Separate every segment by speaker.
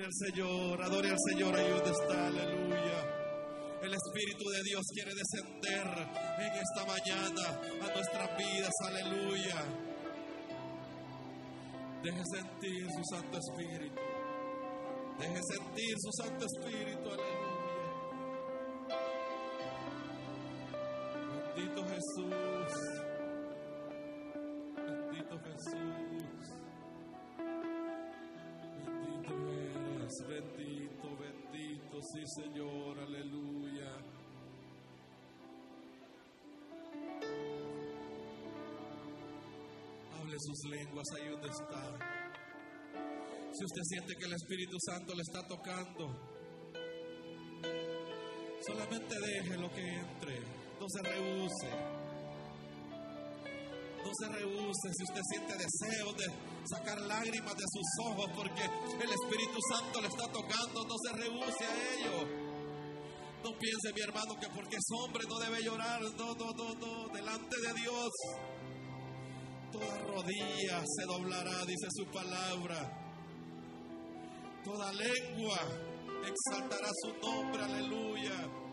Speaker 1: Adore al Señor, adore al Señor ahí donde está, aleluya. El Espíritu de Dios quiere descender en esta mañana a nuestras vidas, aleluya. Deje sentir su Santo Espíritu. Deje sentir su Santo Espíritu, aleluya. Bendito Jesús. Bendito Jesús. Bendito, bendito, sí Señor, aleluya. Hable sus lenguas ahí donde está. Si usted siente que el Espíritu Santo le está tocando, solamente deje lo que entre, no se rehúse. No se rehúse si usted siente deseo de sacar lágrimas de sus ojos porque el Espíritu Santo le está tocando, no se rehúse a ello. No piense, mi hermano, que porque es hombre no debe llorar. No, no, no, no. Delante de Dios, toda rodilla se doblará, dice su palabra. Toda lengua exaltará su nombre, aleluya.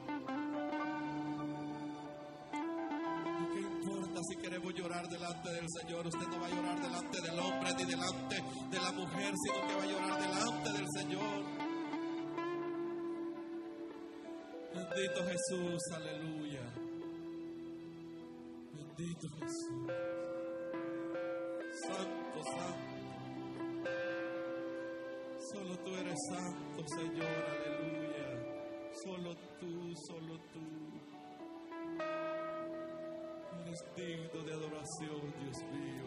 Speaker 1: Delante del Señor? Usted no va a llorar delante del hombre ni delante de la mujer, sino que va a llorar delante del Señor. Bendito Jesús, aleluya. Bendito Jesús. Santo, santo. Solo tú eres santo, Señor, aleluya. Solo tú, solo Eres de adoración, Dios mío.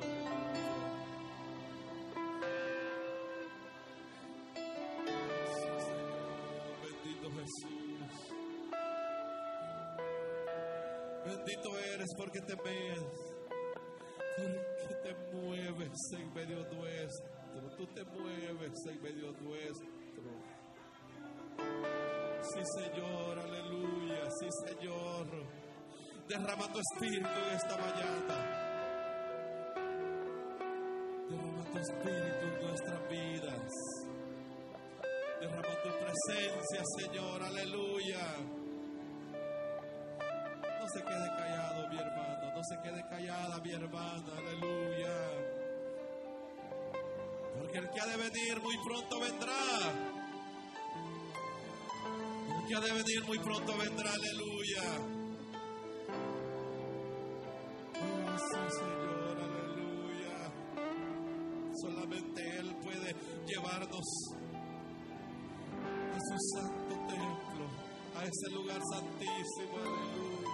Speaker 1: Bendito Jesús. Bendito eres porque te ves, porque te mueves en medio nuestro. Tú te mueves en medio nuestro. Sí, Señor, aleluya. Sí, Señor. Derrama tu espíritu en esta mañana. Derrama tu espíritu en nuestras vidas. Derrama tu presencia, Señor, aleluya. No se quede callado, mi hermano. No se quede callada, mi hermana. Aleluya. Porque el que ha de venir muy pronto vendrá. El que ha de venir muy pronto vendrá. Aleluya. Llevarnos a su santo templo, a ese lugar santísimo. Aleluya.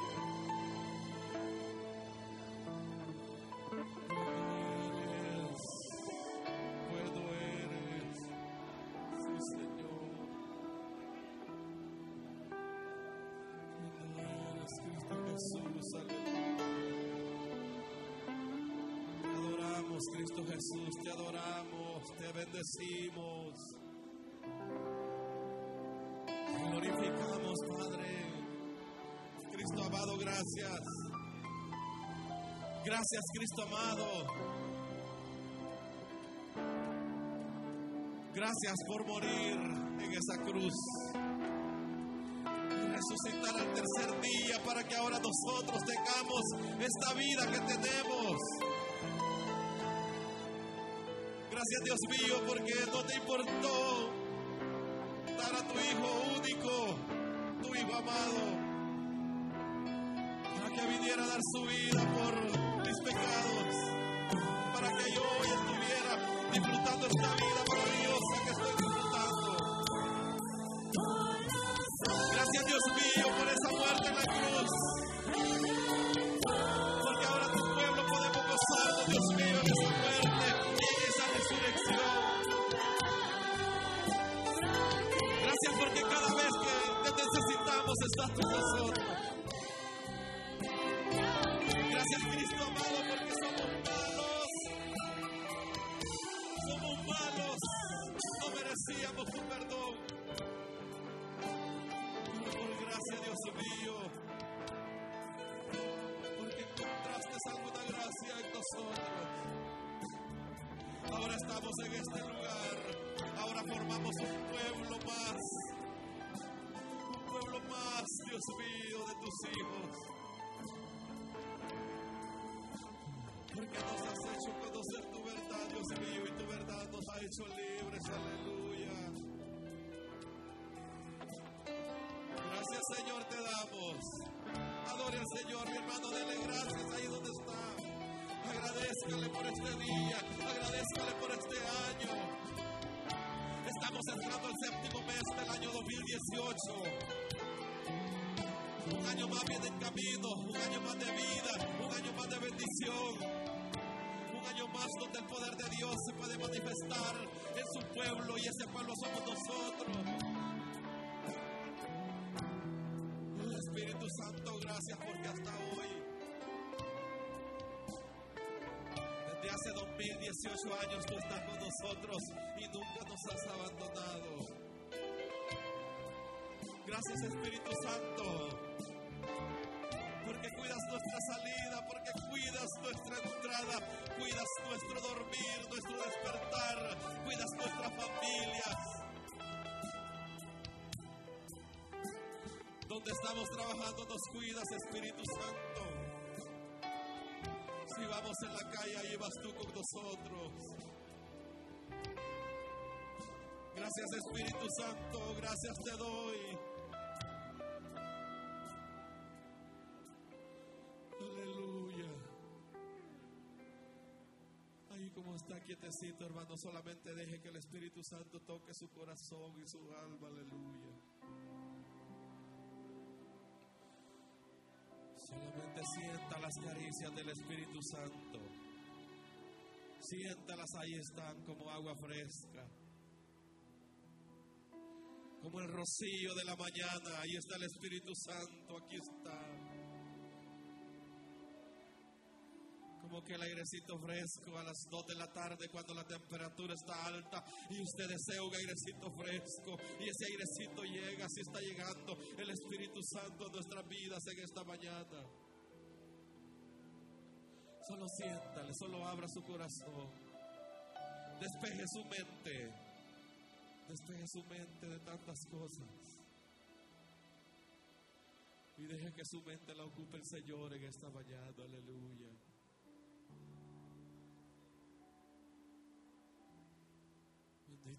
Speaker 1: Cristo Jesús, te adoramos, te bendecimos. Gracias. Gracias, Cristo amado. Gracias por morir en esa cruz. Resucitar al tercer día para que ahora nosotros tengamos esta vida que tenemos. Gracias Dios mío porque no te importó dar a tu Hijo único, tu Hijo amado, viniera a dar su vida por mis pecados, para que yo hoy estuviera disfrutando esta vida maravillosa que hecho libres. Aleluya. Gracias, Señor, te damos. Adore al Señor, mi hermano, dele gracias ahí donde está. Agradezcale por este día, agradezcale por este año. Estamos entrando al séptimo mes del año 2018. Un año más viene en camino, un año más de vida, un año más de bendición. Año más donde el poder de Dios se puede manifestar en su pueblo y ese pueblo somos nosotros. Espíritu Santo, gracias porque hasta hoy, desde hace 2018 años, tú estás con nosotros y nunca nos has abandonado. Gracias Espíritu Santo, porque cuidas nuestra salida, porque cuidas nuestra entrada, cuidas nuestro dormir, nuestro despertar, cuidas nuestras familias. Donde estamos trabajando nos cuidas, Espíritu Santo. Si vamos en la calle, ahí vas tú con nosotros. Gracias, Espíritu Santo. Gracias te doy. Quietecito, hermano, solamente deje que el Espíritu Santo toque su corazón y su alma. Aleluya. Solamente sienta las caricias del Espíritu Santo. Siéntalas, ahí están como agua fresca. Como el rocío de la mañana, ahí está el Espíritu Santo, aquí está. Como que el airecito fresco a las 2 de la tarde cuando la temperatura está alta y usted desea un airecito fresco y ese airecito llega, si está llegando el Espíritu Santo a nuestras vidas en esta mañana. Solo siéntale, solo abra su corazón. Despeje su mente. Despeje su mente de tantas cosas. Y deje que su mente la ocupe el Señor en esta mañana. Aleluya.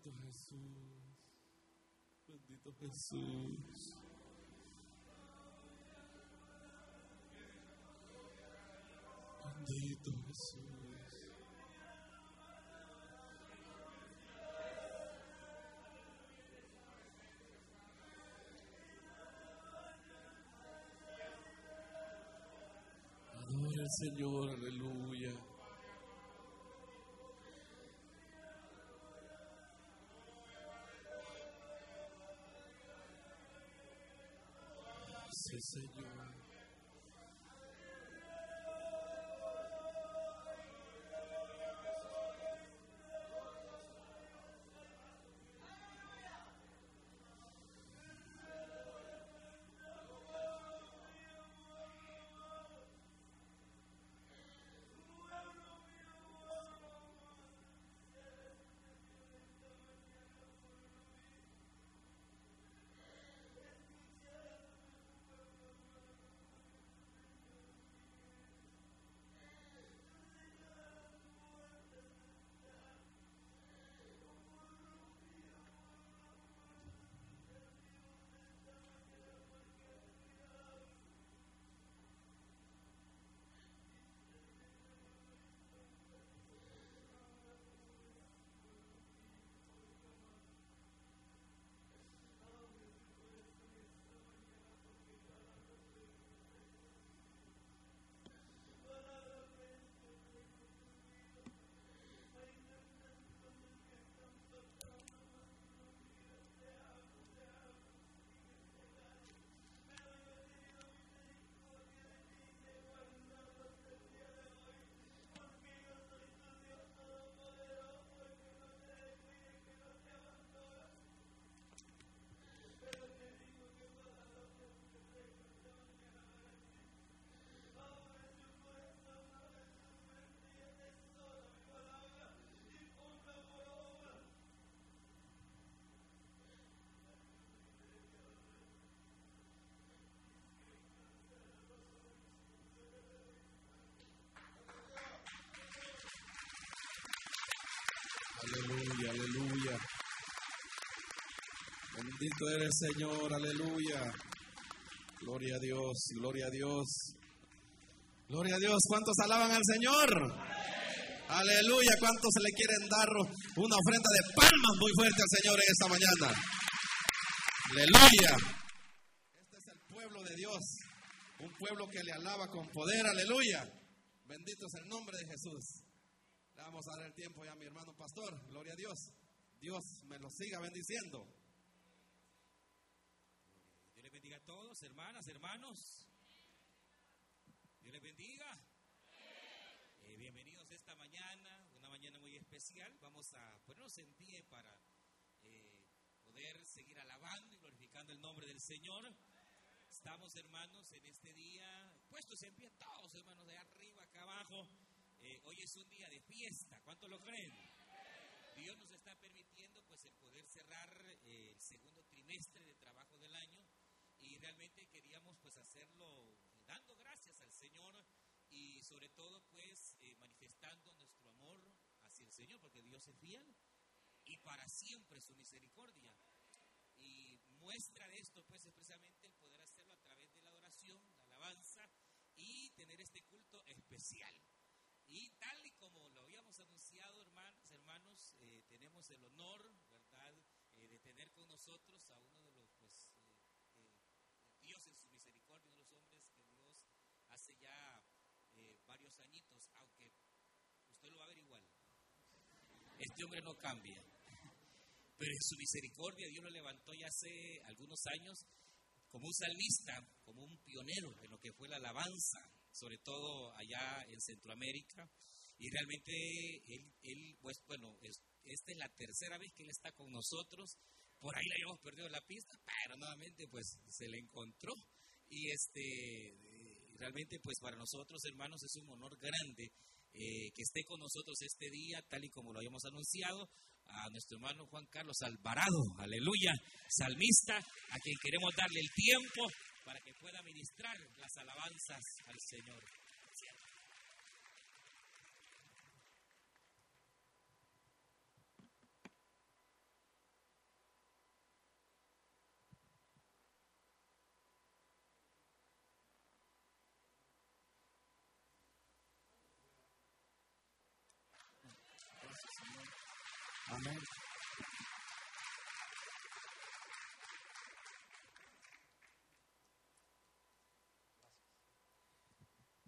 Speaker 1: Bendito Jesús. Bendito Jesús. Bendito Jesús. Adora Señor, aleluya. Sí, Señor. Bendito eres Señor, aleluya. Gloria a Dios, gloria a Dios. Gloria a Dios. ¿Cuántos alaban al Señor? Aleluya. ¿Cuántos le quieren dar una ofrenda de palmas muy fuerte al Señor en esta mañana? Aleluya. Este es el pueblo de Dios. Un pueblo que le alaba con poder. Aleluya. Bendito es el nombre de Jesús. Le vamos a dar el tiempo ya a mi hermano pastor. Gloria a Dios. Dios me lo siga bendiciendo.
Speaker 2: Bendiga a todos, hermanas, hermanos. Dios les bendiga. Eh, bienvenidos esta mañana, una mañana muy especial. Vamos a ponernos en pie para eh, poder seguir alabando y glorificando el nombre del Señor. Estamos, hermanos, en este día puestos en pie todos, hermanos, de arriba, acá abajo. Eh, hoy es un día de fiesta. ¿Cuántos lo creen? Dios nos está permitiendo pues el poder cerrar el segundo trimestre de realmente queríamos pues hacerlo eh, dando gracias al Señor y sobre todo pues eh, manifestando nuestro amor hacia el Señor porque Dios es fiel y para siempre su misericordia. Y muestra de esto pues es precisamente el poder hacerlo a través de la adoración, la alabanza y tener este culto especial. Y tal y como lo habíamos anunciado, hermanos, hermanos eh, tenemos el honor, ¿verdad?, de tener con nosotros a uno de los Dios en su misericordia, de los hombres que Dios hace ya eh, varios añitos, aunque usted lo va a ver igual. Este hombre no cambia. Pero en su misericordia Dios lo levantó ya hace algunos años como un salmista, como un pionero en lo que fue la alabanza, sobre todo allá en Centroamérica. Y realmente él, él pues bueno, esta es la tercera vez que él está con nosotros por ahí le habíamos perdido la pista, pero nuevamente pues se le encontró y este realmente pues para nosotros hermanos es un honor grande eh, que esté con nosotros este día tal y como lo habíamos anunciado a nuestro hermano Juan Carlos Alvarado, aleluya, salmista, a quien queremos darle el tiempo para que pueda ministrar las alabanzas al Señor.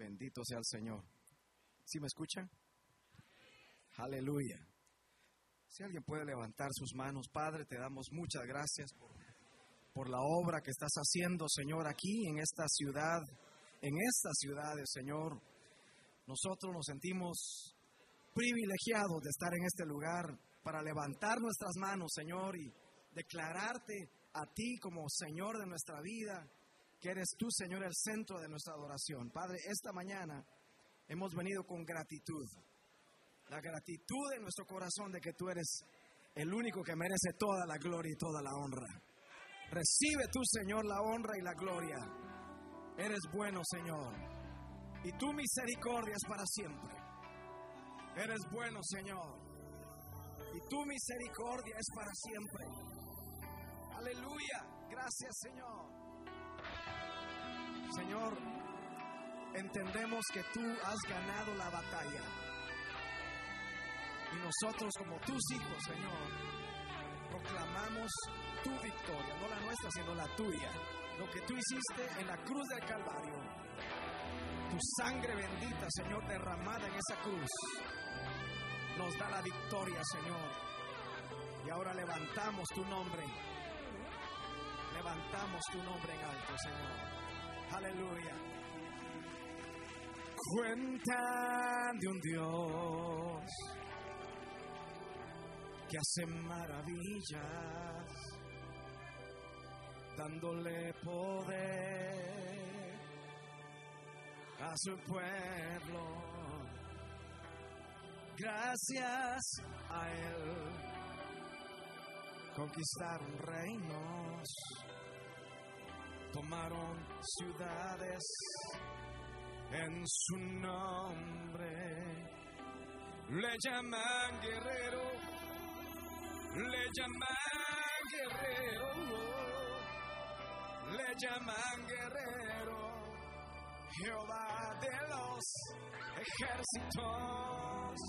Speaker 3: Bendito sea el Señor. ¿Sí me escuchan? Aleluya. Si alguien puede levantar sus manos, Padre, te damos muchas gracias por, por, la obra que estás haciendo, Señor, aquí en esta ciudad, en esta ciudad, Señor. Nosotros nos sentimos privilegiados de estar en este lugar para levantar nuestras manos, Señor, y declararte a ti como Señor de nuestra vida, que eres tú, Señor, el centro de nuestra adoración. Padre, esta mañana hemos venido con gratitud, la gratitud en nuestro corazón de que tú eres el único que merece toda la gloria y toda la honra. Recibe tú, Señor, la honra y la gloria. Eres bueno, Señor. Y tu misericordia es para siempre. Eres bueno, Señor y tu misericordia es para siempre. Aleluya. Gracias, Señor. Señor, entendemos que tú has ganado la batalla. Y nosotros como tus hijos, Señor, proclamamos tu victoria, no la nuestra, sino la tuya. Lo que tú hiciste en la cruz del Calvario. Tu sangre bendita, Señor, derramada en esa cruz nos da la victoria, Señor. Y ahora levantamos tu nombre. Levantamos tu nombre en alto, Señor. Aleluya. Cuenta de un Dios que hace maravillas, dándole poder a su pueblo Gracias a Él conquistaron reinos, tomaron ciudades en su nombre. Le llaman guerrero, le llaman guerrero, le llaman guerrero, Jehová de los ejércitos,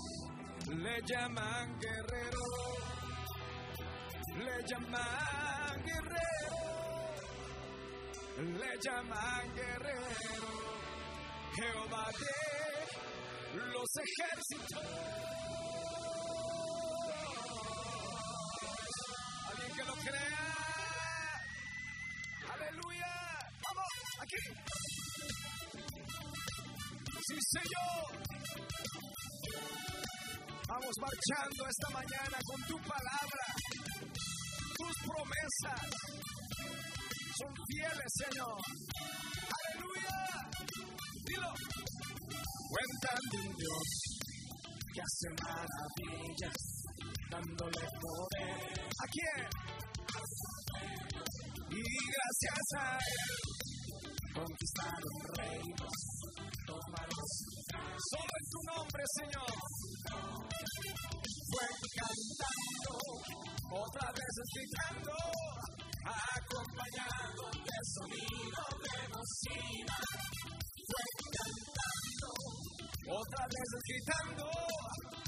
Speaker 3: le llaman guerrero, le llaman guerrero, le llaman guerrero, Jehová de los ejércitos. que lo crea. Aleluya. Vamos, aquí. Sí, Señor. Vamos marchando esta mañana con tu palabra. Tus promesas son fieles, Señor. Aleluya. Dilo. Cuentan de Dios que hace maravillas dándole poder. ¿A quién? Y gracias a él conquistaron reinos, tomaron solo en tu nombre, Señor. Fue cantando, otra vez de sonido de bocina. Fue cantando, otra vez gritando,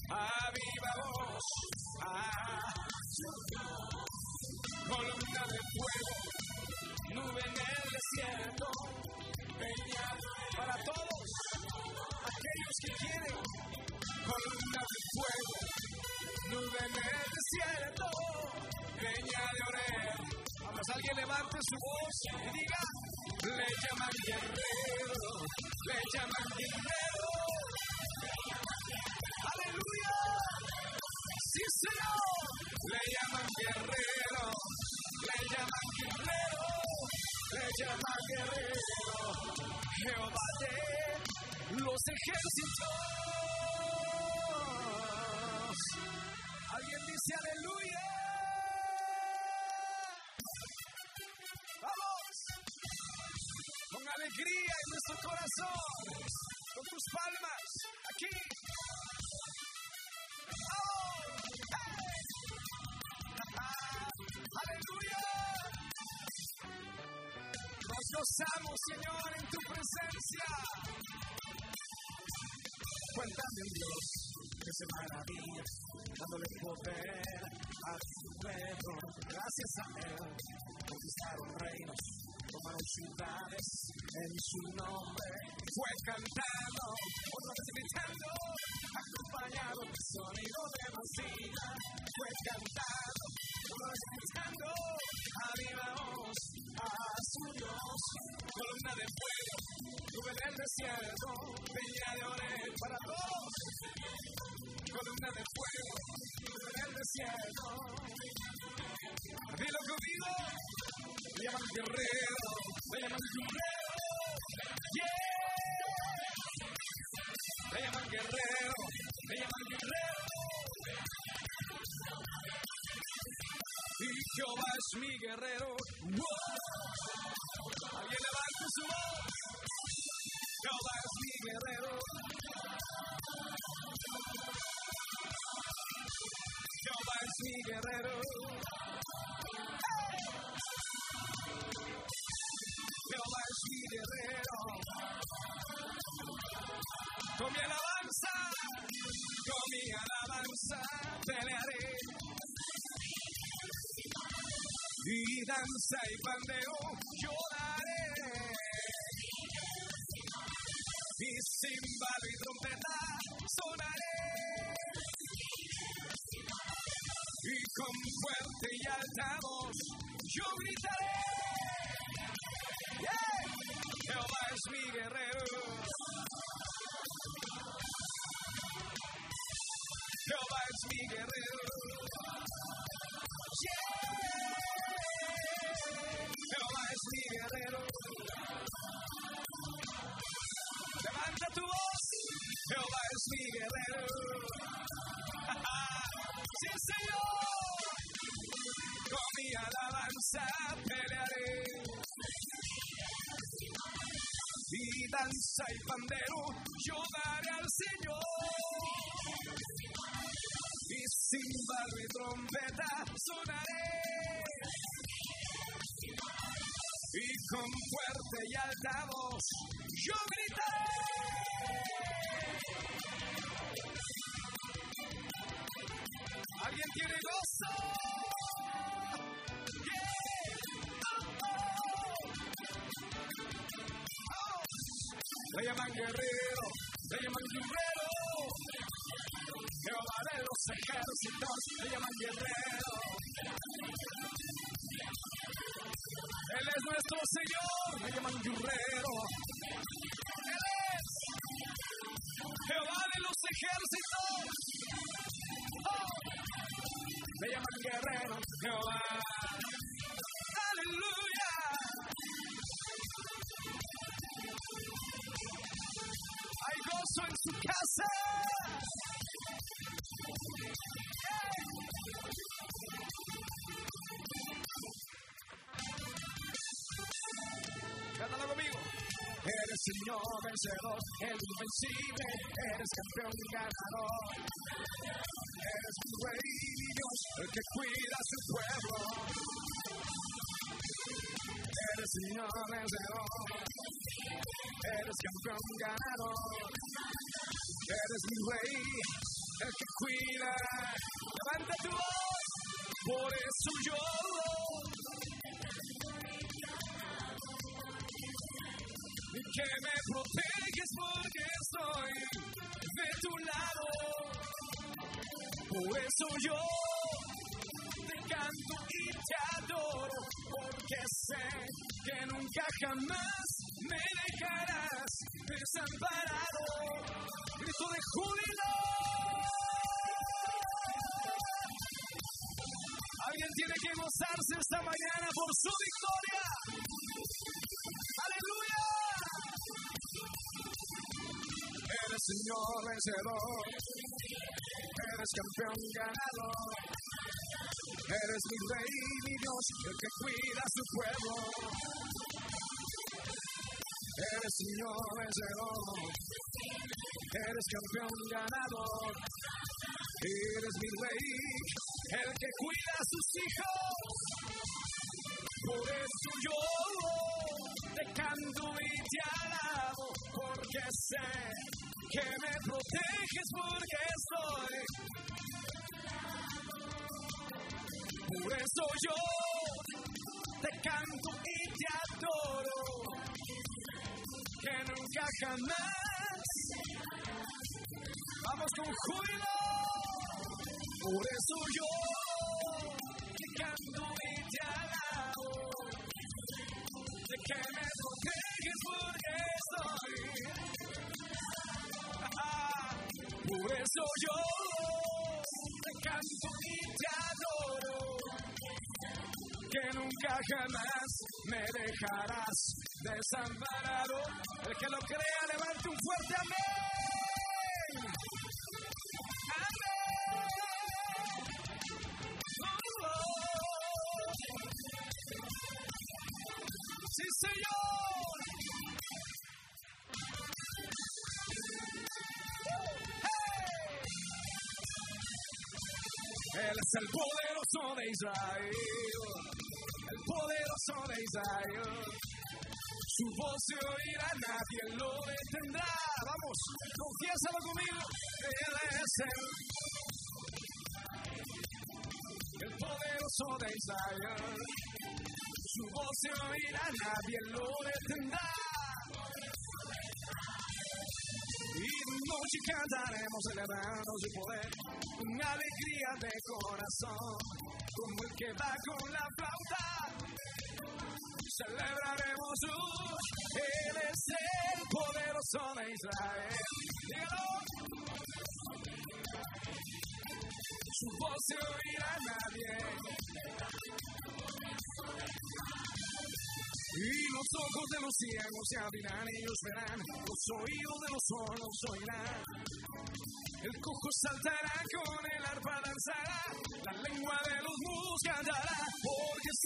Speaker 3: a viva voz. Columna de fuego, nube en el desierto, Vamos, alguien levante su voz y diga, le llaman guerrero, le llaman guerrero. Le llaman guerrero, le llaman guerrero, le llaman guerrero. Jehová de los ejércitos. Alguien dice aleluya. Con tus palmas. Aquí. gozamos, Señor, en tu presencia. Cuéntame, Dios, que se maravilla, dándole poder a su pueblo. Gracias a Él, conquistaron reinos, tomaron ciudades en su nombre. Fue cantando, vez gritando, acompañado de sonido de bocina. Fue cantando, vez gritando, avivamos a su Dios, columna de fuego, nube del desierto, peña de orel para todos, columna de fuego, nube del desierto. Dilo conmigo, le llaman guerrero, le llaman guerrero, yeah. Llaman guerrero, le llaman guerrero. Y Jehová es mi guerrero. Alguien levanta su voz. Es danza y pandeo y pandero yo daré al Señor. Y sin címbalo y trompeta sonaré. Y con fuerte y alta voz yo gritaré. Le llaman guerrero, le llaman guerrero. Jehová de los ejércitos, le llaman guerrero. Él es nuestro Señor, le llaman guerrero. Él es Jehová de los ejércitos. Oh. Le llaman guerrero, Jehová. Vencedor, el invencible, eres campeón ganador. Eres mi rey, Dios, el que cuida a su pueblo. Eres Señor vencedor, eres campeón ganador. Eres mi rey, el que cuida. Levanta tu voz, por eso y que me de lado. Por eso yo te canto y te adoro, porque sé que nunca jamás me dejarás desamparado. Grito de júbilo. Alguien tiene que gozarse esta mañana por su victoria. Señor vencedor, eres campeón ganador, eres mi rey, mi Dios, el que cuida a su pueblo. Eres Señor vencedor, eres campeón ganador, eres mi rey, el que cuida a sus hijos. Por eso yo te canto y te alabo, porque sé que me proteges porque estoy. Por eso yo te canto y te adoro, que nunca jamás vamos con júbilo. Por eso yo te canto y te alabo, de que me proteges porque estoy. Por eso yo te canto y te adoro, que nunca jamás me dejarás desamparado. El que lo crea, levante un fuerte amén. Amén. Sí, Señor. El poderoso de Israel, el poderoso de Israel. Su voz se oirá, nadie lo detendrá. Vamos, confiésalo conmigo. Él es el, el poderoso de Israel. Su voz se oirá, nadie lo detendrá. Y de noche cantaremos celebrando su poder, con alegría de corazón, como el que va con la flauta. Celebraremos su, Él es el poderoso de Israel. Dígalo. Su voz se oirá a nadie. Y los ojos de los ciegos se abrirán y ellos verán, los oídos de los sordos oirán. El cojo saltará con el arpa danzará, la lengua de los mudos cantará, porque es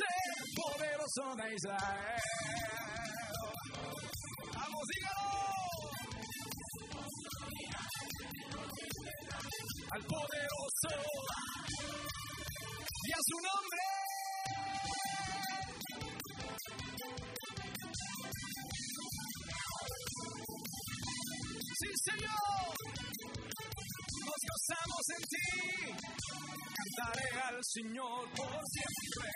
Speaker 3: poderoso de Israel. Vamos, dígalo. Al poderoso y a su nombre. Sí, Señor. Nos gozamos en ti. Cantaré al Señor por siempre.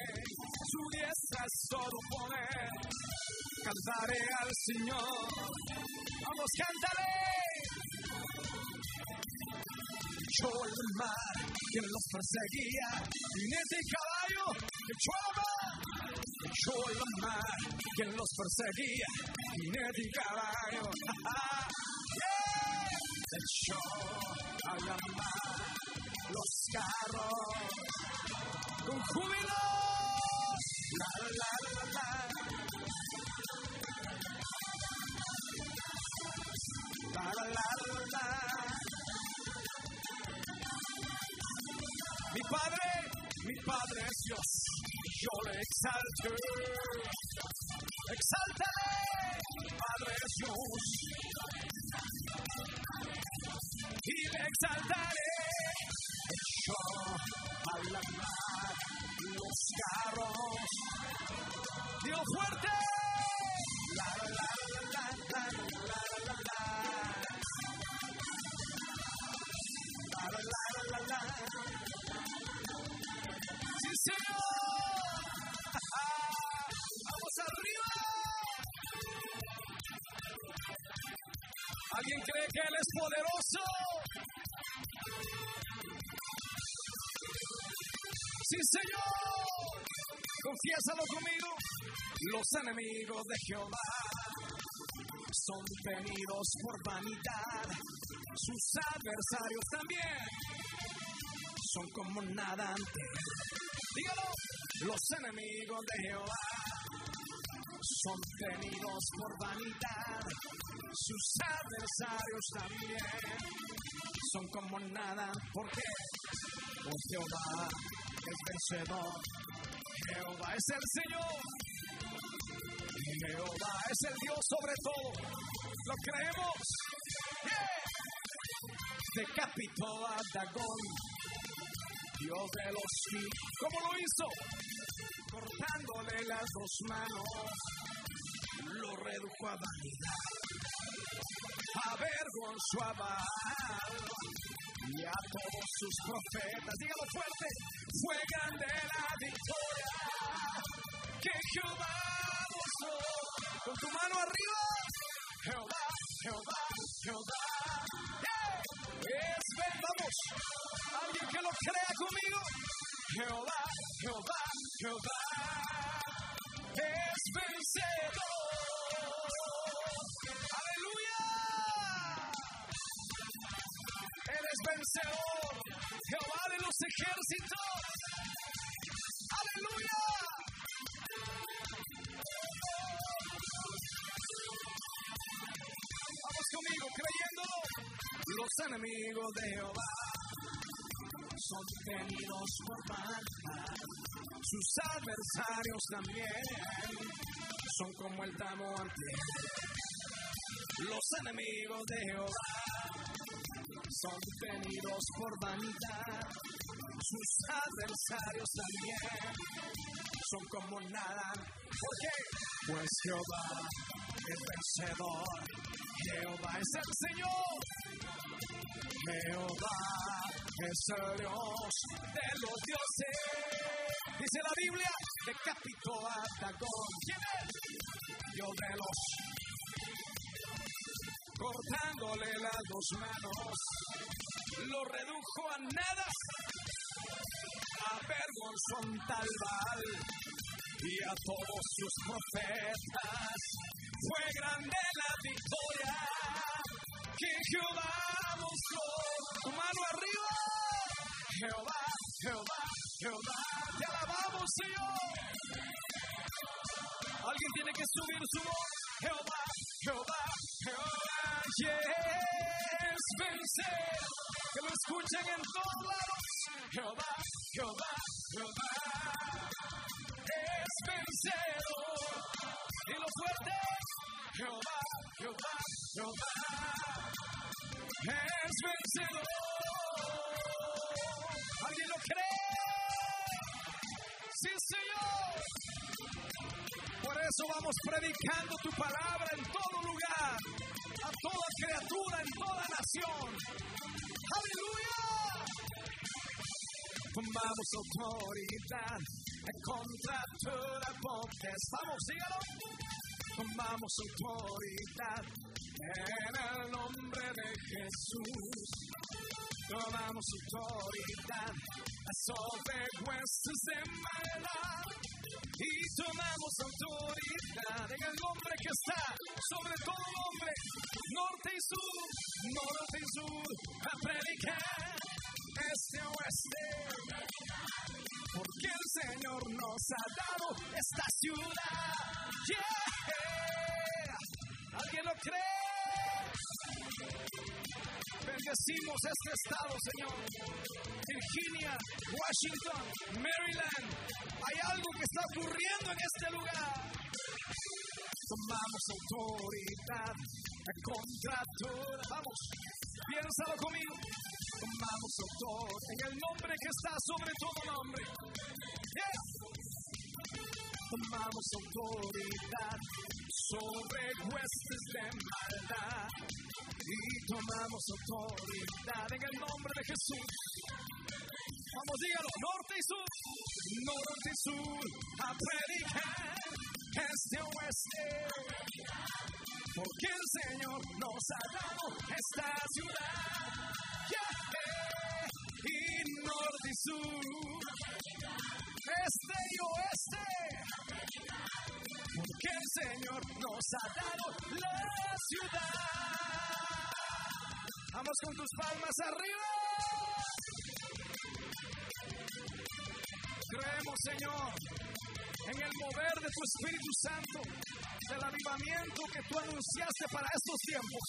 Speaker 3: Su diestra es todo poder. Cantaré al Señor. Vamos, cantaré. Echó el mar que los perseguía. Jinete ese caballo echó a echó el mar, quien los perseguía, y caballo. Echó a la mar los carros con júbilo. La, la, la, la. La, yo le exalto. Exáltale, Padre es Dios. Y le exaltaré. Echó a Confiésalo conmigo. Los enemigos de Jehová son tenidos por vanidad. Sus adversarios también son como nada ante él. Dígalo. Los enemigos de Jehová son tenidos por vanidad. Sus adversarios también son como nada. ¿Por qué? Jehová es vencedor. Jehová es el Señor. Jehová es el Dios sobre todo. ¿Lo creemos? Yeah. Decapitó a Dagón, Dios de los. ¿Cómo lo hizo? Cortándole las dos manos, lo redujo a vanidad. Avergonzó a Baal y a todos sus profetas. Dígalo fuerte, fue grande la Jehová mostró. Con tu mano arriba, Jehová, Jehová, Jehová. Es ven, vamos. Alguien que lo crea conmigo. Jehová, Jehová, Jehová. Es vencedor. Aleluya. Él es vencedor. Jehová de los ejércitos. Los enemigos de Jehová son tenidos por maldad. Sus adversarios también son como el tamo ante él. Los enemigos de Jehová son tenidos por vanidad. Sus adversarios también son como nada. ¿Por qué? Pues Jehová es vencedor. Jehová es el Señor. Jehová es el Dios de los dioses. Dice la Biblia, decapitó a Dagón. ¿Quién es? Dios de los cortándole las dos manos, lo redujo a nada, avergonzó un tal Baal y a todos sus profetas. Fue grande la victoria que Jehová mostró. Tu mano arriba, Jehová, Jehová, Jehová, te alabamos, Señor. Alguien tiene que subir su voz, Jehová, Jehová, Jehová, yes, vencer. Que lo escuchen en todos lados. Jehová, Jehová, Jehová, es vencedor. Y lo fuerte, Jehová, Jehová, Jehová, es vencedor. ¿Alguien lo cree? Sí, Señor. Por eso vamos predicando tu palabra en todo lugar, a toda criatura, en toda nación. Aleluya. Tomamos autoridad contra toda potestad. Vamos, sígalo. Tomamos autoridad en el nombre de Jesús. Tomamos autoridad sobre huestes de maldad. Y tomamos autoridad en el nombre que está sobre todo nombre, norte y sur, norte y sur, a predicar este oeste. Porque el Señor nos ha dado esta ciudad. ¿Alguien lo cree? Bendecimos este estado, Señor. Virginia, Washington, Maryland. Hay algo que está ocurriendo en este lugar. Tomamos autoridad contra toda. Vamos, piénsalo conmigo. Tomamos autoridad en el nombre que está sobre todo nombre. Tomamos autoridad sobre huestes de maldad y tomamos autoridad en el nombre de Jesús. Vamos, dígalo, norte y sur, norte y sur, a predicar este oeste. Porque el Señor nos ha dado esta ciudad. Y norte y sur, este y oeste. Porque el Señor nos ha dado la ciudad. Vamos con tus palmas arriba. Creemos, Señor, en el mover de tu Espíritu Santo, del avivamiento que tú anunciaste para estos tiempos.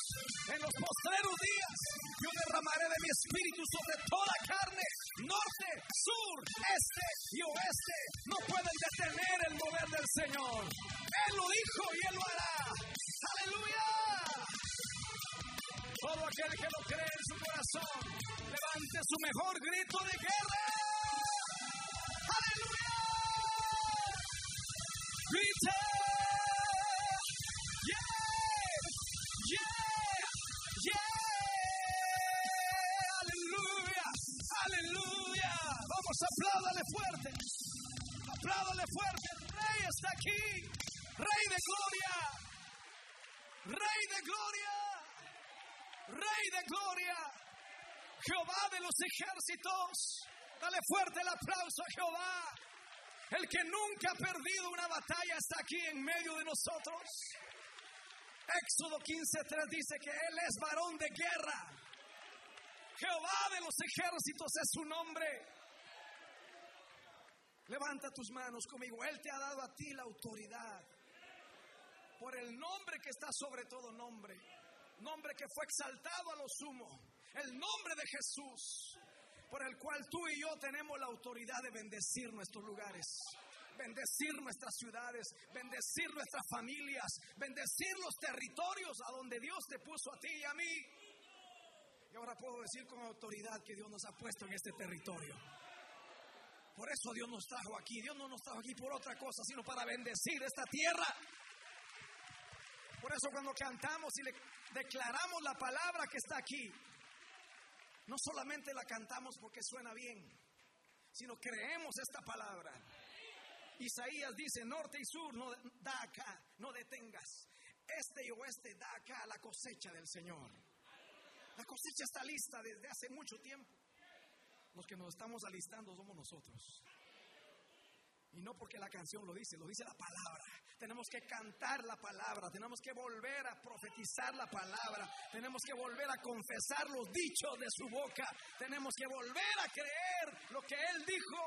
Speaker 3: En los postreros días, yo derramaré de mi Espíritu sobre toda carne, norte, sur, este y oeste. No pueden detener el mover del Señor. Él lo dijo y Él lo hará. Aleluya. Todo aquel que lo cree en su corazón, levante su mejor grito de guerra. Aleluya. Grita. Apláudale fuerte. Apláudale fuerte. El rey está aquí. Rey de gloria. Rey de gloria. Rey de gloria, Jehová de los ejércitos. Dale fuerte el aplauso a Jehová. El que nunca ha perdido una batalla está aquí en medio de nosotros. Éxodo 15:3 dice que Él es varón de guerra. Jehová de los ejércitos es su nombre. Levanta tus manos conmigo. Él te ha dado a ti la autoridad. Por el nombre que está sobre todo nombre nombre que fue exaltado a lo sumo, el nombre de Jesús, por el cual tú y yo tenemos la autoridad de bendecir nuestros lugares, bendecir nuestras ciudades, bendecir nuestras familias, bendecir los territorios a donde Dios te puso a ti y a mí. Y ahora puedo decir con autoridad que Dios nos ha puesto en este territorio. Por eso Dios nos trajo aquí. Dios no nos trajo aquí por otra cosa, sino para bendecir esta tierra. Por eso cuando cantamos y le declaramos la palabra que está aquí, no solamente la cantamos porque suena bien, sino creemos esta palabra. Isaías dice, norte y sur, no da acá, no detengas. Este y oeste da acá la cosecha del Señor. La cosecha está lista desde hace mucho tiempo. Los que nos estamos alistando somos nosotros. Y no porque la canción lo dice, lo dice la palabra. Tenemos que cantar la palabra, tenemos que volver a profetizar la palabra, tenemos que volver a confesar los dichos de su boca, tenemos que volver a creer lo que Él dijo.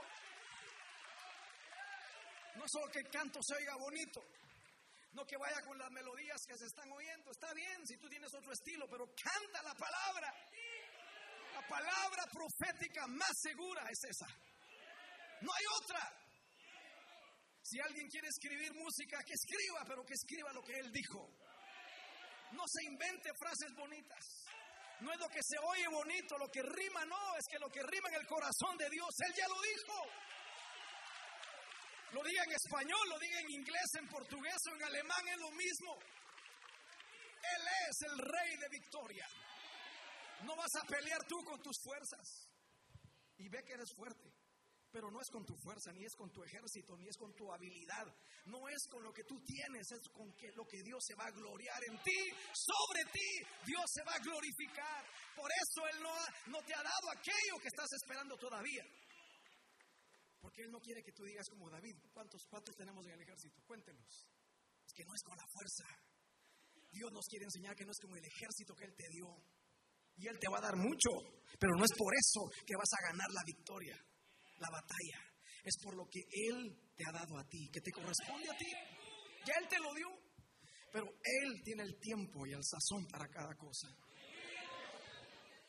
Speaker 3: No solo que el canto se oiga bonito, no que vaya con las melodías que se están oyendo, está bien si tú tienes otro estilo, pero canta la palabra. La palabra profética más segura es esa. No hay otra. Si alguien quiere escribir música, que escriba, pero que escriba lo que Él dijo. No se invente frases bonitas. No es lo que se oye bonito, lo que rima no, es que lo que rima en el corazón de Dios, Él ya lo dijo. Lo diga en español, lo diga en inglés, en portugués o en alemán, es lo mismo. Él es el rey de victoria. No vas a pelear tú con tus fuerzas. Y ve que eres fuerte. Pero no es con tu fuerza, ni es con tu ejército, ni es con tu habilidad. No es con lo que tú tienes, es con que lo que Dios se va a gloriar en ti. Sobre ti Dios se va a glorificar. Por eso Él no, no te ha dado aquello que estás esperando todavía. Porque Él no quiere que tú digas como David, ¿cuántos, cuántos tenemos en el ejército? Cuéntenos. Es que no es con la fuerza. Dios nos quiere enseñar que no es como el ejército que Él te dio. Y Él te va a dar mucho, pero no es por eso que vas a ganar la victoria la batalla. Es por lo que Él te ha dado a ti, que te corresponde a ti. Ya Él te lo dio. Pero Él tiene el tiempo y el sazón para cada cosa.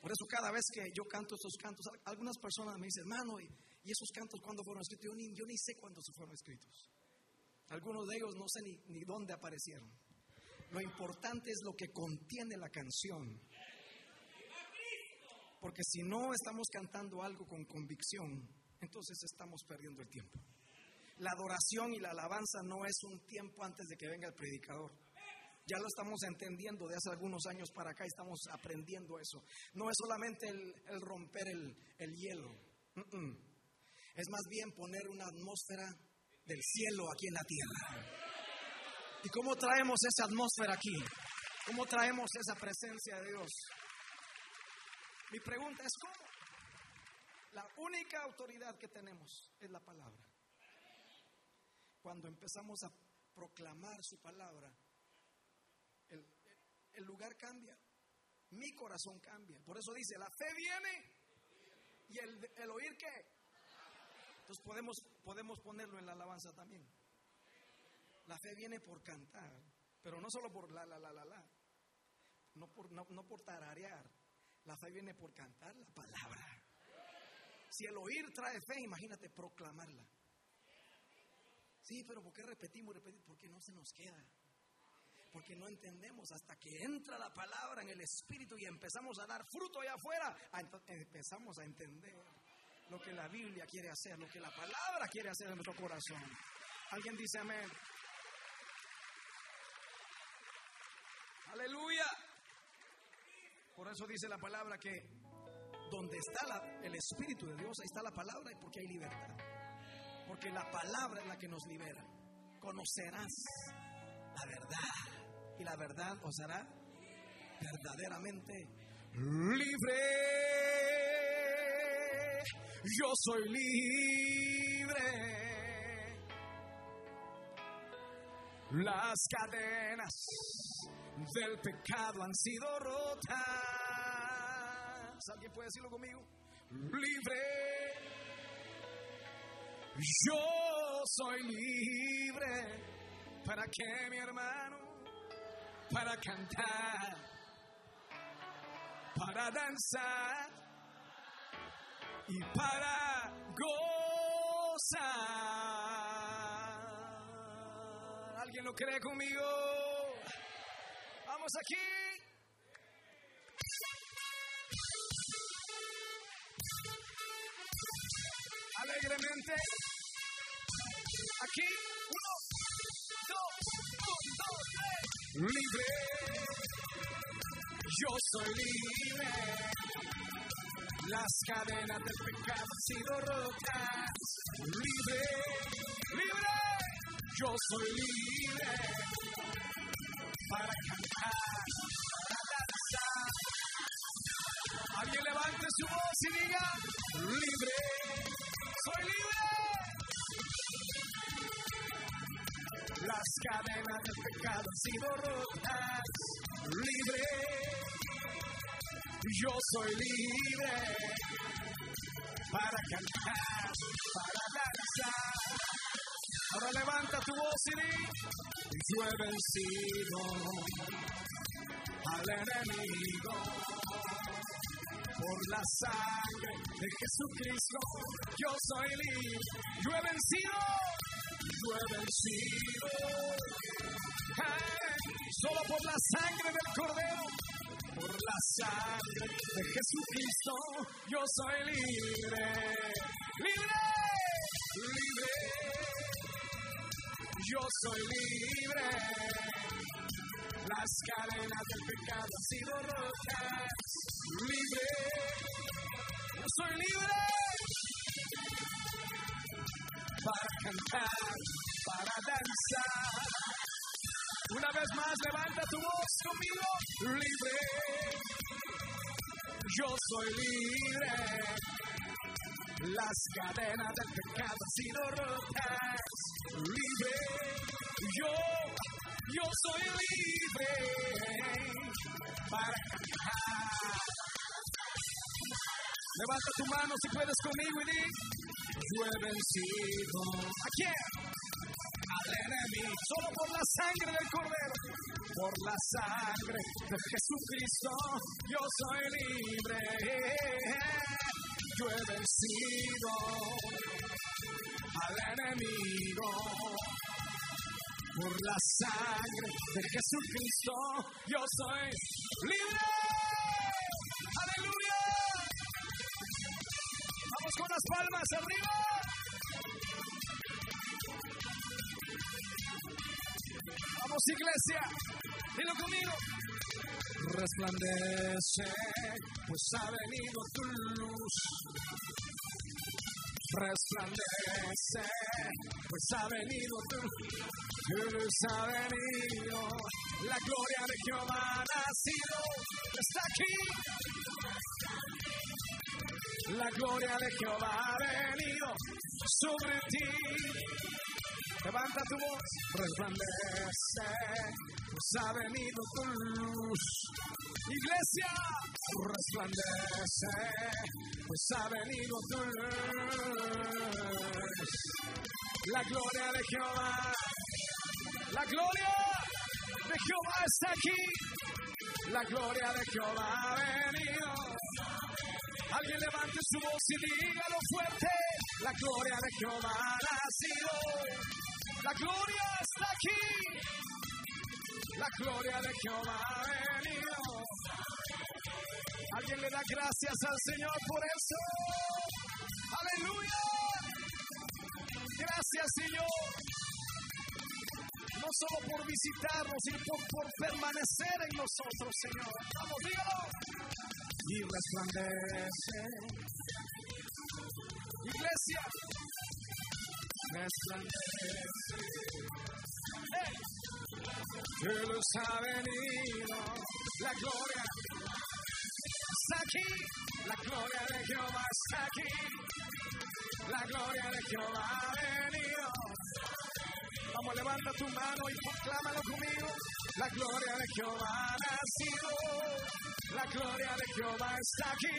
Speaker 3: Por eso cada vez que yo canto estos cantos, algunas personas me dicen, hermano, ¿y, esos cantos cuándo fueron escritos? Yo ni, yo ni sé cuándo se fueron escritos. Algunos de ellos no sé ni, ni dónde aparecieron. Lo importante es lo que contiene la canción. Porque si no estamos cantando algo con convicción, entonces estamos perdiendo el tiempo. La adoración y la alabanza no es un tiempo antes de que venga el predicador. Ya lo estamos entendiendo de hace algunos años para acá, estamos aprendiendo eso. No es solamente el, romper el, hielo, es más bien poner una atmósfera del cielo aquí en la tierra. ¿Y cómo traemos esa atmósfera aquí? ¿Cómo traemos esa presencia de Dios? Mi pregunta es, ¿cómo? La única autoridad que tenemos es la palabra. Cuando empezamos a proclamar su palabra, el, lugar cambia, mi corazón cambia. Por eso dice, la fe viene y el, oír qué. Entonces podemos, podemos ponerlo en la alabanza también. La fe viene por cantar, pero no solo por la, la, la, la, la. No por, no, no por tararear. La fe viene por cantar la palabra. Si el oír trae fe, imagínate proclamarla. Sí, pero ¿por qué repetimos, repetimos? Porque no se nos queda. Porque no entendemos hasta que entra la palabra en el espíritu y empezamos a dar fruto allá afuera. Empezamos a entender lo que la Biblia quiere hacer, lo que la palabra quiere hacer en nuestro corazón. Alguien dice amén. Aleluya. Por eso dice la palabra que donde está el Espíritu de Dios, ahí está la palabra y porque hay libertad. Porque la palabra es la que nos libera. Conocerás la verdad y la verdad os hará verdaderamente libre. Yo soy libre. Las cadenas del pecado han sido rotas ¿Alguien puede decirlo conmigo? Libre. Yo soy libre. ¿Para qué, mi hermano? Para cantar. Para danzar. Y para gozar. ¿Alguien lo cree conmigo? Vamos aquí. alegremente. Aquí, uno, dos, un, dos, tres. Libre, yo soy libre. Las cadenas del pecado han sido rotas. Libre, libre, yo soy libre. Para cantar, para danzar. Alguien levante su voz y diga, libre soy libre. Las cadenas del pecado han sido rotas. Libre. Yo soy libre para cantar, para danzar. Ahora levanta tu voz y di, yo he vencido al enemigo por la sangre de Jesucristo, yo soy libre, yo he vencido, yo he vencido. solo por la sangre del Cordero, por la sangre de Jesucristo, yo soy libre, libre, libre. Yo soy libre, las cadenas del pecado han sido rotas libre. Yo soy libre. cantar, para danzar. Una vez más, levanta tu voz conmigo, libre. Yo soy libre. Las cadenas del pecado han sido rotas. Libre. Yo, yo soy libre para cantar. Levanta tu mano si puedes conmigo y di, yo he vencido. ¿A quién? Al enemigo, solo por la sangre del cordero, por la sangre de Jesucristo, yo soy libre. Yo he vencido al enemigo. Por la sangre de Jesucristo, yo soy libre. Aleluya. Vamos con las palmas arriba. Vamos iglesia, dilo conmigo. Resplandece, pues ha venido tu luz. Resplandece, pues ha venido tu luz. ha venido. La gloria de Jehová ha nacido. Está aquí. La gloria de Jehová ha venido sobre ti. Levanta tu voz, resplandece, pues ha venido tu luz. Iglesia, resplandece, pues ha venido tu luz. La gloria de Jehová, la gloria de Jehová está aquí. La gloria de Jehová ha venido. Alguien levante su voz y dígalo fuerte. La gloria de Jehová ha nacido. La gloria está aquí. La gloria de Jehová ha venido. Alguien le da gracias al Señor por eso. Aleluya. Gracias Señor. No solo por visitarnos, sino por, por permanecer en nosotros, Señor. Vamos, dígalo. Y resplandece. Iglesia, Que los ha venido la gloria. Está aquí, la gloria de Jehová está aquí. La gloria de Jehová ha venido. Vamos, levanta tu mano y proclámalo conmigo. La gloria de Jehová ha nacido. La gloria de Jehová está aquí.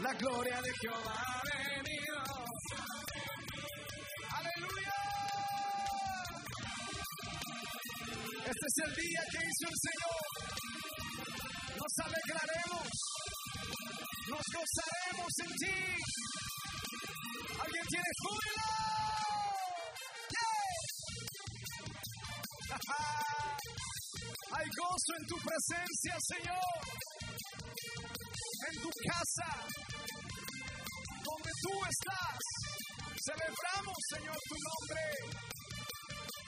Speaker 3: La gloria de Jehová ha venido. Es el día que hizo el Señor. Nos alegraremos. Nos gozaremos en ti. ¿Alguien tiene júbilo? Hay gozo en tu presencia, Señor. En tu casa, donde tú estás. Celebramos, Señor, tu nombre.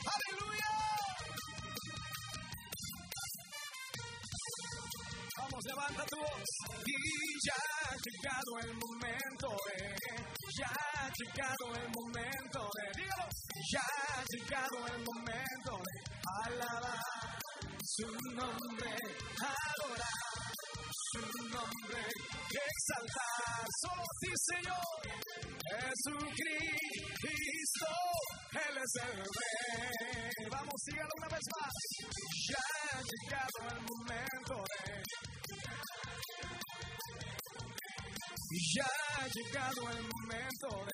Speaker 3: Aleluya. Vamos, levanta tu voz. Y ya ha llegado el momento, eh. Ya ha llegado el momento, eh. Dígalo. Ya ha llegado el momento de alabar su nombre, adorar su nombre, exaltar solo ti, Señor. Jesucristo, Él es el Rey. Vamos, sígalo una vez más. Ya ha llegado el momento de ya ha llegado el momento de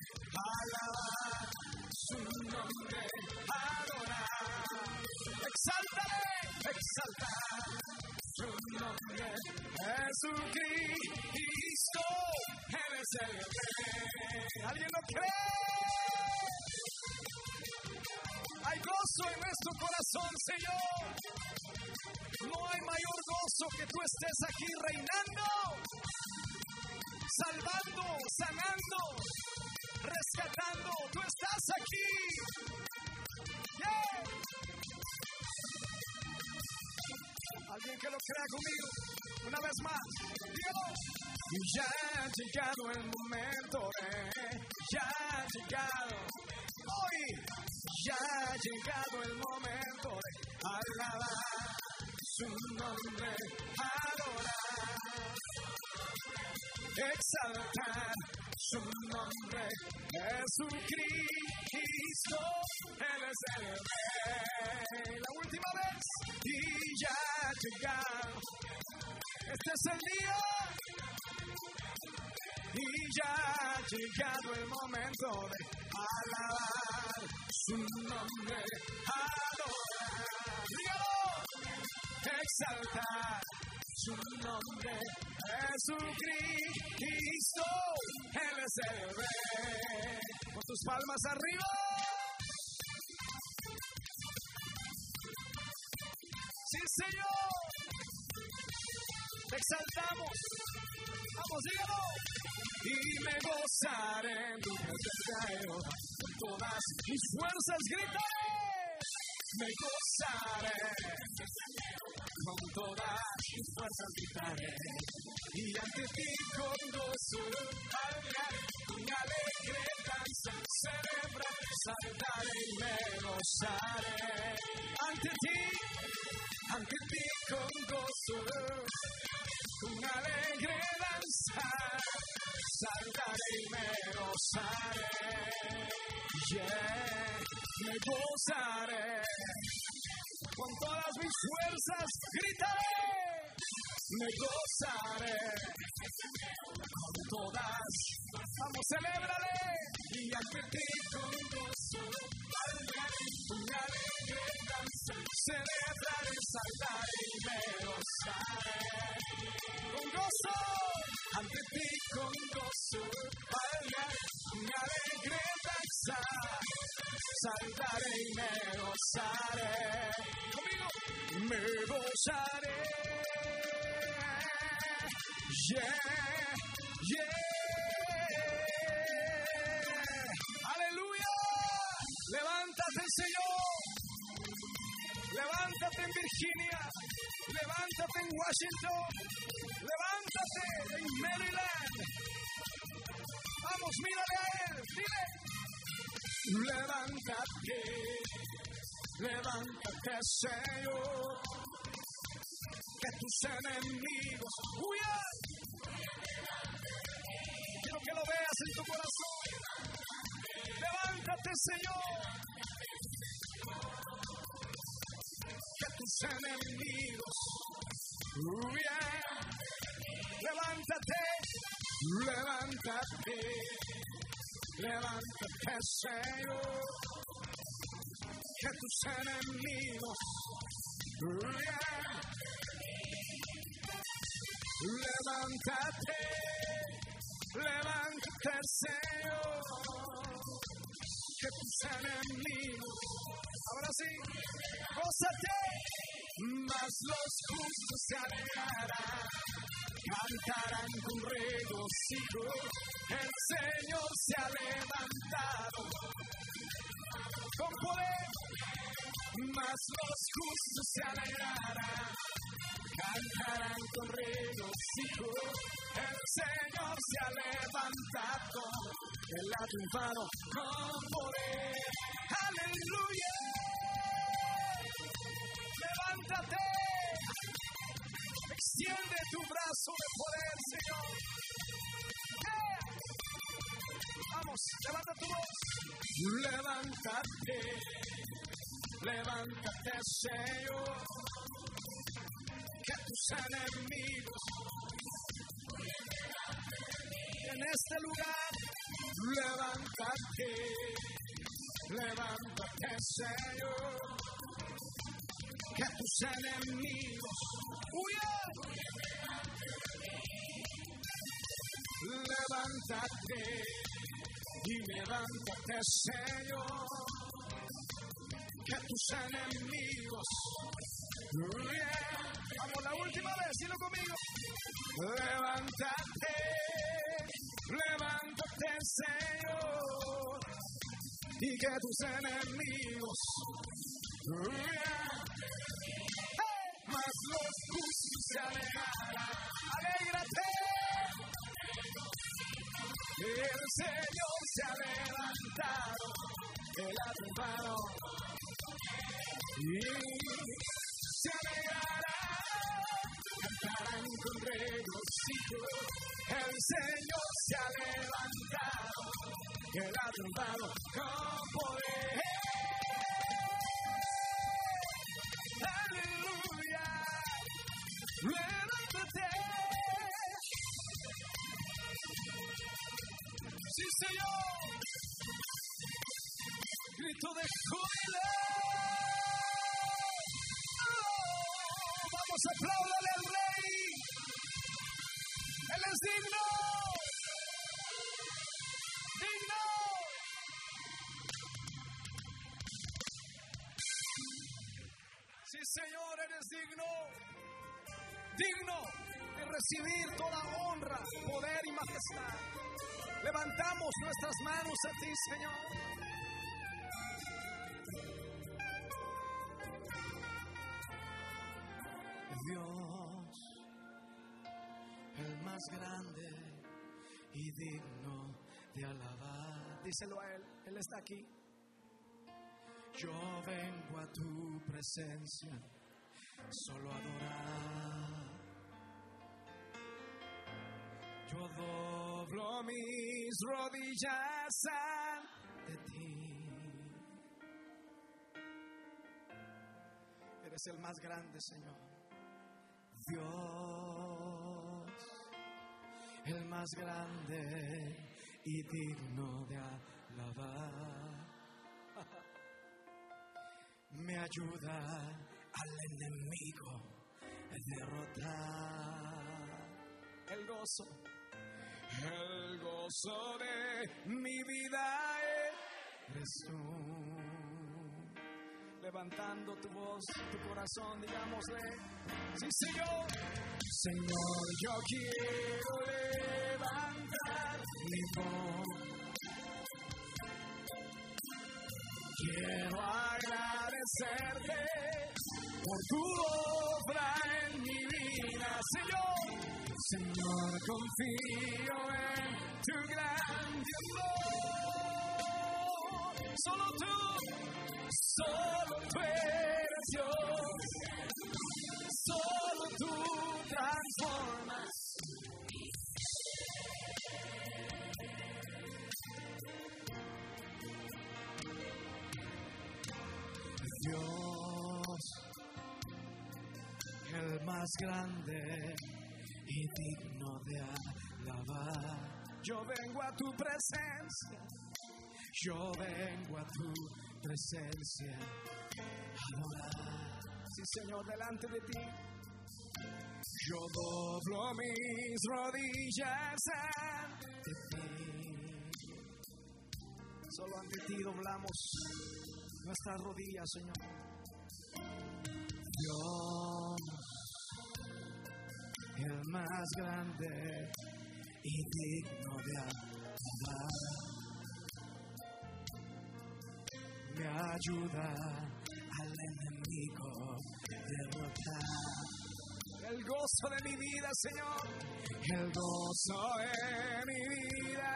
Speaker 3: alabar su nombre, adorar, exaltar, exaltar su nombre, Jesucristo, Él es el Rey. ¿Alguien lo cree? Hay gozo en nuestro corazón, Señor. No hay mayor gozo que tú estés aquí reinando salvando, sanando, rescatando. Tú estás aquí. Yeah. Alguien que lo crea conmigo. Una vez más. Y ya ha llegado el momento, eh. ya ha llegado. Hoy ya ha llegado el momento de alabar su nombre, adorar, exaltar su nombre, Jesucristo, Él es el Rey. La última vez, y ya ha llegado. Este es el día. Y ya ha llegado el momento de alabar su nombre, adorar, exaltar su nombre, Jesucristo, Él es el Rey. Con tus palmas arriba. Sí, Señor. Te exaltamos. Vamos, dígalo. Y me gozaré en tu presencia, con todas mis fuerzas gritaré. Me gozaré con todas mis fuerzas gritaré. Y ante ti con gozo, hablaré, con alegre danza, celebrar, saltaré y me gozaré. Ante ti, ante ti con gozo, con alegre danza, saltaré y me gozaré. Yeah, me gozaré. Con todas mis fuerzas gritaré. Me gozaré. Con todas. Vamos, celébrale. Y ti con gozo. Con alegre danza. Celebraré, saltaré y me gozaré. Con gozo. Ante ti con gozo. Danza. Saltaré y me gozaré. Me gozaré. Yeah, yeah. Aleluya. Levántate, Señor. Levántate en Virginia. Levántate en Washington. Levántate en Maryland. Vamos, mírale a él. Dile. Levántate. Levántate, Señor. Que tus enemigos huyan. Quiero que lo veas en tu corazón. Levántate, Señor. Que tus enemigos huyan. Levántate, levántate, levántate, Señor. Que tus enemigos huyan. Levántate, levántate, Señor, que tus enemigos, ahora sí, gózate, mas los justos se alegrarán, cantarán con regocijo, el Señor se ha levantado con poder, mas los justos se alegrarán cantarán con regocijo. El Señor se ha levantado, Él ha triunfado con poder. Aleluya. Levántate. Extiende tu brazo de poder, Señor. Yeah. Vamos, levanta tu voz. Levántate. Levántate, Señor que tus enemigos en este lugar levántate, levántate Señor, que tus enemigos huyan, levántate y levántate Señor, que tus enemigos huyan. Vamos, la última vez, dilo conmigo. Levántate, levántate, Señor, y que tus enemigos huyan. Mas los justos se alegrará. Alégrate. El Señor se ha levantado, Él ha y se alegrará, cantarán con regocijo. El Señor se ha levantado, Él ha con poder. Señor. Grito de júbilo. Vamos a aplaudirle al Rey. Él es digno. Digno. Sí, Señor, eres digno. Digno de recibir toda honra, poder y majestad. Levantamos nuestras manos a ti, Señor. Dios, el más grande y digno de alabar. Díselo a Él, Él está aquí. Yo vengo a tu presencia, solo a adorar. Yo doblo mis rodillas ante ti. Eres el más grande, Señor. Dios, el más grande y digno de alabar. Me ayuda al enemigo a derrotar el gozo, el gozo de mi vida eres tú. Levantando tu voz, tu corazón, digámosle, sí Señor, Señor, yo quiero levantar mi voz. Quiero agradecerte por tu obra en mi vida, Señor. Señor, confío en tu gran amor. Solo tú, solo tú eres Dios. Solo tú transformas. Dios, el más grande digno de alabar. Yo vengo a tu presencia, yo vengo a tu presencia, adorar. Sí, Señor, delante de ti. Yo doblo mis rodillas ante ti. Solo ante ti doblamos nuestras rodillas, Señor. El más grande y digno de alabar, me ayuda al enemigo derrotar. El gozo de mi vida, Señor, el gozo de mi vida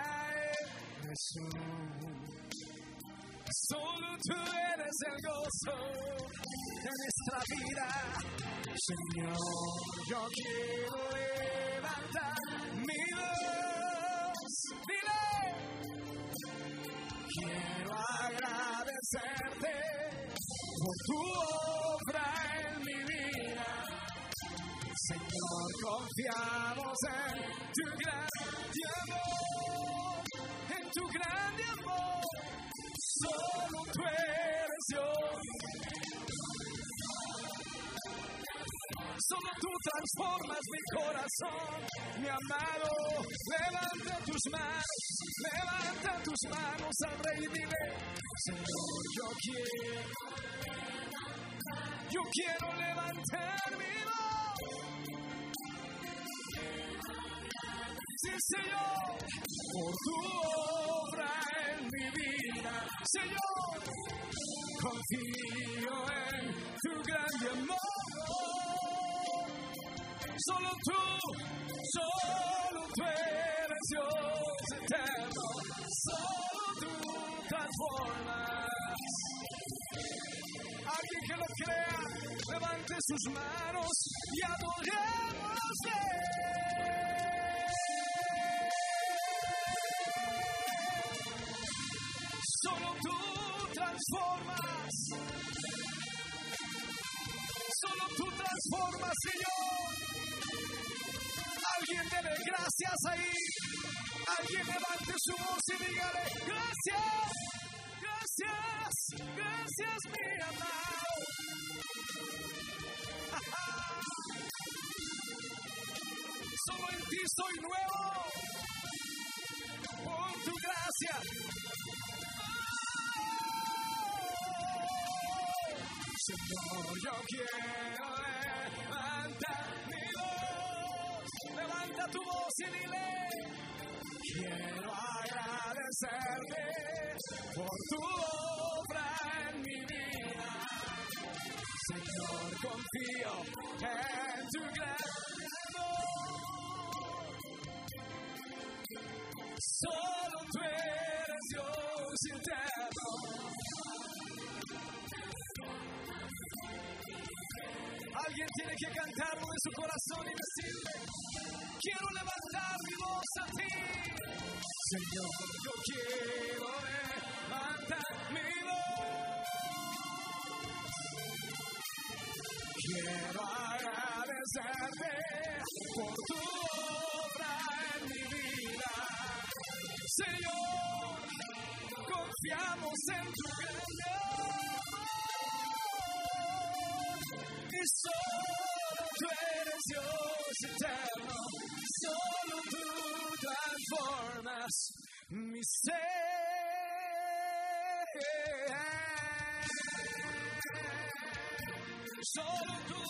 Speaker 3: es Jesús. Solo tú eres el gozo de nuestra vida. Señor, yo quiero levantar mi voz. Dile, quiero agradecerte por tu obra en mi vida. Señor, confiamos en tu gran amor, en tu gran amor. Solo tú eres Dios. Solo tú transformas mi corazón, mi amado. Levanta tus manos, levanta tus manos al rey y dile, Señor, yo quiero, yo quiero levantar mi voz. Sí, Señor, por tu obra en mi vida, Señor, confío en tu grande amor. Solo tú, solo tú eres Dios eterno. Solo tú transformas. Alguien que lo crea, levante sus manos y adorémosle. Solo tú transformas. Solo tú transformas, Señor. Alguien debe gracias ahí. Alguien levante su voz y dígale, gracias, gracias, gracias, mi amado. Solo en ti soy nuevo. Por tu gracia. Señor, yo quiero Tu voz y dile. Quiero agradecerte por tu obra en mi vida. Señor, confío en tu gran. Solo tú eres Dios eterno. Alguien tiene que cantarlo de su corazón y decirle, quiero levantar mi voz a ti. Señor, yo quiero levantar mi voz. Quiero agradecerte por tu obra en mi vida. Señor, confiamos en tu gran solo tú eres Dios eterno, solo tú transformas mi ser. Solo tú,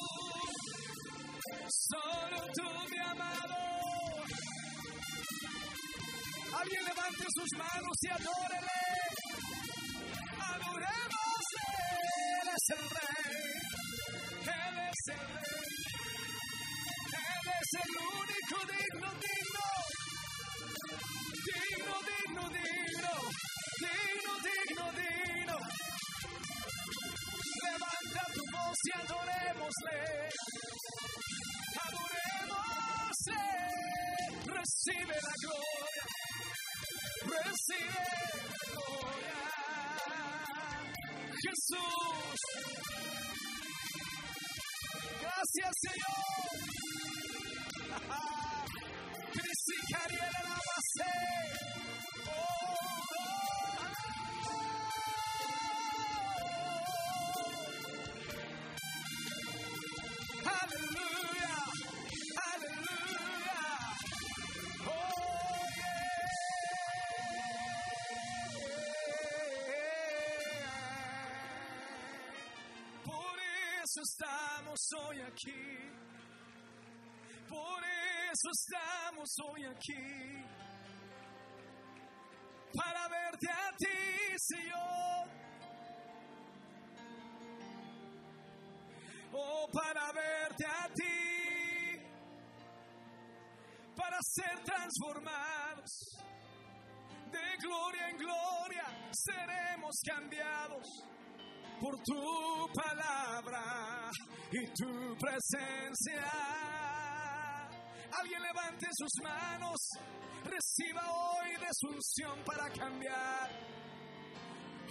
Speaker 3: solo tú, mi amado. Alguien levante sus manos y adórele. Adoremos, Él es el Rey. Es el rey. Él es el único digno, digno. Digno, digno, digno. Digno, digno, digno. Levanta tu voz y adorémosle. Adorémosle. Recibe la gloria. Recibe la gloria. Jesús. Gracias, Señor. Hoy aquí. Por eso estamos hoy aquí. Para verte a ti, Señor. Oh, para verte a ti. Para ser transformados. De gloria en gloria seremos cambiados por tu palabra y tu presencia. Alguien levante sus manos, reciba hoy de su unción para cambiar.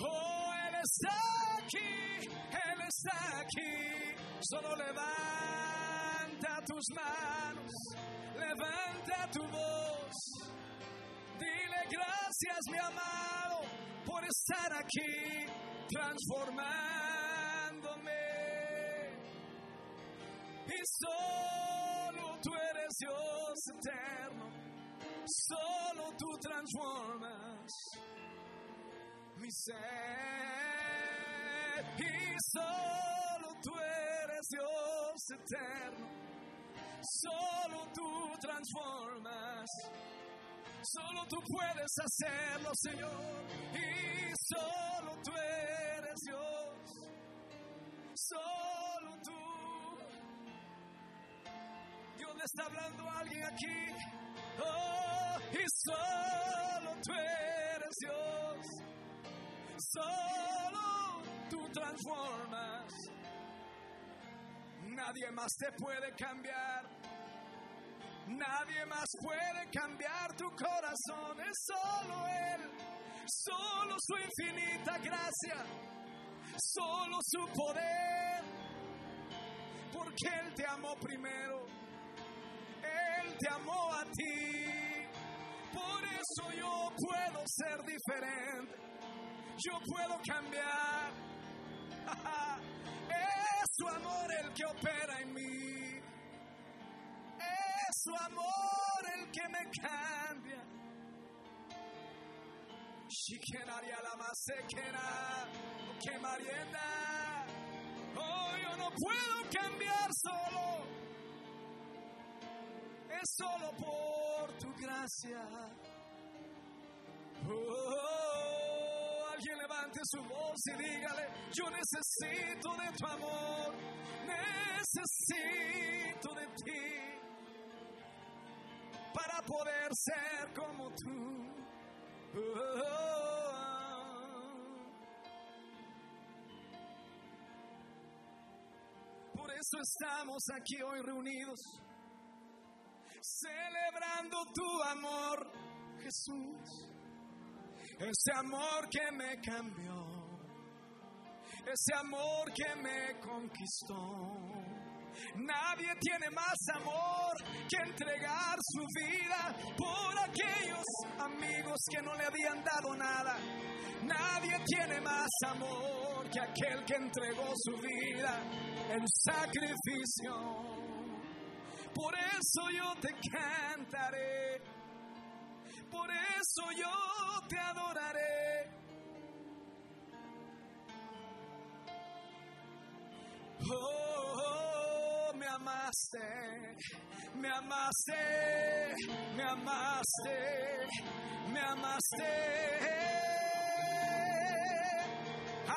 Speaker 3: Oh, Él está aquí, Él está aquí. Solo levanta tus manos, levanta tu voz. Dile gracias, mi amado, por estar aquí transformándome. Y solo tú eres Dios eterno, solo tú transformas mi ser. Y solo tú eres Dios eterno, solo tú transformas. Solo tú puedes hacerlo, Señor. Y solo tú eres Dios. Solo tú. Yo le está hablando a alguien aquí. Oh, y solo tú eres Dios. Solo tú transformas. Nadie más te puede cambiar. Nadie más puede cambiar tu corazón. Es solo Él. Solo su infinita gracia. Solo su poder. Porque Él te amó primero. Él te amó a ti. Por eso yo puedo ser diferente. Yo puedo cambiar. Es su amor el que opera en mí. Su amor el que me cambia. Shikenaria la masequera, que marienda. Oh, yo no puedo cambiar solo. Es solo por tu gracia. Oh, alguien levante su voz y dígale, yo necesito de tu amor, necesito de ti para poder ser como tú. Por eso estamos aquí hoy reunidos, celebrando tu amor, Jesús. Ese amor que me cambió, ese amor que me conquistó. Nadie tiene más amor que entregar su vida por aquellos amigos que no le habían dado nada. Nadie tiene más amor que aquel que entregó su vida en sacrificio. Por eso yo te cantaré, por eso yo te adoraré. Oh, oh, me amaste, me amaste, me amaste, me amaste.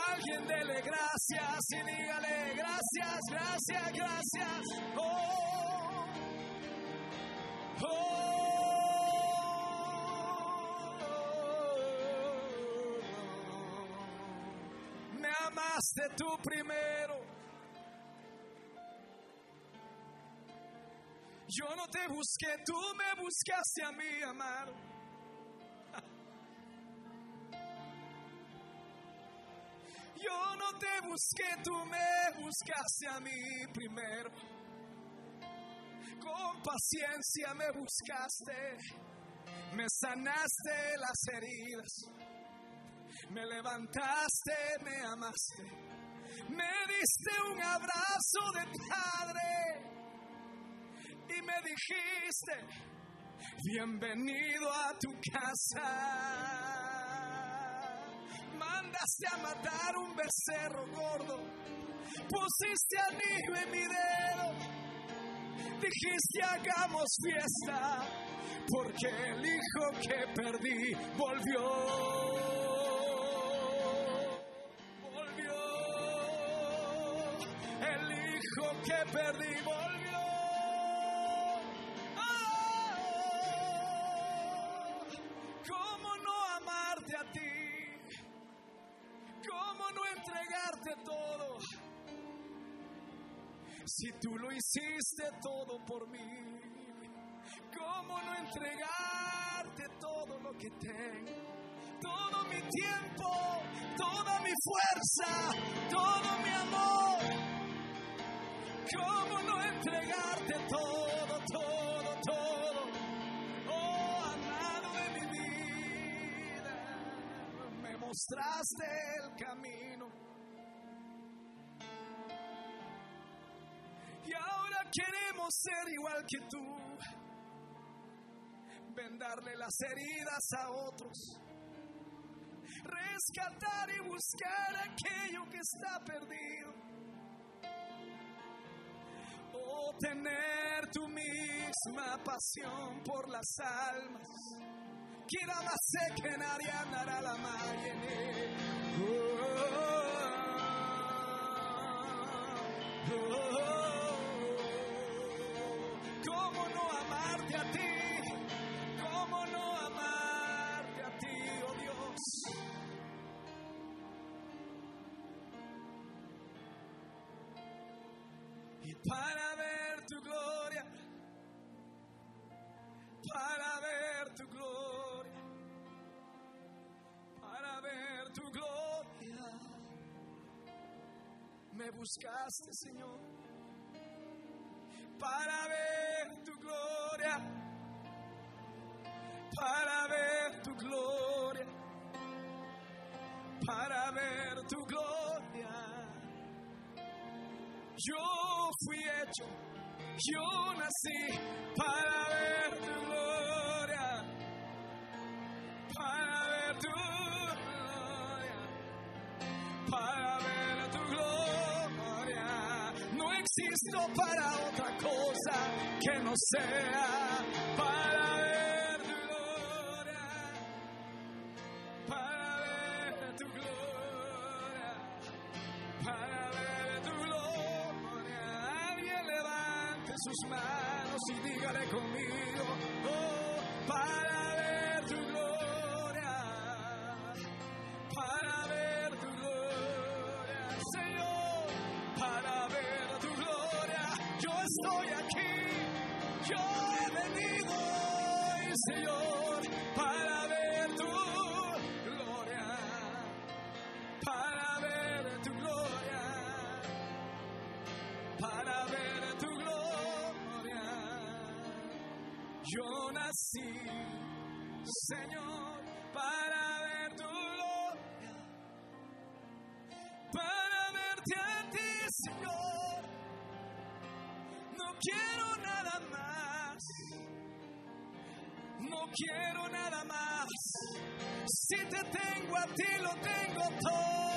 Speaker 3: Alguien dele gracias y dígale gracias, gracias, gracias. Oh, oh, me amaste tú primero. Yo no te busqué, tú me buscaste a mí, amado. Yo no te busqué, tú me buscaste a mí primero. Con paciencia me buscaste, me sanaste las heridas, me levantaste, me amaste, me diste un abrazo de padre y me dijiste, bienvenido a tu casa. Mandaste a matar un becerro gordo, pusiste anillo en mi dedo dijiste hagamos fiesta, porque el hijo que perdí volvió. Volvió. El hijo que perdí volvió. Por mí, ¿cómo no entregarte todo lo que tengo? Todo mi tiempo, toda mi fuerza, todo mi amor. ¿Cómo no entregarte todo, todo, todo? Oh, amado de mi vida, me mostraste el camino. Queremos ser igual que tú. Vendarle las heridas a otros. Rescatar y buscar aquello que está perdido. O tener tu misma pasión por las almas. Quiera más sé ¿Cómo no amarte a ti? ¿Cómo no amarte a ti, oh Dios? Y para ver tu gloria, para ver tu gloria, para ver tu gloria, me buscaste, Señor, para ver para ver tu gloria, para ver tu gloria. Yo fui hecho, yo nací para ver tu gloria, para ver tu gloria, para ver tu gloria. No existo para otra cosa que no sea para ver tu gloria, para ver tu gloria, para ver tu gloria. Alguien levante sus manos y dígale conmigo, oh, para ver tu gloria, para ver tu gloria, Señor, para ver tu gloria. Yo estoy aquí, Señor, para ver tu gloria, para ver tu gloria para ver tu gloria. Yo nací, Señor, para ver tu gloria, para verte a ti, Señor. No quiero quiero nada más. Si te tengo a ti, lo tengo todo.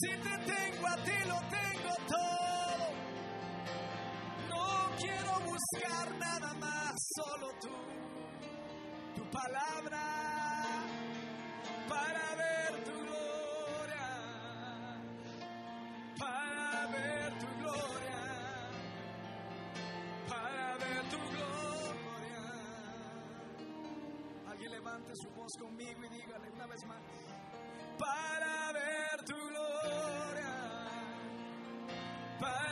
Speaker 3: Si te tengo a ti lo tengo todo. No quiero buscar nada más, solo tú. Tu palabra para ver levante su voz conmigo y dígale una vez más para ver tu gloria, para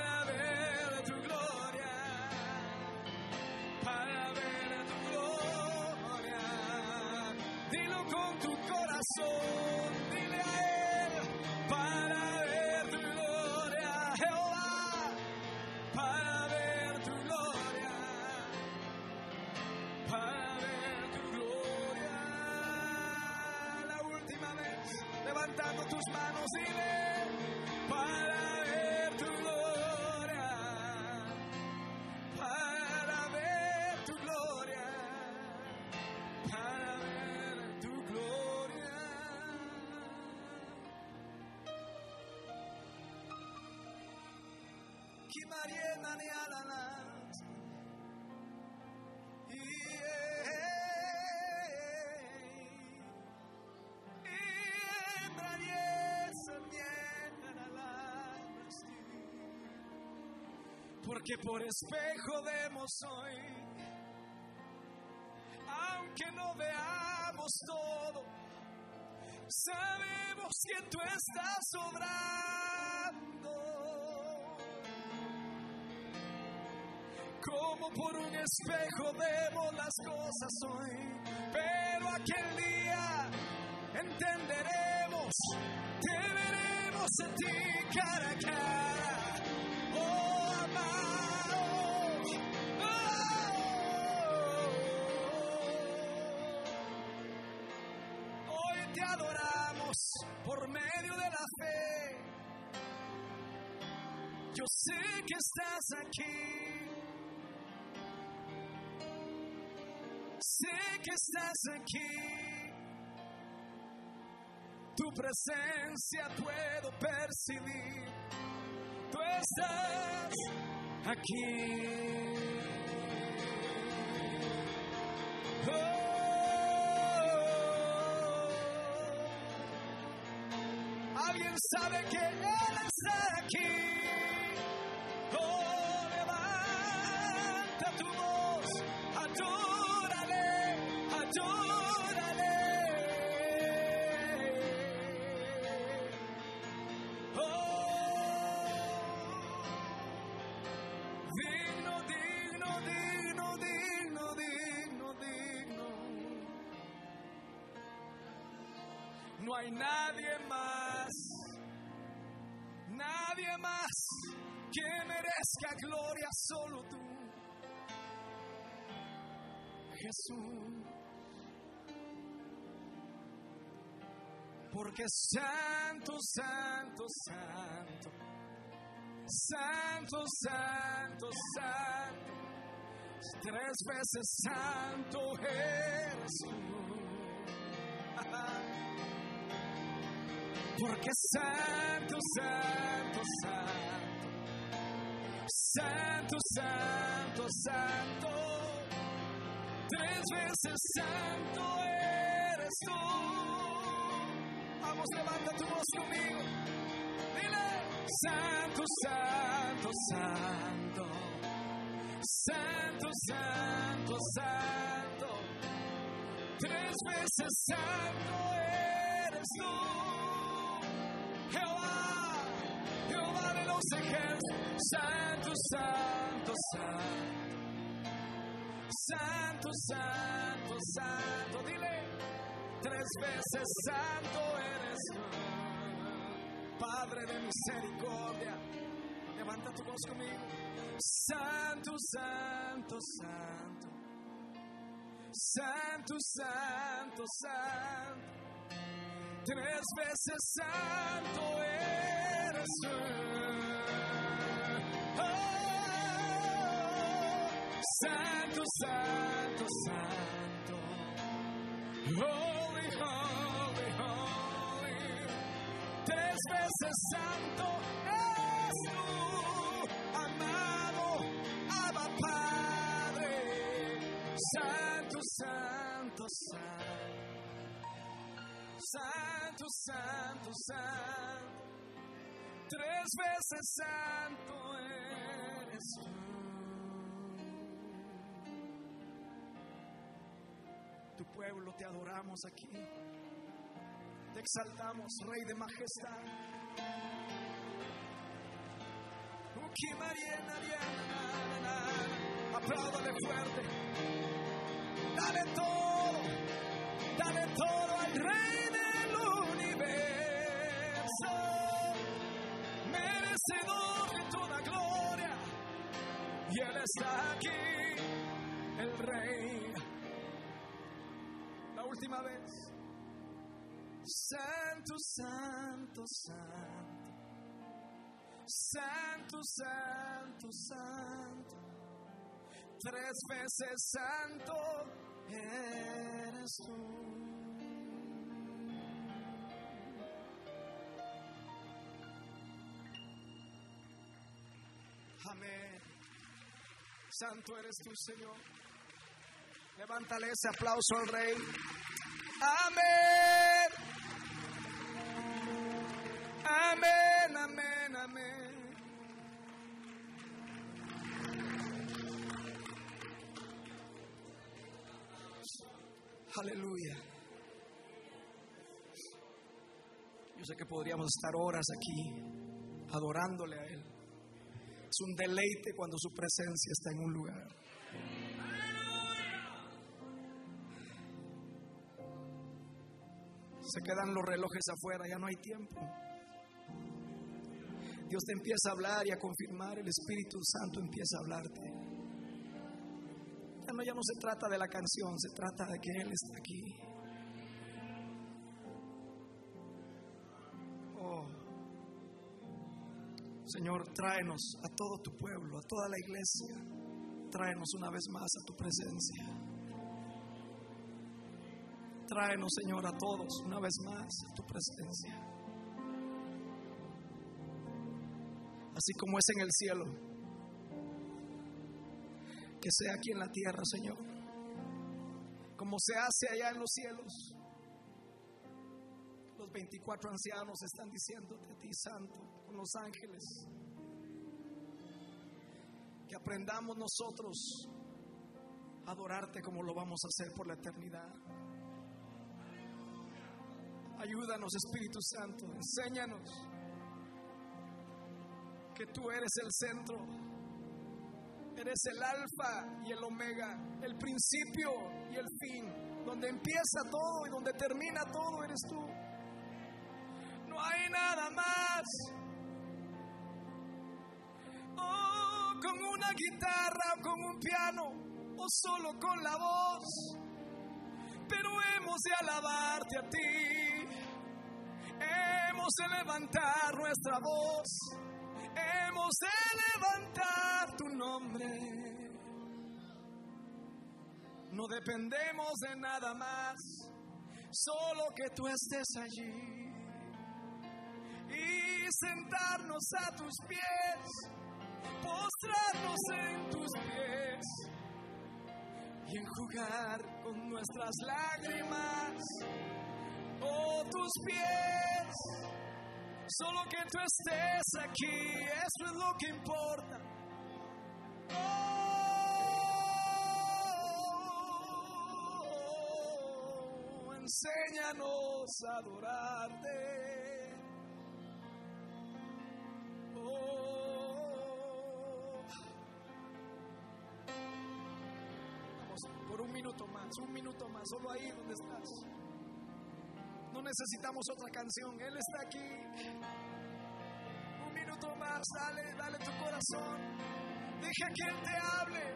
Speaker 3: Porque por espejo vemos hoy, aunque no veamos todo, sabemos que tú estás obrando. Por un espejo vemos las cosas hoy, pero aquel día entenderemos, te veremos a ti cara a cara. Estás aquí. Tu presencia puedo percibir. Tú estás aquí. Oh. Alguien sabe que hay nadie más, nadie más que merezca gloria, solo tú, Jesús. Porque santo, santo, santo, santo, santo, santo, tres veces santo eres Porque santo, santo, santo, santo, santo, santo, tres veces santo eres tú. Vamos, levanta tu voz conmigo. Dile, Santo, Santo, Santo. Santo, Santo, Santo. Tres veces Santo eres tú. Santo, Santo, Santo. Santo, Santo, Santo. Dile tres veces santo eres Padre de misericordia. Levanta tu voz conmigo. Santo, santo, santo. Santo, santo, santo. Tres veces santo eres oh, santo, santo, santo. Oh, veces santo es tu amado Abba Padre. Santo, santo, santo. Santo, santo, santo. Tres veces santo eres tú. Tu pueblo te adoramos aquí. Te exaltamos, Rey de Majestad. Apláudale fuerte. Dale todo, dale todo al Rey del universo. Merecedor de toda gloria. Y Él está aquí, el Rey. Última vez. Santo, santo, santo. Santo, santo, santo. Tres veces santo eres tú. Amén. Santo eres tú, Señor. Levántale ese aplauso al Rey. Amén. Amén, amén, amén. Aleluya. Yo sé que podríamos estar horas aquí adorándole a Él. Es un deleite cuando su presencia está en un lugar. Se quedan los relojes afuera, ya no hay tiempo. Dios te empieza a hablar y a confirmar, el Espíritu Santo empieza a hablarte. Ya no, ya no se trata de la canción, se trata de que Él está aquí. Oh, Señor, tráenos a todo tu pueblo, a toda la iglesia. Tráenos una vez más a tu presencia. Tráenos, Señor, a todos una vez más tu presencia. así como es en el cielo. Que sea aquí en la tierra, Señor. Como se hace allá en los cielos. Los 24 ancianos están diciéndote a ti, Santo, con los ángeles. Que aprendamos nosotros a adorarte como lo vamos a hacer por la eternidad. Ayúdanos, Espíritu Santo, enséñanos que tú eres el centro, eres el alfa y el omega, el principio y el fin, donde empieza todo y donde termina todo eres tú. No hay nada más. Oh, con una guitarra o con un piano o solo con la voz. Pero hemos de alabarte a ti. De levantar nuestra voz. Hemos de levantar tu nombre. No dependemos de nada más, solo que tú estés allí. Y sentarnos a tus pies, postrarnos en tus pies y enjugar con nuestras lágrimas oh tus pies. Solo que tú estés aquí, eso es lo que importa. Oh, enséñanos a adorarte. Oh. Vamos, por un minuto más, un minuto más, solo ahí donde estás. Necesitamos otra canción, Él está aquí. Un minuto más, dale, dale tu corazón. Deja que Él te hable.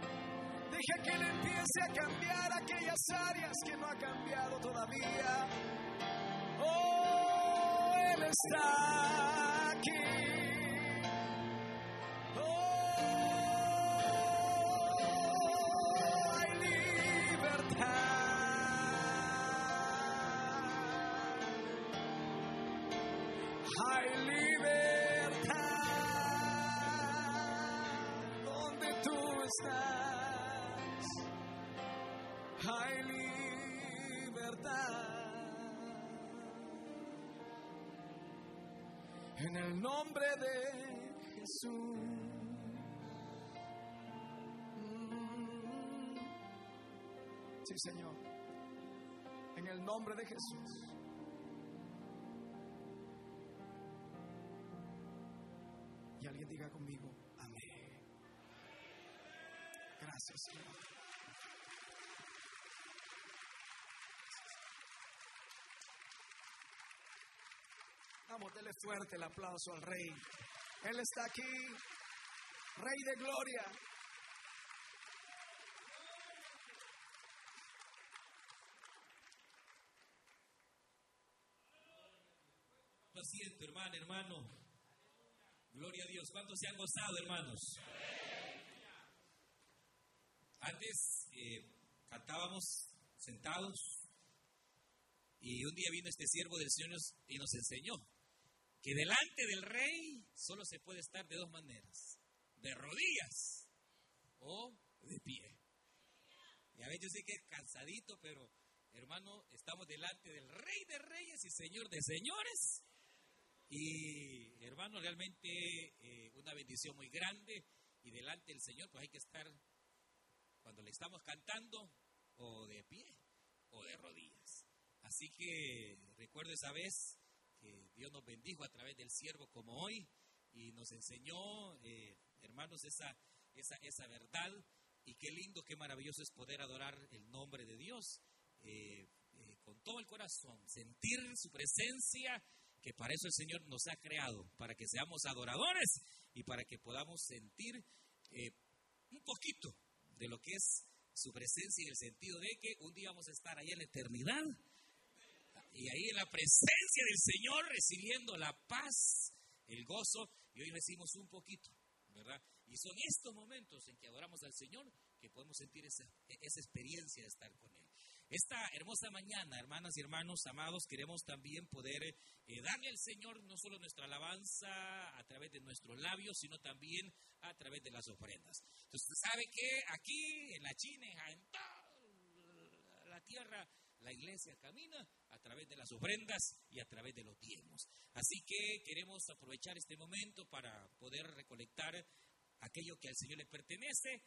Speaker 3: Deja que Él empiece a cambiar aquellas áreas que no ha cambiado todavía. Oh, Él está aquí. En el nombre de Jesús. Sí, Señor. En el nombre de Jesús. Y alguien diga conmigo, amén. Gracias, Señor. Vamos, dele fuerte el aplauso al Rey. Él está aquí, Rey de Gloria.
Speaker 2: Lo siento, hermano, hermano. Gloria a Dios. ¿Cuántos se han gozado, hermanos? Antes eh, cantábamos sentados y un día vino este siervo del Señor y nos enseñó que delante del rey solo se puede estar de dos maneras, de rodillas o de pie. Y a veces yo sé que es cansadito, pero hermano, estamos delante del rey de reyes y señor de señores. Y hermano, realmente eh, una bendición muy grande y delante del Señor pues hay que estar cuando le estamos cantando o de pie o de rodillas. Así que recuerdo esa vez Dios nos bendijo a través del siervo como hoy y nos enseñó, eh, hermanos, esa, esa, esa verdad. Y qué lindo, qué maravilloso es poder adorar el nombre de Dios eh, eh, con todo el corazón, sentir su presencia que para eso el Señor nos ha creado, para que seamos adoradores y para que podamos sentir un poquito de lo que es su presencia en el sentido de que un día vamos a estar ahí en la eternidad y ahí en la presencia del Señor recibiendo la paz, el gozo y hoy recibimos un poquito, ¿verdad? Y son estos momentos en que adoramos al Señor que podemos sentir esa, esa experiencia de estar con Él. Esta hermosa mañana, hermanas y hermanos amados, queremos también poder eh, darle al Señor no solo nuestra alabanza a través de nuestros labios, sino también a través de las ofrendas. Entonces, sabe que aquí en la China, en toda la tierra, la iglesia camina a través de las ofrendas y a través de los diezmos. Así que queremos aprovechar este momento para poder recolectar aquello que al Señor le pertenece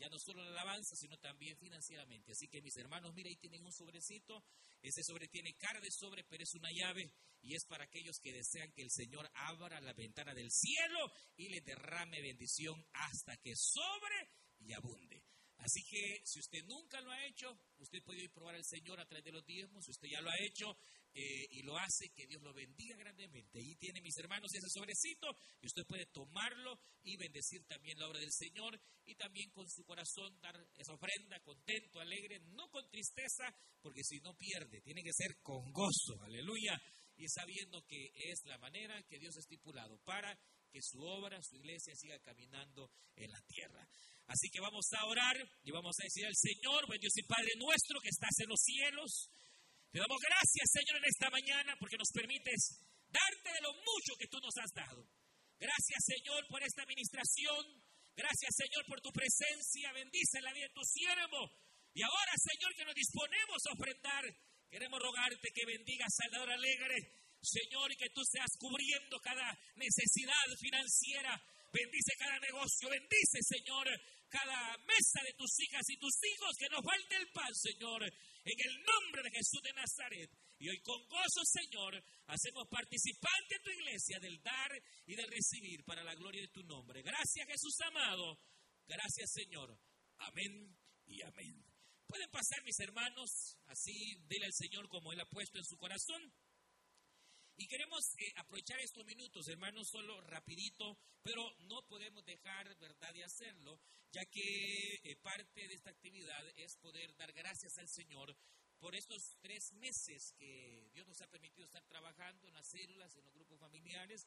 Speaker 2: ya no solo la alabanza, sino también financieramente. Así que mis hermanos, mira, ahí tienen un sobrecito. Ese sobre tiene cara de sobre, pero es una llave y es para aquellos que desean que el Señor abra la ventana del cielo y le derrame bendición hasta que sobre y abunde. Así que si usted nunca lo ha hecho, usted puede ir probar al Señor a través de los diezmos. Si usted ya lo ha hecho, eh, y lo hace, que Dios lo bendiga grandemente. Ahí tiene mis hermanos ese sobrecito y usted puede tomarlo y bendecir también la obra del Señor y también con su corazón dar esa ofrenda contento, alegre, no con tristeza, porque si no pierde, tiene que ser con gozo, aleluya, y sabiendo que es la manera que Dios ha estipulado para que su obra, su iglesia siga caminando en la tierra. Así que vamos a orar y vamos a decir al Señor, buen Dios y Padre nuestro que estás en los cielos, te damos gracias, Señor, en esta mañana porque nos permites darte de lo mucho que tú nos has dado. Gracias, Señor, por esta administración. Gracias, Señor, por tu presencia. Bendice la vida de tu siervo. Y ahora, Señor, que nos disponemos a ofrendar, queremos rogarte que bendigas Salvador Alegre, Señor, y que tú seas cubriendo cada necesidad financiera. Bendice cada negocio, bendice, Señor, cada mesa de tus hijas y tus hijos, que nos falte el pan, Señor, en el nombre de Jesús de Nazaret. Y hoy con gozo, Señor, hacemos participante en tu iglesia del dar y del recibir para la gloria de tu nombre. Gracias, Jesús amado. Gracias, Señor. Amén y amén. Pueden pasar, mis hermanos, así dile al Señor como Él ha puesto en su corazón. Y queremos eh, aprovechar estos minutos, hermanos, solo rapidito, pero no podemos dejar, ¿verdad?, de hacerlo, ya que eh, parte de esta actividad es poder dar gracias al Señor por estos tres meses que Dios nos ha permitido estar trabajando en las células, en los grupos familiares.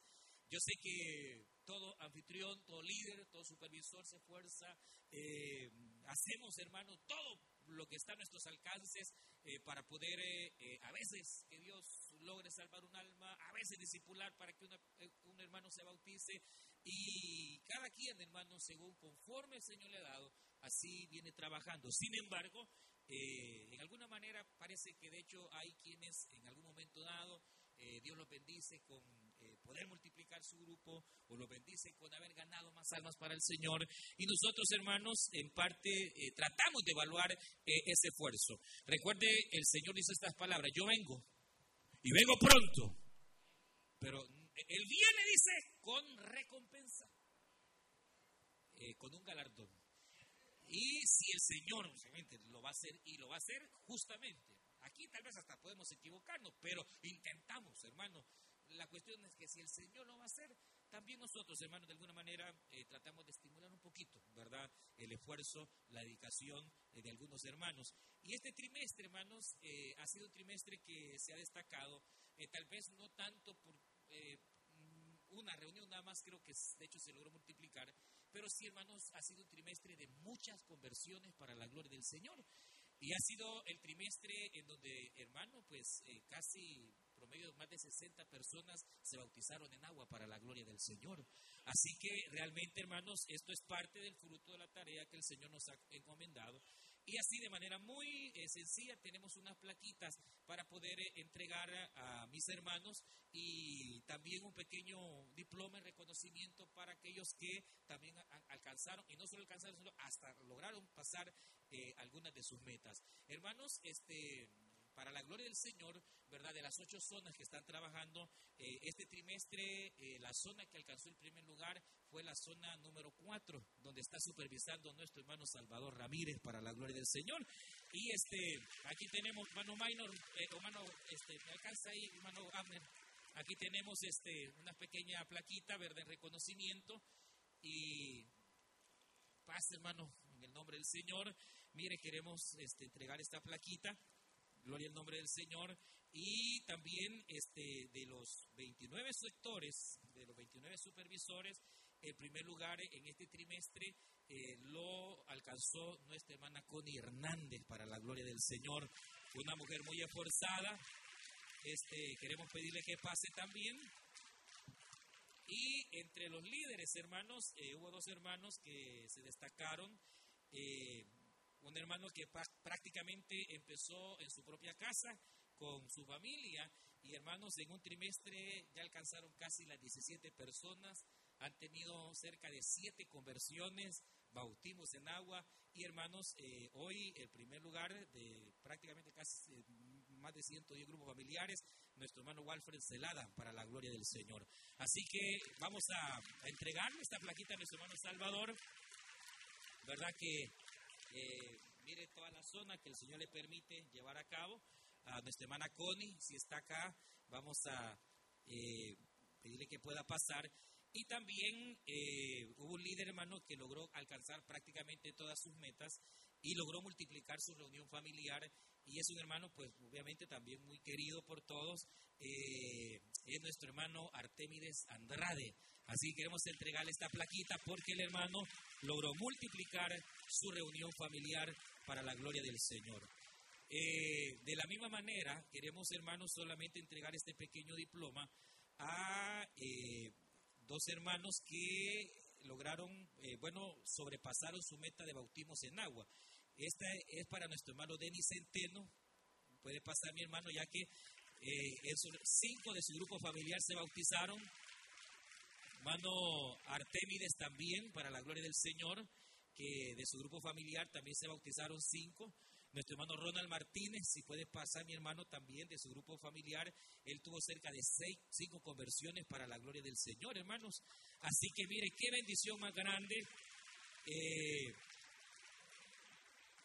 Speaker 2: Yo sé que todo anfitrión, todo líder, todo supervisor se esfuerza. Eh, hacemos, hermanos, todo lo que está a nuestros alcances para poder, a veces, que Dios logre salvar un alma, a veces discipular para que eh, un hermano se bautice. Y cada quien, hermano, según conforme el Señor le ha dado, así viene trabajando. Sin embargo, eh, en alguna manera parece que de hecho hay quienes en algún momento dado eh, Dios los bendice con poder multiplicar su grupo o los bendice con haber ganado más almas para el Señor. Y nosotros, hermanos, en parte tratamos de evaluar ese esfuerzo. Recuerde, el Señor dice estas palabras, yo vengo y vengo pronto. Pero Él viene, dice, con recompensa, eh, con un galardón. Y si el Señor obviamente, lo va a hacer y lo va a hacer justamente. Aquí tal vez hasta podemos equivocarnos, pero intentamos, hermano. La cuestión es que si el Señor lo va a hacer, también nosotros, hermanos, de alguna manera eh, tratamos de estimular un poquito, ¿verdad? El esfuerzo, la dedicación eh, de algunos hermanos. Y este trimestre, hermanos, eh, ha sido un trimestre que se ha destacado, tal vez no tanto por mm, una reunión nada más, creo que de hecho se logró multiplicar, pero sí, hermanos, ha sido un trimestre de muchas conversiones para la gloria del Señor. Y ha sido el trimestre en donde, hermano, pues casi promedio más de 60 personas se bautizaron en agua para la gloria del Señor. Así que realmente, hermanos, esto es parte del fruto de la tarea que el Señor nos ha encomendado. Y así de manera muy eh, sencilla tenemos unas plaquitas para poder eh, entregar a, mis hermanos y también un pequeño diploma de reconocimiento para aquellos que también alcanzaron, y no solo alcanzaron, sino hasta lograron pasar eh, algunas de sus metas. Hermanos, este para la gloria del Señor, ¿verdad? De las ocho zonas que están trabajando eh, este trimestre, eh, la zona que alcanzó el primer lugar fue la zona número cuatro, donde está supervisando nuestro hermano Salvador Ramírez para la gloria del Señor. Y este, aquí tenemos, hermano Minor, eh, hermano, este, me alcanza ahí, hermano Abner. Aquí tenemos este, una pequeña plaquita, ¿verdad? En reconocimiento. Y paz, hermano, en el nombre del Señor. Mire, queremos este, entregar esta plaquita Gloria al nombre del Señor. Y también este, de los 29 sectores, de los 29 supervisores, el primer lugar en este trimestre eh, lo alcanzó nuestra hermana Connie Hernández para la gloria del Señor. Una mujer muy esforzada. Este, queremos pedirle que pase también. Y entre los líderes, hermanos, eh, hubo dos hermanos que se destacaron. Eh, un hermano que prácticamente empezó en su propia casa con su familia y hermanos en un trimestre ya alcanzaron casi las 17 personas, han tenido cerca de 7 conversiones, bautismos en agua y hermanos, eh, hoy el primer lugar de prácticamente casi eh, más de 110 grupos familiares, nuestro hermano Walfred Celada para la gloria del Señor. Así que vamos a, a entregarle esta plaquita a nuestro hermano Salvador, ¿verdad que eh, mire toda la zona que el Señor le permite llevar a cabo. a nuestra hermana Connie, si está acá, vamos a eh, pedirle que pueda pasar. Y también eh, hubo un líder, hermano, que logró alcanzar prácticamente todas sus metas y logró multiplicar su reunión familiar. Y es un hermano, pues obviamente también muy querido por todos. Es nuestro hermano Artemides Andrade. Así que queremos entregarle esta plaquita porque el hermano logró multiplicar su reunión familiar para la gloria del Señor. Eh, de la misma manera, queremos, hermanos, solamente entregar este pequeño diploma a eh, dos hermanos que lograron, eh, bueno, sobrepasaron su meta de bautismos en agua. Esta es para nuestro hermano Denis Centeno. Puede pasar mi hermano, ya que cinco de su grupo familiar se bautizaron. Hermano Artemides también, para la gloria del Señor, que de su grupo familiar también se bautizaron cinco. Nuestro hermano Ronald Martínez, si puede pasar, mi hermano también de su grupo familiar, él tuvo cerca de seis, cinco conversiones para la gloria del Señor, hermanos. Así que mire, qué bendición más grande. Eh,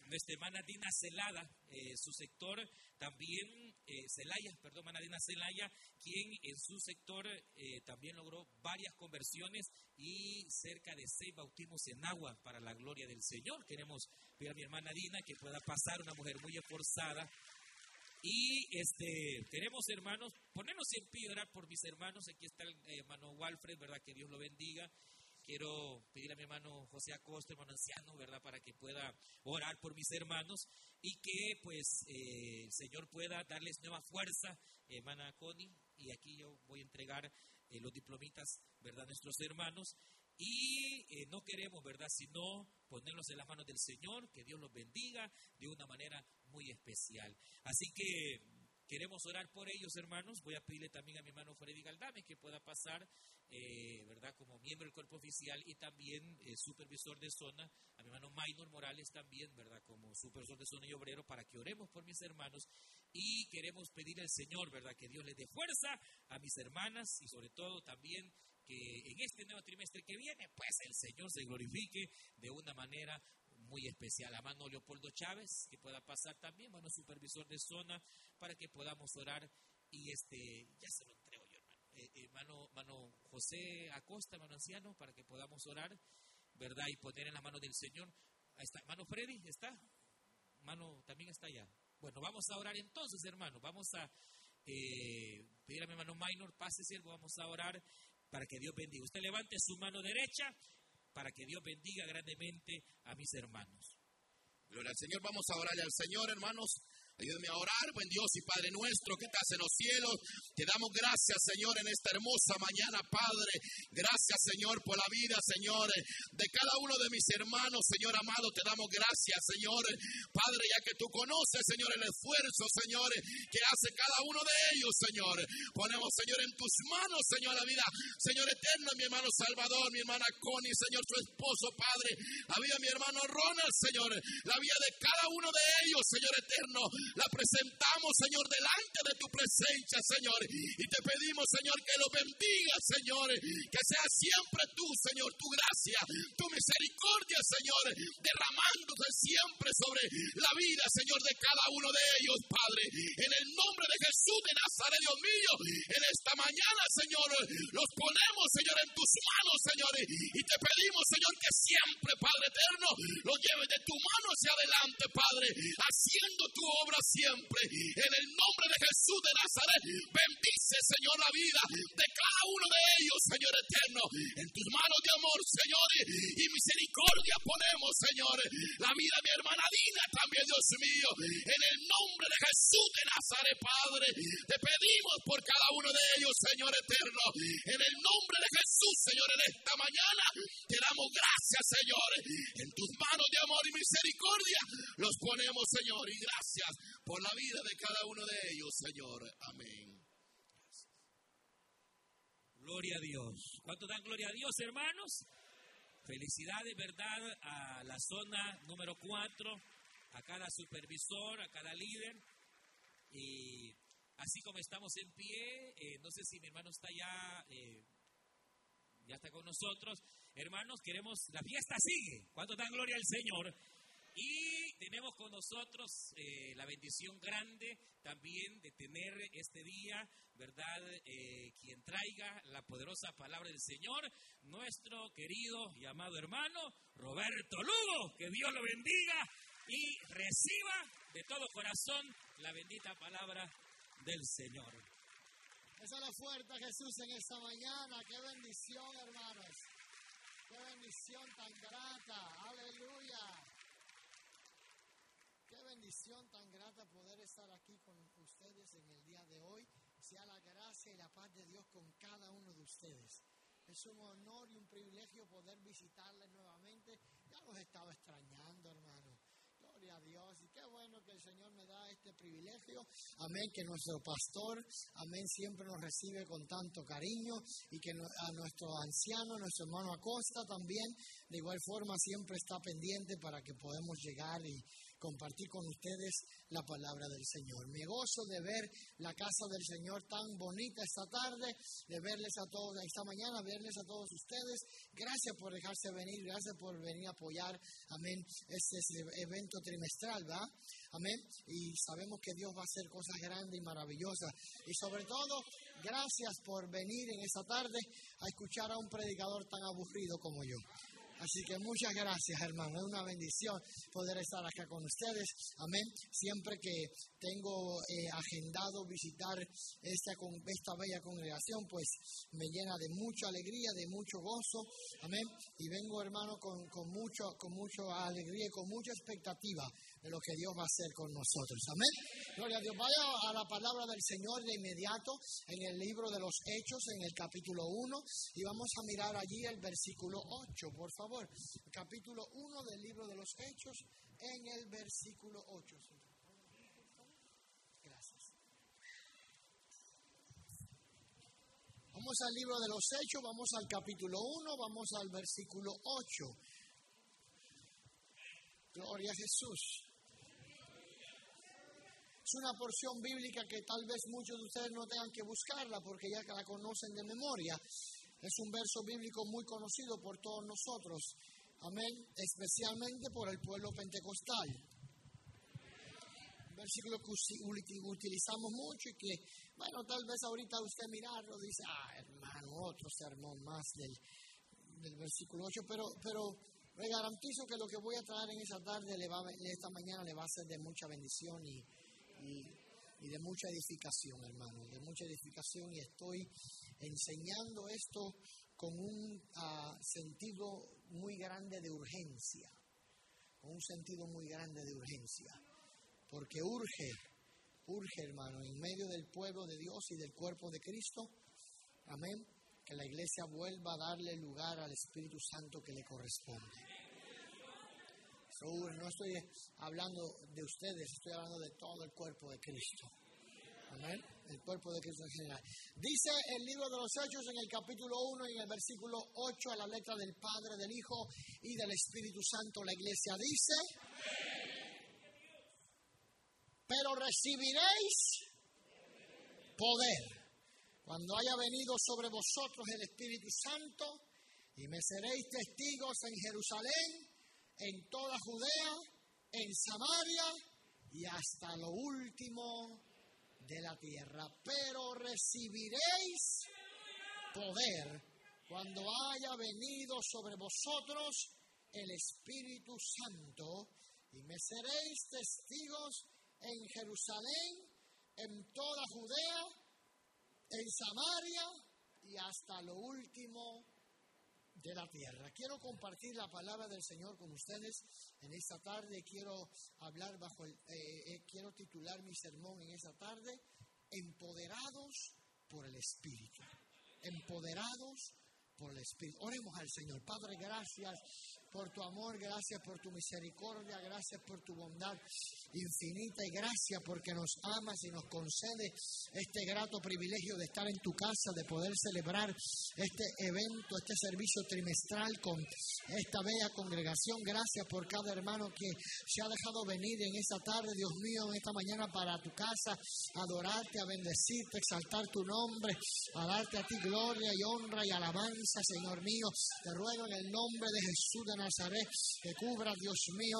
Speaker 2: nuestra hermana Dina Celada, eh, su sector también, eh, perdón, hermana Dina Celaya, quien en su sector eh, también logró varias conversiones y cerca de seis bautismos en agua para la gloria del Señor. Queremos pedir a mi hermana Dina que pueda pasar, una mujer muy esforzada. Y este, queremos, hermanos, ponernos en pie, orar por mis hermanos. Aquí está el hermano Walfred, ¿verdad? Que Dios lo bendiga. Quiero pedir a mi hermano José Acosta, hermano anciano, ¿verdad? Para que pueda orar por mis hermanos y que pues eh, el Señor pueda darles nueva fuerza, hermana Connie. Y aquí yo voy a entregar eh, los diplomitas, ¿verdad? A nuestros hermanos. Y eh, no queremos, ¿verdad? Sino ponerlos en las manos del Señor, que Dios los bendiga de una manera muy especial. Así que queremos orar por ellos, hermanos. Voy a pedirle también a mi hermano Freddy Galdame que pueda pasar eh, ¿verdad? Como miembro del cuerpo oficial y también eh, supervisor de zona, a mi hermano Maynor Morales también, ¿verdad? Como supervisor de zona y obrero, para que oremos por mis hermanos y queremos pedir al Señor, ¿verdad? Que Dios les dé fuerza a mis hermanas y sobre todo también que en este nuevo trimestre que viene, pues el Señor se glorifique de una manera muy especial. A mano Leopoldo Chávez, que pueda pasar también, mano supervisor de zona, para que podamos orar y este, ya se lo entrego hermano, mano José Acosta, hermano anciano, para que podamos orar, ¿verdad? Y poner en la mano del Señor. Ahí está, hermano Freddy, ¿está? Mano también está allá. Bueno, vamos a orar entonces, hermano. Vamos a eh, pedir a mi hermano Minor, pase siervo, vamos a orar para que Dios bendiga. Usted levante su mano derecha para que Dios bendiga grandemente a mis hermanos.
Speaker 4: Gloria al Señor, vamos a orarle al Señor, hermanos. Ayúdame a orar, buen Dios y Padre nuestro que estás en los cielos. Te damos gracias, Señor, en esta hermosa mañana, Padre. Gracias, Señor, por la vida, Señor, de cada uno de mis hermanos, Señor amado. Te damos gracias, Señor, Padre, ya que tú conoces, Señor, el esfuerzo, Señor, que hace cada uno de ellos, Señor. Ponemos, Señor, en tus manos, Señor, la vida, Señor eterno, mi hermano Salvador, mi hermana Connie, Señor, su esposo, Padre. La vida mi hermano Ronald, Señor. La vida de cada uno de ellos, Señor eterno la presentamos, Señor, delante de tu presencia, Señor. Y te pedimos, Señor, que lo bendiga, Señor. Que sea siempre tú, Señor, tu gracia, tu misericordia, Señor, derramándose siempre sobre la vida, Señor, de cada uno de ellos, Padre. En el nombre de Jesús de Nazaret, Dios mío, en esta mañana, Señor, los ponemos, Señor, en tus manos, Señor. Y te pedimos, Señor, que siempre, Padre eterno, lo lleves de tu mano hacia adelante, Padre, haciendo tu obra siempre. En el nombre de Jesús de Nazaret, bendice, Señor, la vida de cada uno de ellos, Señor eterno. En tus manos de amor, Señor, y misericordia ponemos, Señor, la vida de mi hermana Dina también, Dios mío. En el nombre de Jesús de Nazaret, Padre, te pedimos por cada uno de ellos, Señor eterno. En el nombre de Jesús, Señor, en esta mañana te damos gracias, Señor. En tus manos de amor y misericordia los ponemos, Señor, y gracias por la vida de cada uno de ellos, Señor. Amén.
Speaker 2: Gloria a Dios. ¿Cuánto dan gloria a Dios, hermanos? Felicidades, ¿verdad? A la zona número 4, a cada supervisor, a cada líder. Y así como estamos en pie, eh, no sé si mi hermano está ya, eh, ya está con nosotros. Hermanos, queremos, la fiesta sigue. ¿Cuánto dan gloria al Señor? Y tenemos con nosotros eh, la bendición grande también de tener este día, ¿verdad? Eh, quien traiga la poderosa palabra del Señor, nuestro querido y amado hermano Roberto Lugo. Que Dios lo bendiga y reciba de todo corazón la bendita palabra del Señor.
Speaker 5: Esa la fuerte Jesús en esta mañana. Qué bendición, hermanos. Qué bendición tan grata. Aleluya. Bendición tan grata poder estar aquí con ustedes en el día de hoy. Sea la gracia y la paz de Dios con cada uno de ustedes. Es un honor y un privilegio poder visitarles nuevamente. Ya los estaba extrañando, hermano. Gloria a Dios. Y qué bueno que el Señor me da este privilegio. Amén. Que nuestro pastor, amén, siempre nos recibe con tanto cariño. Y que a nuestro anciano, nuestro hermano Acosta también, de igual forma, siempre está pendiente para que podamos llegar y compartir con ustedes la palabra del Señor. Me gozo de ver la casa del Señor tan bonita esta tarde, de verles a todos esta mañana, verles a todos ustedes. Gracias por dejarse venir, gracias por venir a apoyar, amén, este, evento trimestral, ¿va? Amén. Y sabemos que Dios va a hacer cosas grandes y maravillosas. Y sobre todo, gracias por venir en esta tarde a escuchar a un predicador tan aburrido como yo. Así que muchas gracias, hermano. Es una bendición poder estar acá con ustedes. Amén. Siempre que tengo eh, agendado visitar esta, esta bella congregación, pues me llena de mucha alegría, de mucho gozo. Amén. Y vengo, hermano, con, mucho, con mucha alegría y con mucha expectativa de lo que Dios va a hacer con nosotros. Amén. Gloria a Dios. Vaya a la palabra del Señor de inmediato en el libro de los Hechos, en el capítulo 1, y vamos a mirar allí el versículo 8, por favor. Capítulo 1 del libro de los Hechos, en el versículo 8. Gracias. Vamos al libro de los Hechos, vamos al capítulo 1, vamos al versículo 8. Gloria a Jesús. Es una porción bíblica que tal vez muchos de ustedes no tengan que buscarla porque ya la conocen de memoria. Es un verso bíblico muy conocido por todos nosotros. Amén. Especialmente por el pueblo pentecostal. Un versículo que utilizamos mucho y que, bueno, tal vez ahorita usted mirarlo dice, ah, hermano, otro sermón más del, del versículo 8, pero, pero le garantizo que lo que voy a traer en esa tarde, le va, esta mañana, le va a ser de mucha bendición y, y, de mucha edificación, hermano, de mucha edificación y estoy enseñando esto con un ah, sentido muy grande de urgencia, con un sentido muy grande de urgencia, porque urge, urge, hermano, en medio del pueblo de Dios y del cuerpo de Cristo, amén, que la iglesia vuelva a darle lugar al Espíritu Santo que le corresponde no estoy hablando de ustedes, estoy hablando de todo el cuerpo de Cristo. Amén. El cuerpo de Cristo en general. Dice el libro de los Hechos en el capítulo 1 y en el versículo 8 a la letra del Padre, del Hijo y del Espíritu Santo. La iglesia dice, pero recibiréis poder cuando haya venido sobre vosotros el Espíritu Santo y me seréis testigos en Jerusalén en toda Judea, en Samaria y hasta lo último de la tierra. Pero recibiréis poder cuando haya venido sobre vosotros el Espíritu Santo y me seréis testigos en Jerusalén, en toda Judea, en Samaria y hasta lo último de la tierra. Quiero compartir la palabra del Señor con ustedes en esta tarde. Quiero hablar bajo el, eh, eh, quiero titular mi sermón en esta tarde, Empoderados por el Espíritu. Empoderados por el Espíritu. Oremos al Señor. Padre, gracias por tu amor, gracias por tu misericordia, gracias por tu bondad infinita y gracias porque nos amas y nos concede este grato privilegio de estar en tu casa, de poder celebrar este evento, este servicio trimestral con esta bella congregación. Gracias por cada hermano que se ha dejado venir en esta tarde, Dios mío, en esta mañana para tu casa, adorarte, a bendecirte, exaltar tu nombre, a darte a ti gloria y honra y alabanza, Señor mío. Te ruego en el nombre de Jesús Nazaret que cubra, Dios mío,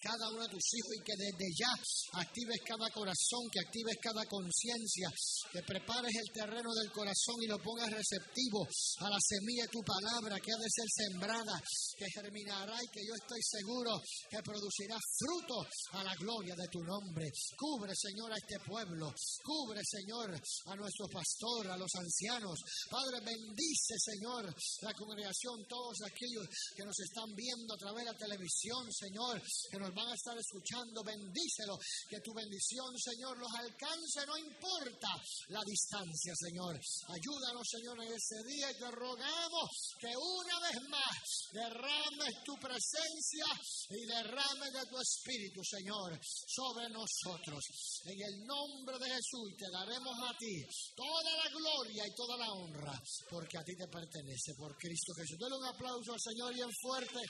Speaker 5: cada uno de tus hijos y que desde ya actives cada corazón, que actives cada conciencia, que prepares el terreno del corazón y lo pongas receptivo a la semilla de tu palabra que ha de ser sembrada, que germinará y que yo estoy seguro que producirá fruto a la gloria de tu nombre. Cubre, Señor, a este pueblo, cubre, Señor, a nuestro pastor, a los ancianos. Padre, bendice, Señor, la congregación, todos aquellos que nos están viendo a través de la televisión, Señor, que nos van a estar escuchando, bendícelo, que tu bendición, Señor, los alcance, no importa la distancia, Señor. Ayúdanos, Señor, en ese día y te rogamos que una vez más derrames tu presencia y derrames de tu espíritu, Señor, sobre nosotros. En el nombre de Jesús te daremos a ti toda la gloria y toda la honra, porque a ti te pertenece, por Cristo Jesús. Dale un aplauso al Señor bien fuerte.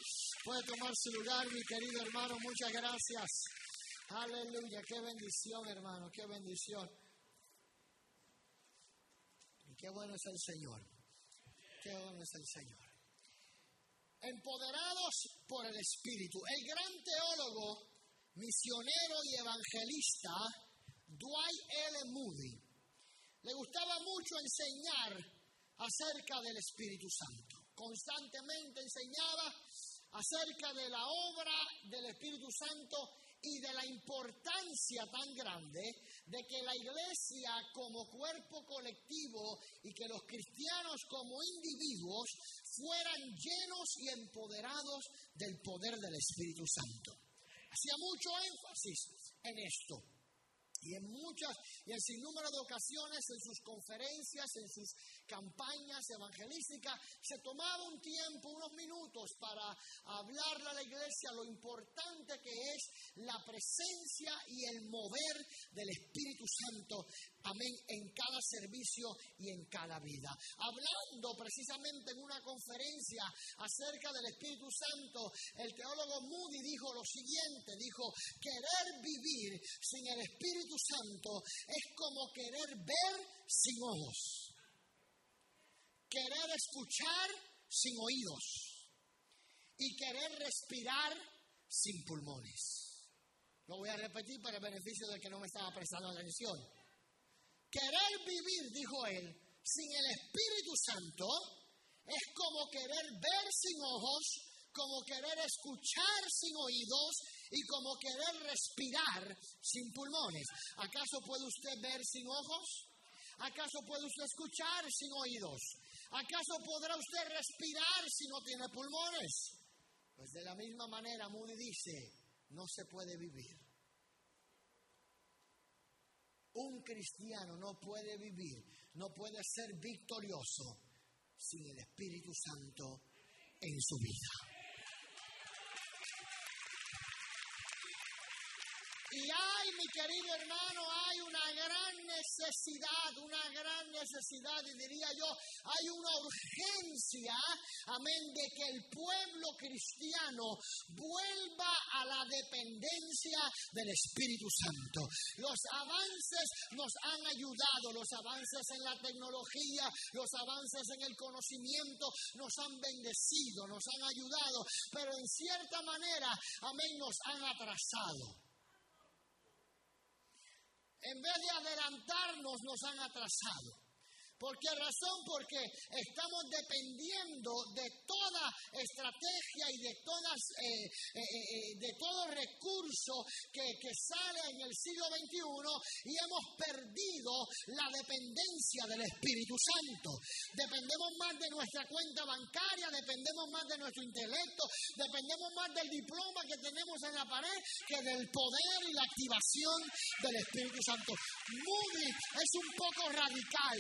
Speaker 5: Puede tomar su lugar, mi querido hermano. Muchas gracias. Aleluya. Qué bendición, hermano. Qué bendición. Y qué bueno es el Señor. Qué bueno es el Señor. Empoderados por el Espíritu. El gran teólogo, misionero y evangelista Dwight L. Moody le gustaba mucho enseñar acerca del Espíritu Santo. Constantemente enseñaba acerca de la obra del Espíritu Santo y de la importancia tan grande de que la iglesia como cuerpo colectivo y que los cristianos como individuos fueran llenos y empoderados del poder del Espíritu Santo. Hacía mucho énfasis en esto. Y en muchas y en sin número de ocasiones en sus conferencias, en sus campañas evangelísticas, se tomaba un tiempo, unos minutos para hablarle a la iglesia lo importante que es la presencia y el mover del Espíritu Santo amén, en cada servicio y en cada vida. Hablando precisamente en una conferencia acerca del Espíritu Santo, el teólogo Moody dijo lo siguiente, dijo, querer vivir sin el Espíritu Santo es como querer ver sin ojos, querer escuchar sin oídos y querer respirar sin pulmones. Lo voy a repetir para el beneficio del que no me estaba prestando atención. Querer vivir, dijo él, sin el Espíritu Santo es como querer ver sin ojos, como querer escuchar sin oídos y como querer respirar sin pulmones. ¿Acaso puede usted ver sin ojos? ¿Acaso puede usted escuchar sin oídos? ¿Acaso podrá usted respirar si no tiene pulmones? Pues de la misma manera Moody dice, no se puede vivir un cristiano no puede vivir, no puede ser victorioso sin el Espíritu Santo en su vida. Y hay, mi querido hermano, hay una gran necesidad, una gran necesidad, y diría yo, hay una urgencia, amén, de que el pueblo cristiano vuelva a la dependencia del Espíritu Santo. Los avances nos han ayudado, los avances en la tecnología, los avances en el conocimiento nos han bendecido, nos han ayudado, pero en cierta manera, amén, nos han atrasado. En vez de adelantarnos, nos han atrasado. ¿Por qué razón? Porque estamos dependiendo de toda estrategia y de, todas, eh, eh, eh, de todo recurso que, sale en el siglo XXI y hemos perdido la dependencia del Espíritu Santo. Dependemos más de nuestra cuenta bancaria, dependemos más de nuestro intelecto, dependemos más del diploma que tenemos en la pared que del poder y la activación del Espíritu Santo. Moody es un poco radical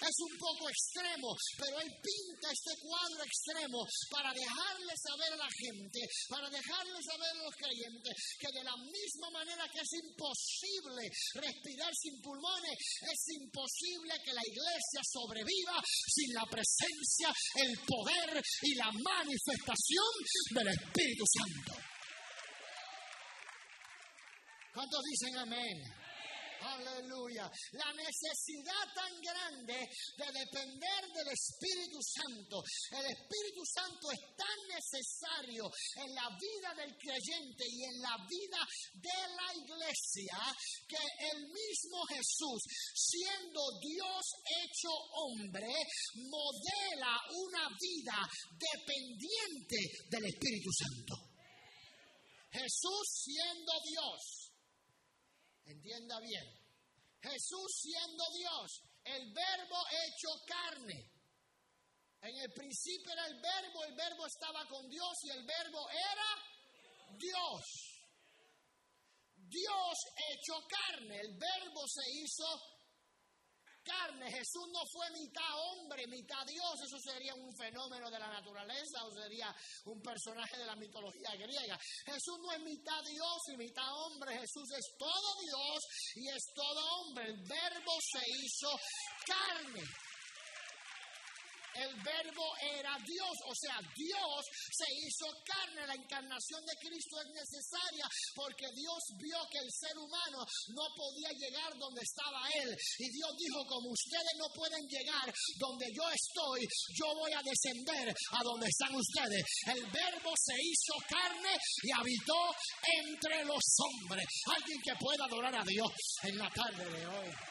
Speaker 5: es un poco extremo, pero él pinta este cuadro extremo para dejarle saber a la gente, para dejarle saber a los creyentes que de la misma manera que es imposible respirar sin pulmones, es imposible que la iglesia sobreviva sin la presencia, el poder y la manifestación del Espíritu Santo. ¿Cuántos dicen amén? Aleluya. La necesidad tan grande de depender del Espíritu Santo. El Espíritu Santo es tan necesario en la vida del creyente y en la vida de la iglesia que el mismo Jesús, siendo Dios hecho hombre, modela una vida dependiente del Espíritu Santo. Jesús siendo Dios Entienda bien. Jesús siendo Dios, el verbo hecho carne. En el principio era el verbo, el verbo estaba con Dios y el verbo era Dios. Dios hecho carne, el verbo se hizo carne. Jesús no fue mitad hombre, mitad Dios. Eso sería un fenómeno de la naturaleza o sería un personaje de la mitología griega. Jesús no es mitad Dios y mitad hombre. Jesús es todo Dios y es todo hombre. El verbo se hizo carne el verbo era Dios, o sea, Dios se hizo carne, la encarnación de Cristo es necesaria porque Dios vio que el ser humano no podía llegar donde estaba Él y Dios dijo, como ustedes no pueden llegar donde yo estoy, yo voy a descender a donde están ustedes. El verbo se hizo carne y habitó entre los hombres. Alguien que pueda adorar a Dios en la tarde de hoy.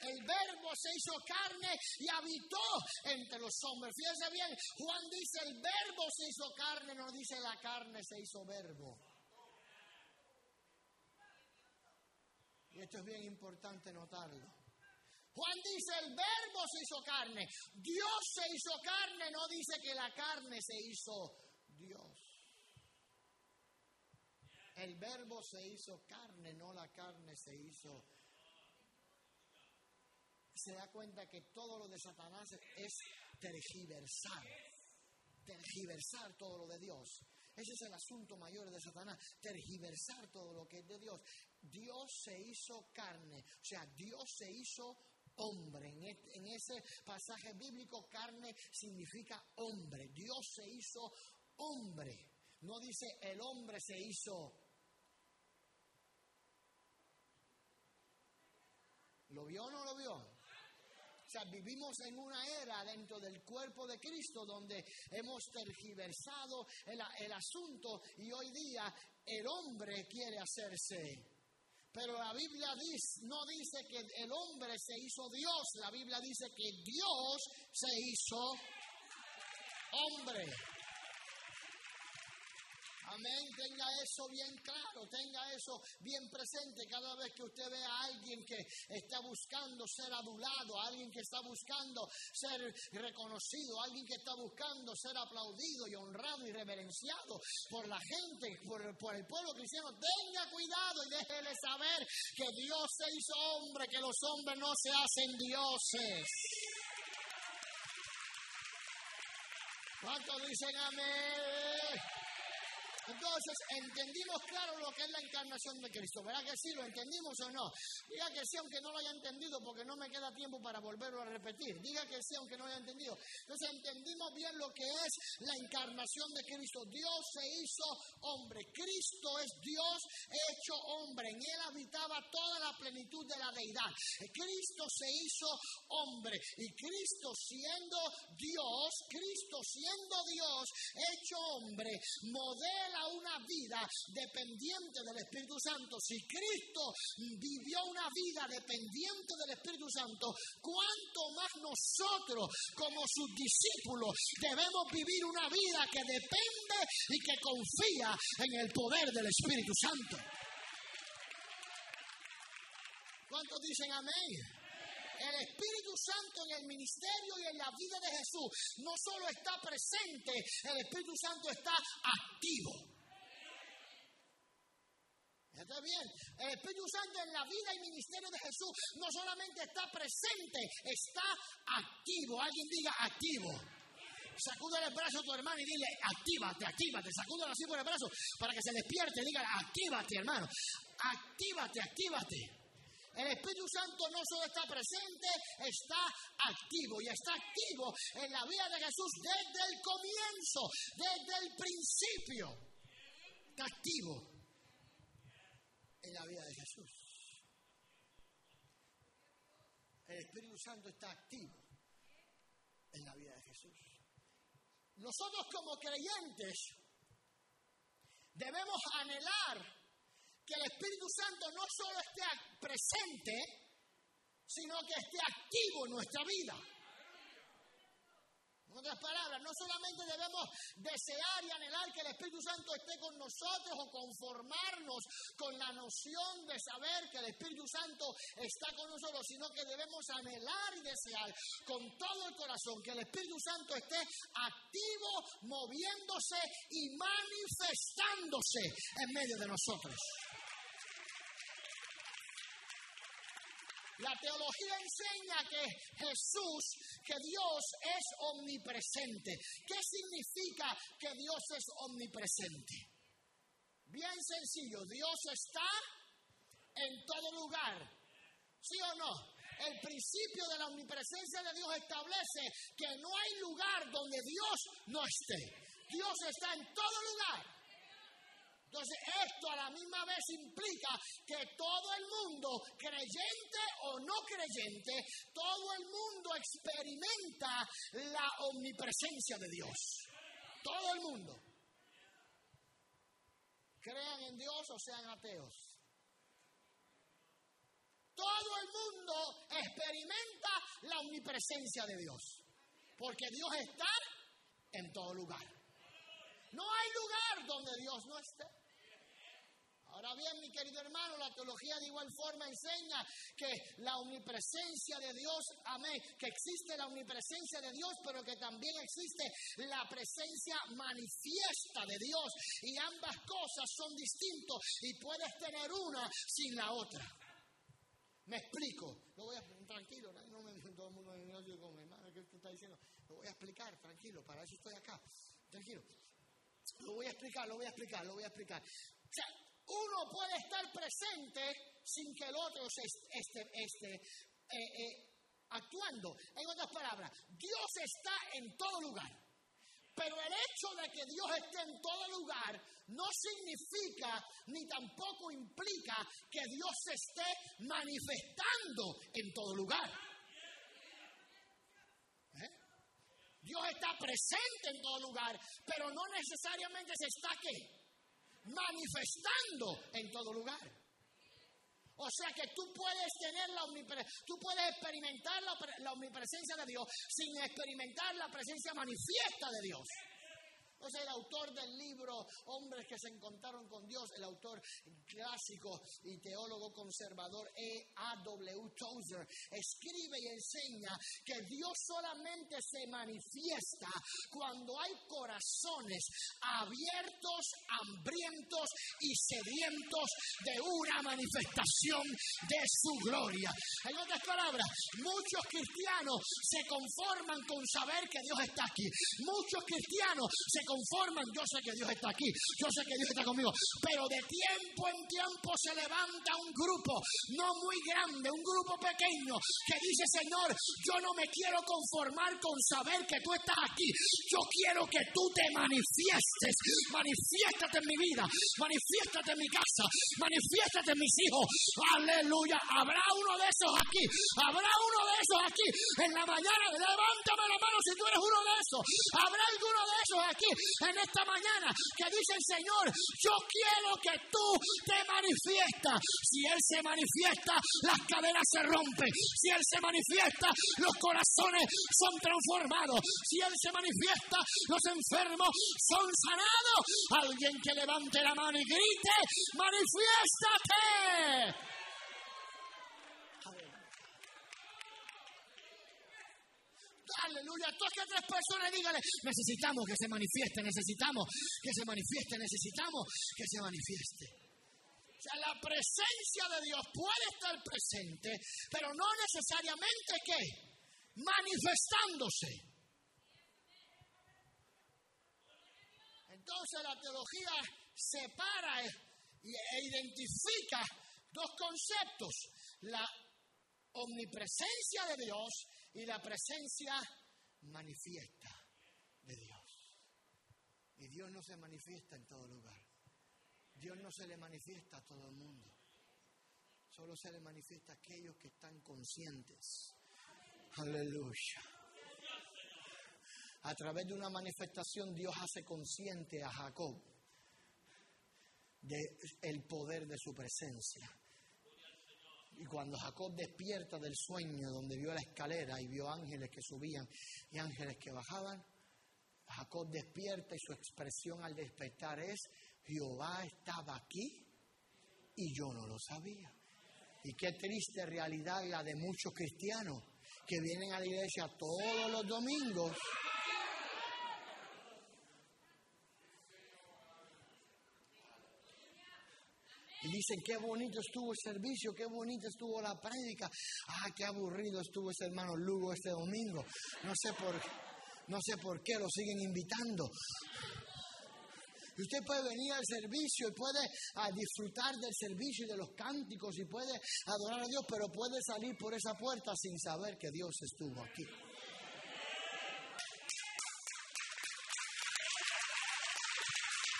Speaker 5: El verbo se hizo carne y habitó entre los hombres. Fíjense bien, Juan dice el verbo se hizo carne, no dice la carne se hizo verbo. Y esto es bien importante notarlo. Juan dice el verbo se hizo carne. Dios se hizo carne, no dice que la carne se hizo Dios. El verbo se hizo carne, no la carne se hizo se da cuenta que todo lo de Satanás es tergiversar, tergiversar todo lo de Dios. Ese es el asunto mayor de Satanás, tergiversar todo lo que es de Dios. Dios se hizo carne, o sea, Dios se hizo hombre. En, en ese pasaje bíblico, carne significa hombre. Dios se hizo hombre. No dice el hombre se hizo. ¿Lo vio o no lo vio? Vivimos en una era dentro del cuerpo de Cristo donde hemos tergiversado el, asunto y hoy día el hombre quiere hacerse pero la Biblia no dice que el hombre se hizo Dios, la Biblia dice que Dios se hizo hombre. Amén, tenga eso bien claro, tenga eso bien presente cada vez que usted ve a alguien que está buscando ser adulado, alguien que está buscando ser reconocido, alguien que está buscando ser aplaudido y honrado y reverenciado por la gente, por, por el pueblo cristiano. Tenga cuidado y déjele saber que Dios se hizo hombre, que los hombres no se hacen dioses. ¿Cuántos dicen amén? Entonces, entendimos claro lo que es la encarnación de Cristo. ¿Verdad que sí? ¿Lo entendimos o no? Diga que sí, aunque no lo haya entendido, porque no me queda tiempo para volverlo a repetir. Diga que sí, aunque no lo haya entendido. Entonces, entendimos bien lo que es la encarnación de Cristo. Dios se hizo hombre. Cristo es Dios hecho hombre. En él habitaba toda la plenitud de la deidad. Cristo se hizo hombre. Y Cristo siendo Dios, Cristo siendo Dios hecho hombre, modela una vida dependiente del Espíritu Santo, si Cristo vivió una vida dependiente del Espíritu Santo, ¿cuánto más nosotros como sus discípulos debemos vivir una vida que depende y que confía en el poder del Espíritu Santo? ¿Cuántos dicen amén? El Espíritu Santo en el ministerio y en la vida de Jesús no solo está presente, el Espíritu Santo está activo. ¿Está bien? El Espíritu Santo en la vida y ministerio de Jesús no solamente está presente, está activo. Alguien diga activo. Sacude el brazo a tu hermano y dile, actívate, actívate. Sacúdelo así por el brazo para que se despierte. Diga, actívate, hermano. Actívate, actívate. El Espíritu Santo no solo está presente, está activo y está activo en la vida de Jesús desde el comienzo, desde el principio. Está activo. en la vida de Jesús. El Espíritu Santo está activo en la vida de Jesús. Nosotros como creyentes debemos anhelar que el Espíritu Santo no solo esté presente, sino que esté activo en nuestra vida. En otras palabras, no solamente debemos desear y anhelar que el Espíritu Santo esté con nosotros o conformarnos con la noción de saber que el Espíritu Santo está con nosotros, sino que debemos anhelar y desear con todo el corazón que el Espíritu Santo esté activo, moviéndose y manifestándose en medio de nosotros. La teología enseña que Jesús, que Dios es omnipresente. ¿Qué significa que Dios es omnipresente? Bien sencillo, Dios está en todo lugar. ¿Sí o no? El principio de la omnipresencia de Dios establece que no hay lugar donde Dios no esté. Dios está en todo lugar. Entonces, esto a la misma vez implica que todo el mundo, creyente o no creyente, todo el mundo experimenta la omnipresencia de Dios. Todo el mundo. Crean en Dios o sean ateos. Todo el mundo experimenta la omnipresencia de Dios. Porque Dios está en todo lugar. No hay lugar donde Dios no esté. Ahora bien, mi querido hermano, la teología de igual forma enseña que la omnipresencia de Dios, amén, que existe la omnipresencia de Dios, pero que también existe la presencia manifiesta de Dios. Y ambas cosas son distintos y puedes tener una sin la otra. Me explico. Lo voy a tranquilo, no me todo el mundo me mi hermano, ¿qué está diciendo? Lo voy a explicar, tranquilo, para eso estoy acá. Tranquilo. Lo voy a explicar, lo voy a explicar, lo voy a explicar. O sea, uno puede estar presente sin que el otro esté, esté eh, eh, actuando. En otras palabras, Dios está en todo lugar. Pero el hecho de que Dios esté en todo lugar no significa ni tampoco implica que Dios se esté manifestando en todo lugar. ¿Eh? Dios está presente en todo lugar, pero no necesariamente se está aquí manifestando en todo lugar. O sea que tú puedes tener la omnipresencia, tú puedes experimentar la, la omnipresencia de Dios sin experimentar la presencia manifiesta de Dios. O sea, el autor del libro Hombres que se encontraron con Dios, el autor clásico y teólogo conservador E. A. W. Tozer, escribe y enseña que Dios solamente se manifiesta cuando hay corazones abiertos, hambrientos y sedientos de una manifestación de su gloria. En otras palabras, muchos cristianos se conforman con saber que Dios está aquí. Muchos cristianos se conforman, yo sé que Dios está aquí, yo sé que Dios está conmigo, pero de tiempo en tiempo se levanta un grupo, no muy grande, un grupo pequeño, que dice, Señor, yo no me quiero conformar con saber que tú estás aquí, yo quiero que tú te manifiestes, manifiéstate en mi vida, manifiéstate en mi casa, manifiéstate en mis hijos, aleluya, habrá uno de esos aquí, habrá uno de esos aquí, en la mañana, levántame la mano si tú eres uno de esos, habrá alguno de esos aquí en esta mañana que dicen, Señor, yo quiero que tú te manifiestas. Si Él se manifiesta, las cadenas se rompen. Si Él se manifiesta, los corazones son transformados. Si Él se manifiesta, los enfermos son sanados. Alguien que levante la mano y grite, manifiéstate. Aleluya. Toque a tres personas y dígale, necesitamos que se manifieste, necesitamos que se manifieste, necesitamos que se manifieste. O sea, la presencia de Dios puede estar presente, pero no necesariamente que manifestándose. Entonces la teología separa e identifica dos conceptos, la omnipresencia de Dios y la presencia manifiesta de Dios. Y Dios no se manifiesta en todo lugar. Dios no se le manifiesta a todo el mundo. Solo se le manifiesta a aquellos que están conscientes. Aleluya. A través de una manifestación Dios hace consciente a Jacob del poder de su presencia. Y cuando Jacob despierta del sueño donde vio la escalera y vio ángeles que subían y ángeles que bajaban, Jacob despierta y su expresión al despertar es, Jehová estaba aquí y yo no lo sabía. Y qué triste realidad la de muchos cristianos que vienen a la iglesia todos los domingos. Dicen, qué bonito estuvo el servicio, qué bonito estuvo la prédica. Ah, qué aburrido estuvo ese hermano Lugo este domingo. No sé por, no sé por qué lo siguen invitando. Y usted puede venir al servicio y puede ah, disfrutar del servicio y de los cánticos y puede adorar a Dios, pero puede salir por esa puerta sin saber que Dios estuvo aquí.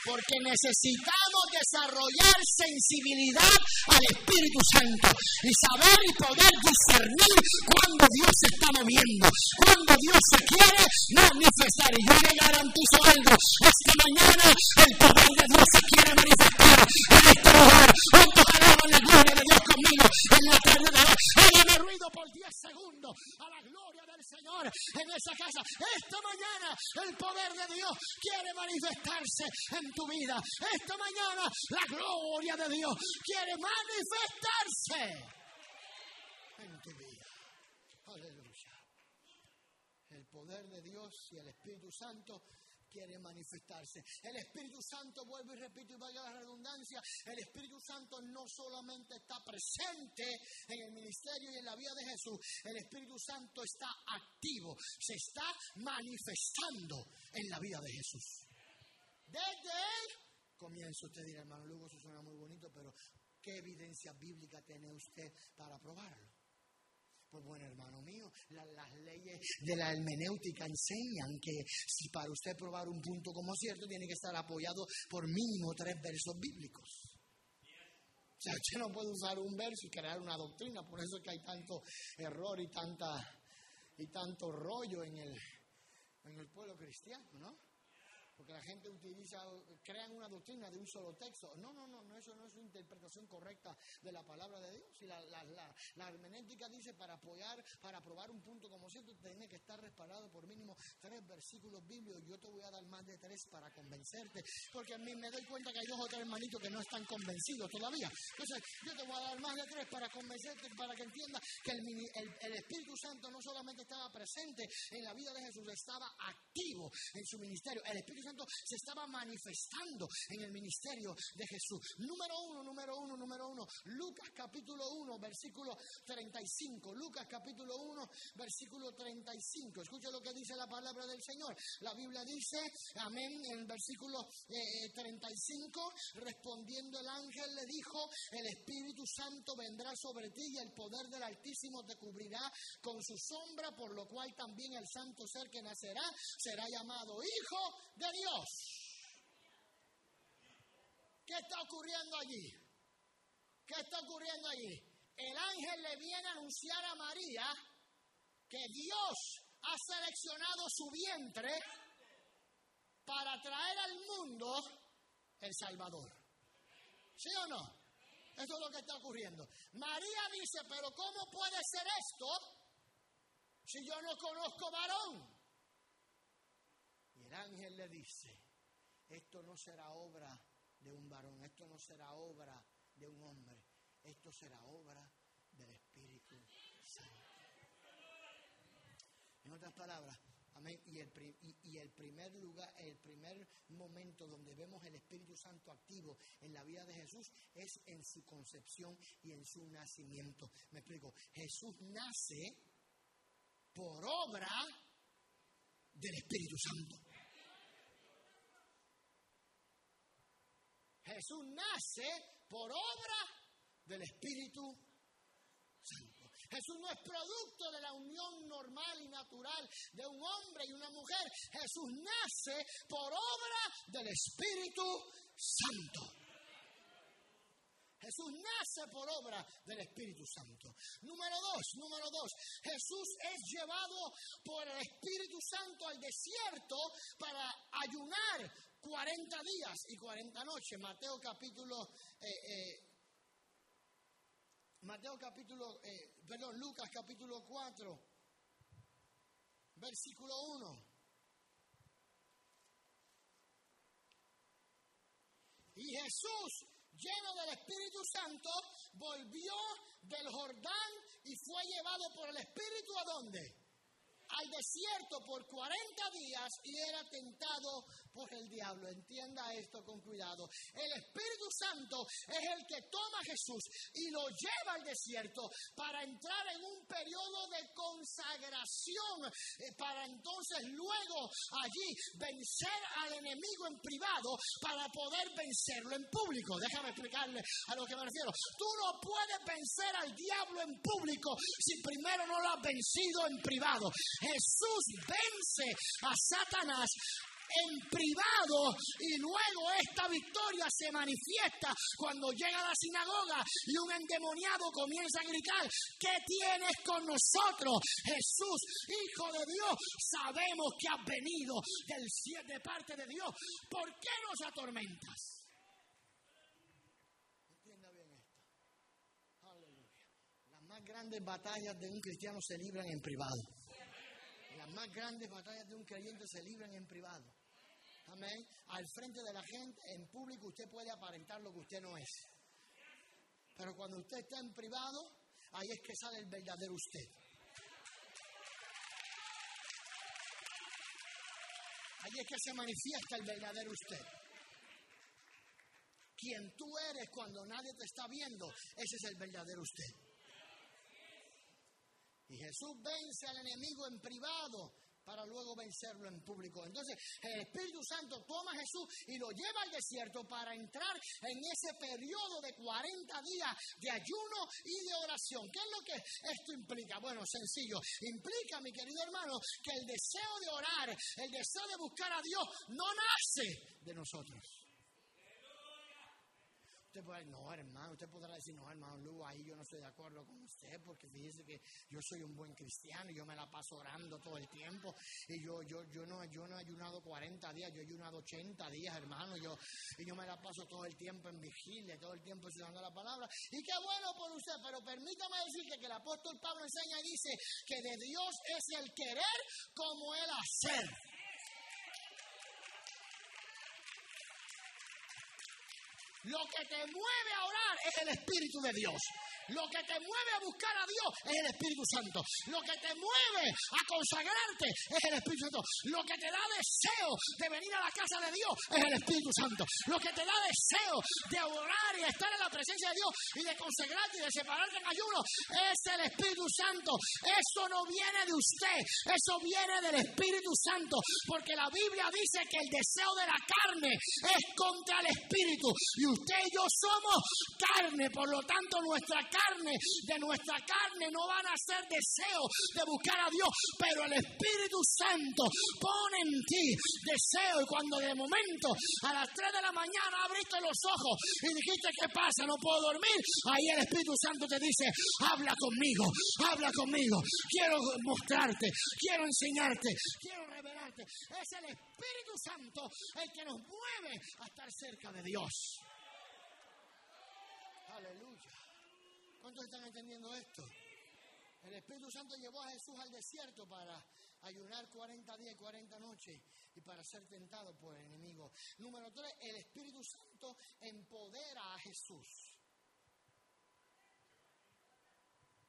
Speaker 5: Porque necesitamos desarrollar sensibilidad al Espíritu Santo y saber y poder discernir cuando Dios se está moviendo, cuando Dios se quiere manifestar. Y yo le garantizo algo, esta mañana el poder de Dios se quiere manifestar en este lugar. ¿Cuántos alaban la gloria de Dios conmigo en la tarde de hoy? Hágame ruido por 10 segundos a la gloria del Señor en esa casa. Esta mañana el poder de Dios quiere manifestarse en tu vida. Esta mañana la gloria de Dios quiere manifestarse en tu vida. Aleluya. El poder de Dios y el Espíritu Santo quiere manifestarse. El Espíritu Santo, vuelvo y repito y vaya la redundancia, el Espíritu Santo no solamente está presente en el ministerio y en la vida de Jesús, el Espíritu Santo está activo, se está manifestando en la vida de Jesús. Desde él comienza usted dirá, hermano Lugo, eso suena muy bonito, pero ¿qué evidencia bíblica tiene usted para probarlo? Pues bueno, hermano mío, las leyes de la hermenéutica enseñan que si para usted probar un punto como cierto, tiene que estar apoyado por mínimo tres versos bíblicos. O sea, usted no puede usar un verso y crear una doctrina, por eso es que hay tanto error y tanta y tanto rollo en el, en el pueblo cristiano, ¿no? Porque la gente utiliza, crean una doctrina de un solo texto. No, no, no, no eso no es una interpretación correcta de la palabra de Dios. Y la, la, la, la hermenéutica dice para apoyar, para probar un punto como cierto, tiene que estar respaldado por mínimo tres versículos bíblicos. Yo te voy a dar más de tres para convencerte. Porque a mí me doy cuenta que hay dos o tres hermanitos que no están convencidos todavía. Entonces, yo te voy a dar más de tres para convencerte, para que entiendas que el, el, el Espíritu Santo no solamente estaba presente en la vida de Jesús, estaba activo en su ministerio. El Espíritu Santo se estaba manifestando en el ministerio de Jesús. Número uno, número uno, número uno. Lucas capítulo 1, versículo 35. Lucas capítulo 1, versículo 35. Escucha lo que dice la palabra del Señor. La Biblia dice, amén, en el versículo eh, 35, respondiendo el ángel le dijo, el Espíritu Santo vendrá sobre ti y el poder del Altísimo te cubrirá con su sombra, por lo cual también el santo ser que nacerá será llamado Hijo de Dios. ¿Qué está ocurriendo allí? ¿Qué está ocurriendo allí? El ángel le viene a anunciar a María que Dios ha seleccionado su vientre para traer al mundo el Salvador. ¿Sí o no? Eso es lo que está ocurriendo. María dice, pero ¿cómo puede ser esto si yo no conozco varón? El ángel le dice, esto no será obra de un varón, esto no será obra de un hombre, esto será obra del Espíritu Santo. En otras palabras, amén, y el primer lugar, el primer momento donde vemos el Espíritu Santo activo en la vida de Jesús es en su concepción y en su nacimiento. Me explico, Jesús nace por obra del Espíritu Santo. Jesús nace por obra del Espíritu Santo. Jesús no es producto de la unión normal y natural de un hombre y una mujer. Jesús nace por obra del Espíritu Santo. Jesús nace por obra del Espíritu Santo. Número dos, número dos, Jesús es llevado por el Espíritu Santo al desierto para ayunar 40 días y 40 noches. Mateo capítulo, eh, eh, Mateo capítulo, eh, perdón, Lucas capítulo 4, versículo 1. Y Jesús, lleno del Espíritu Santo, volvió del Jordán y fue llevado por el Espíritu a dónde? Al desierto por 40 días y era tentado por el diablo. Entienda esto con cuidado. El Espíritu Santo es el que toma a Jesús y lo lleva al desierto para entrar en un periodo de consagración, eh, para entonces luego allí vencer al enemigo en privado para poder vencerlo en público. Déjame explicarle a lo que me refiero. Tú no puedes vencer al diablo en público si primero no lo has vencido en privado. Jesús vence a Satanás en privado y luego esta victoria se manifiesta cuando llega a la sinagoga y un endemoniado comienza a gritar, ¿qué tienes con nosotros? Jesús, Hijo de Dios, sabemos que has venido del de parte de Dios. ¿Por qué nos atormentas? Entienda bien esto. Aleluya. Las más grandes batallas de un cristiano se libran en privado más grandes batallas de un creyente se libran en privado. Amén. Al frente de la gente, en público, usted puede aparentar lo que usted no es. Pero cuando usted está en privado, ahí es que sale el verdadero usted. Ahí es que se manifiesta el verdadero usted. Quien tú eres cuando nadie te está viendo, ese es el verdadero usted. Y Jesús vence al enemigo en privado para luego vencerlo en público. Entonces el Espíritu Santo toma a Jesús y lo lleva al desierto para entrar en ese periodo de 40 días de ayuno y de oración. ¿Qué es lo que esto implica? Bueno, sencillo. Implica, mi querido hermano, que el deseo de orar, el deseo de buscar a Dios no nace de nosotros. No, hermano, usted podrá decir, no, hermano Lu, ahí yo no estoy de acuerdo con usted, porque fíjese que yo soy un buen cristiano y yo me la paso orando todo el tiempo. Y yo, yo, yo no, yo no he ayunado 40 días, yo he ayunado 80 días, hermano. Yo, y yo me la paso todo el tiempo en vigilia, todo el tiempo estudiando la palabra. Y qué bueno por usted, pero permítame decirle que el apóstol Pablo enseña y dice que de Dios es el querer como el hacer. Lo que te mueve a orar es el Espíritu de Dios. Lo que te mueve a buscar a Dios es el Espíritu Santo. Lo que te mueve a consagrarte es el Espíritu Santo. Lo que te da deseo de venir a la casa de Dios es el Espíritu Santo. Lo que te da deseo de orar y estar en la presencia de Dios y de consagrarte y de separarte en ayuno es el Espíritu Santo. Eso no viene de usted, eso viene del Espíritu Santo. Porque la Biblia dice que el deseo de la carne es contra el Espíritu. Y usted y yo somos carne, por lo tanto nuestra carne carne, de nuestra carne no van a ser deseos de buscar a Dios, pero el Espíritu Santo pone en ti deseo y cuando de momento a las 3 de la mañana abriste los ojos y dijiste qué pasa, no puedo dormir, ahí el Espíritu Santo te dice, habla conmigo, habla conmigo, quiero mostrarte, quiero enseñarte, quiero revelarte. Es el Espíritu Santo el que nos mueve a estar cerca de Dios. Aleluya. ¿Cuántos están entendiendo esto? El Espíritu Santo llevó a Jesús al desierto para ayunar 40 días y 40 noches y para ser tentado por el enemigo. Número 3, el Espíritu Santo empodera a Jesús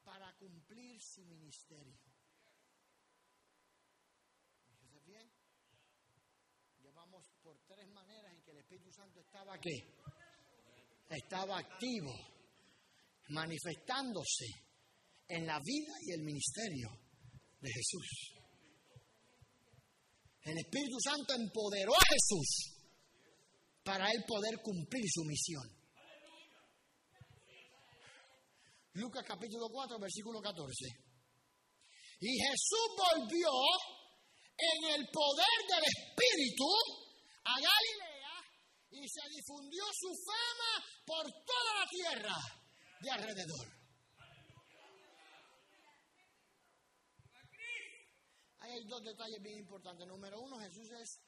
Speaker 5: para cumplir su ministerio. Fíjese bien, llevamos por tres maneras en que el Espíritu Santo estaba qué? Estaba activo manifestándose en la vida y el ministerio de Jesús. El Espíritu Santo empoderó a Jesús para él poder cumplir su misión. Lucas capítulo 4, versículo 14. Y Jesús volvió en el poder del Espíritu a Galilea Y se difundió su fama por toda la tierra de alrededor. Ahí hay dos detalles bien importantes. Número uno, Jesús es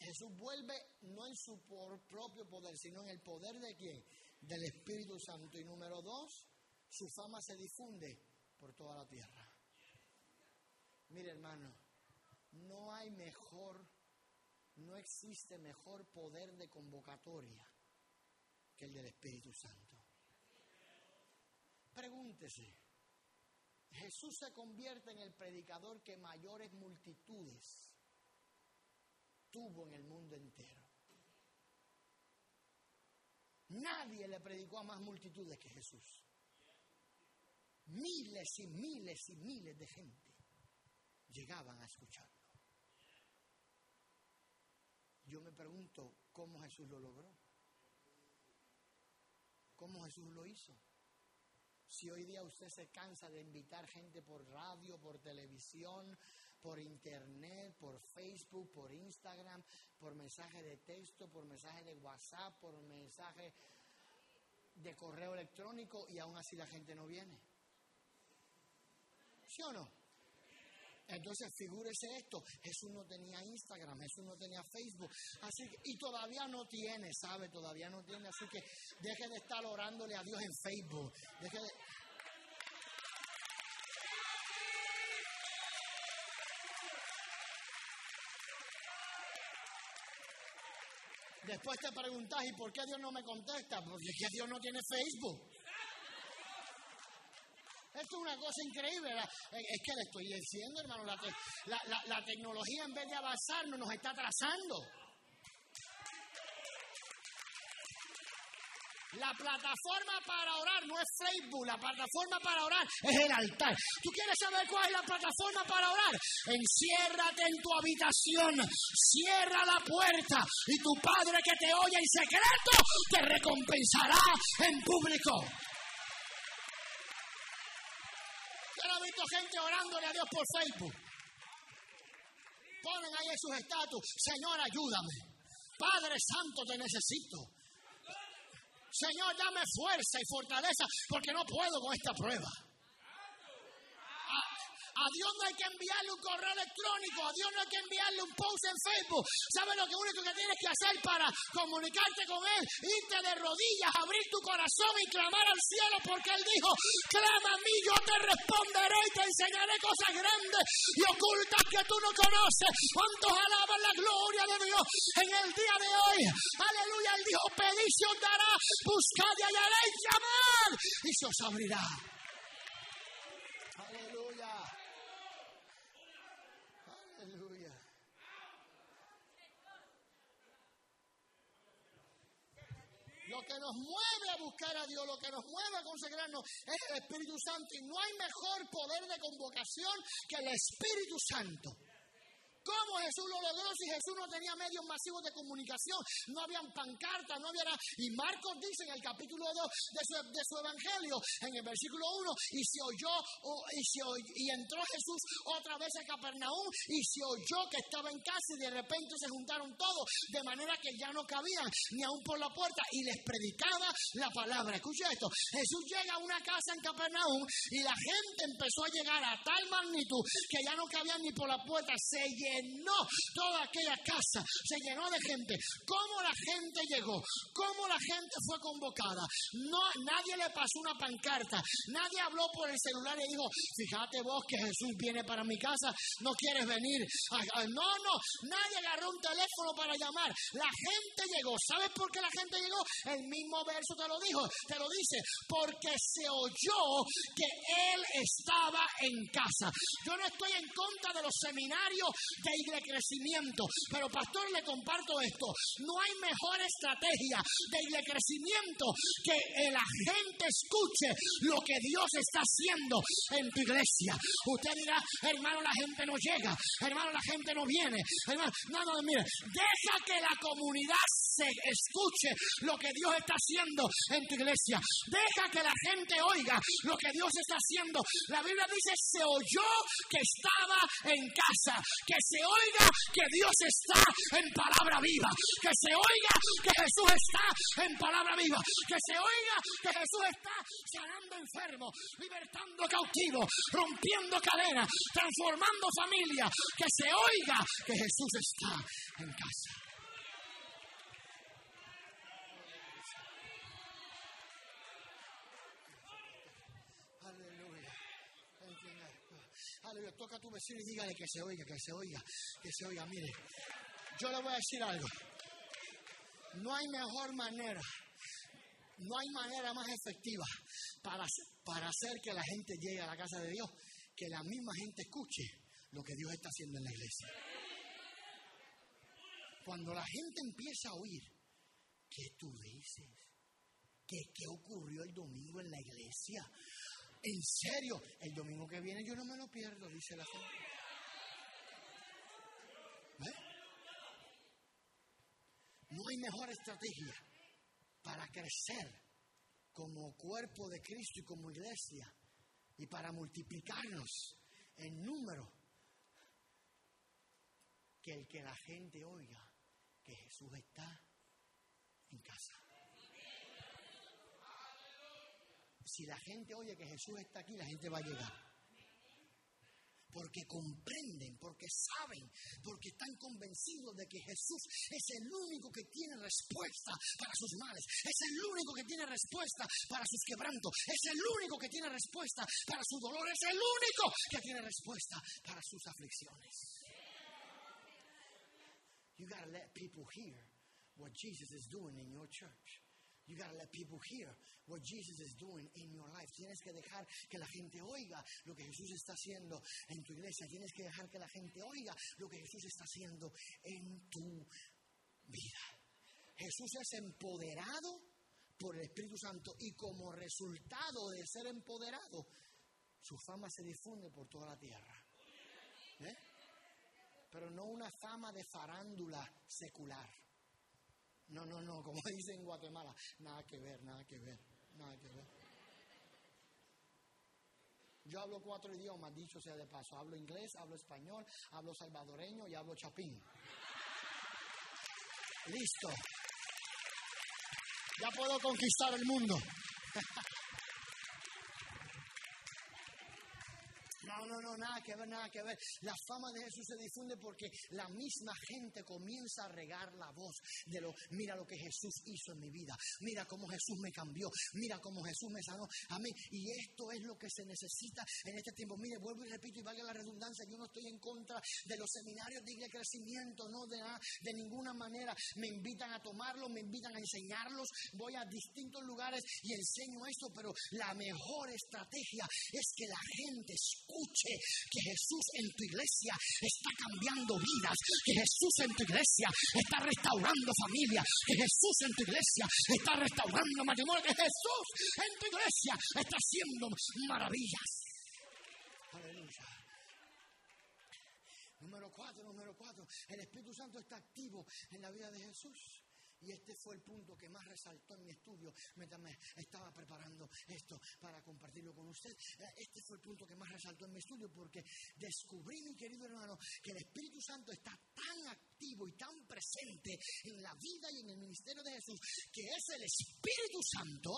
Speaker 5: Jesús vuelve no en su propio poder, sino en el poder de quién? Del Espíritu Santo. Y número dos, su fama se difunde por toda la tierra. Mire hermano, no hay mejor, no existe mejor poder de convocatoria que el del Espíritu Santo. Pregúntese, Jesús se convierte en el predicador que mayores multitudes tuvo en el mundo entero. Nadie le predicó a más multitudes que Jesús. Miles y miles y miles de gente llegaban a escucharlo. Yo me pregunto cómo Jesús lo logró. ¿Cómo Jesús lo hizo? Si hoy día usted se cansa de invitar gente por radio, por televisión, por internet, por Facebook, por Instagram, por mensaje de texto, por mensaje de WhatsApp, por mensaje de correo electrónico y aún así la gente no viene. ¿Sí o no? Entonces figúrese esto, Jesús no tenía Instagram, Jesús no tenía Facebook, así y todavía no tiene, ¿sabe? Todavía no tiene, así que deje de estar orándole a Dios en Facebook, Después te preguntas, ¿y por qué Dios no me contesta? Porque es que Dios no tiene Facebook. Esto es una cosa increíble. Es que le estoy diciendo, hermano, la, la, la tecnología en vez de avanzar nos está atrasando. La plataforma para orar no es Facebook, la plataforma para orar es el altar. ¿Tú quieres saber cuál es la plataforma para orar? Enciérrate en tu habitación, cierra la puerta y tu Padre que te oye en secreto te recompensará en público. Gente orándole a Dios por Facebook. Ponen ahí sus estatus, Señor, ayúdame. Padre Santo, te necesito. Señor, dame fuerza y fortaleza porque no puedo con esta prueba. A Dios no hay que enviarle un correo electrónico, a Dios no hay que enviarle un post en Facebook. ¿Sabes lo que único que tienes que hacer para comunicarte con Él? Irte de rodillas, abrir tu corazón y clamar al cielo porque Él dijo, clama a mí, yo te responderé y te enseñaré cosas grandes y ocultas que tú no conoces. ¿Cuántos alaban la gloria de Dios en el día de hoy? Aleluya, Él dijo, pedid dará, buscad y hallaréis, llamar y se os abrirá. Aleluya. Lo que nos mueve a buscar a Dios, lo que nos mueve a consagrarnos es el Espíritu Santo. Y no hay mejor poder de convocación que el Espíritu Santo. ¿Cómo Jesús lo logró si Jesús no tenía medios masivos de comunicación? No habían pancartas, no había nada. Y Marcos dice en el capítulo 2 de su, evangelio, en el versículo 1, y se oyó, y, se y entró Jesús otra vez a Capernaum, y se oyó que estaba en casa, y de repente se juntaron todos, de manera que ya no cabían ni aún por la puerta, y les predicaba la palabra. Escucha esto, Jesús llega a una casa en Capernaum, y la gente empezó a llegar a tal magnitud que ya no cabían ni por la puerta, se llenó toda aquella casa, se llenó de gente. ¿Cómo la gente llegó? ¿Cómo la gente fue convocada? No, nadie le pasó una pancarta, nadie habló por el celular y dijo, fíjate vos que Jesús viene para mi casa, no quieres venir. No, no, nadie agarró un teléfono para llamar. La gente llegó. ¿Sabes por qué la gente llegó? El mismo verso te lo dijo, te lo dice, porque se oyó que él estaba en casa. Yo no estoy en contra de los seminarios de crecimiento. Pero pastor, le comparto esto. No hay mejor estrategia de crecimiento que la gente escuche lo que Dios está haciendo en tu iglesia. Usted dirá, hermano, la gente no llega. Hermano, la gente no viene. Hermano, no, no, mire, deja que la comunidad se escuche lo que Dios está haciendo en tu iglesia. Deja que la gente oiga lo que Dios está haciendo. La Biblia dice, se oyó que estaba en casa, que se oiga que Dios está en palabra viva, que se oiga que Jesús está en palabra viva, que se oiga que Jesús está sanando enfermos, libertando cautivos, rompiendo cadenas, transformando familias, que se oiga que Jesús está en casa. Aleluya. Toca a tu vecino y dígale que se oiga, que se oiga, que se oiga. Mire, yo le voy a decir algo. No hay mejor manera, no hay manera más efectiva para, para hacer que la gente llegue a la casa de Dios que la misma gente escuche lo que Dios está haciendo en la iglesia. Cuando la gente empieza a oír, ¿qué tú dices? ¿Qué, ¿Qué ocurrió el domingo en la iglesia? En serio, el domingo que viene yo no me lo pierdo, dice la gente. ¿Ve? No hay mejor estrategia para crecer como cuerpo de Cristo y como iglesia y para multiplicarnos en número que el que la gente oiga que Jesús está en casa. Si la gente oye que Jesús está aquí, la gente va a llegar porque comprenden, porque saben, porque están convencidos de que Jesús es el único que tiene respuesta para sus males, es el único que tiene respuesta para sus quebrantos, es el único que tiene respuesta para su dolor, es el único que tiene respuesta para sus aflicciones. You gotta let people hear what Jesus is doing in your church. You gotta let people hear what Jesus is doing in your life. Tienes que dejar que la gente oiga lo que Jesús está haciendo en tu iglesia. Tienes que dejar que la gente oiga lo que Jesús está haciendo en tu vida. Jesús es empoderado por el Espíritu Santo y como resultado de ser empoderado, su fama se difunde por toda la tierra. ¿Eh? Pero no una fama de farándula secular. No, no, no, como dicen en Guatemala, nada que ver, nada que ver, nada que ver. Yo hablo cuatro idiomas, dicho sea de paso. Hablo inglés, hablo español, hablo salvadoreño y hablo chapín. Listo. Ya puedo conquistar el mundo. No, no, no, nada que ver, nada que ver. La fama de Jesús se difunde porque la misma gente comienza a regar la voz de lo, mira lo que Jesús hizo en mi vida, mira cómo Jesús me cambió, mira cómo Jesús me sanó. Amén. Y esto es lo que se necesita en este tiempo. Mire, vuelvo y repito y valga la redundancia, yo no estoy en contra de los seminarios de crecimiento, no de, de ninguna manera. Me invitan a tomarlos, me invitan a enseñarlos, voy a distintos lugares y enseño esto, pero la mejor estrategia es que la gente escuche que Jesús en tu iglesia está cambiando vidas, que Jesús en tu iglesia está restaurando familias, que Jesús en tu iglesia está restaurando matrimonio, que Jesús en tu iglesia está haciendo maravillas. Aleluya. Número cuatro, número cuatro. El Espíritu Santo está activo en la vida de Jesús. Y este fue el punto que más resaltó en mi estudio mientras me estaba preparando esto para compartirlo con usted. Eh, este fue el punto que más resaltó en mi estudio porque descubrí, mi querido hermano, que el Espíritu Santo está tan activo y tan presente en la vida y en el ministerio de Jesús que es el Espíritu Santo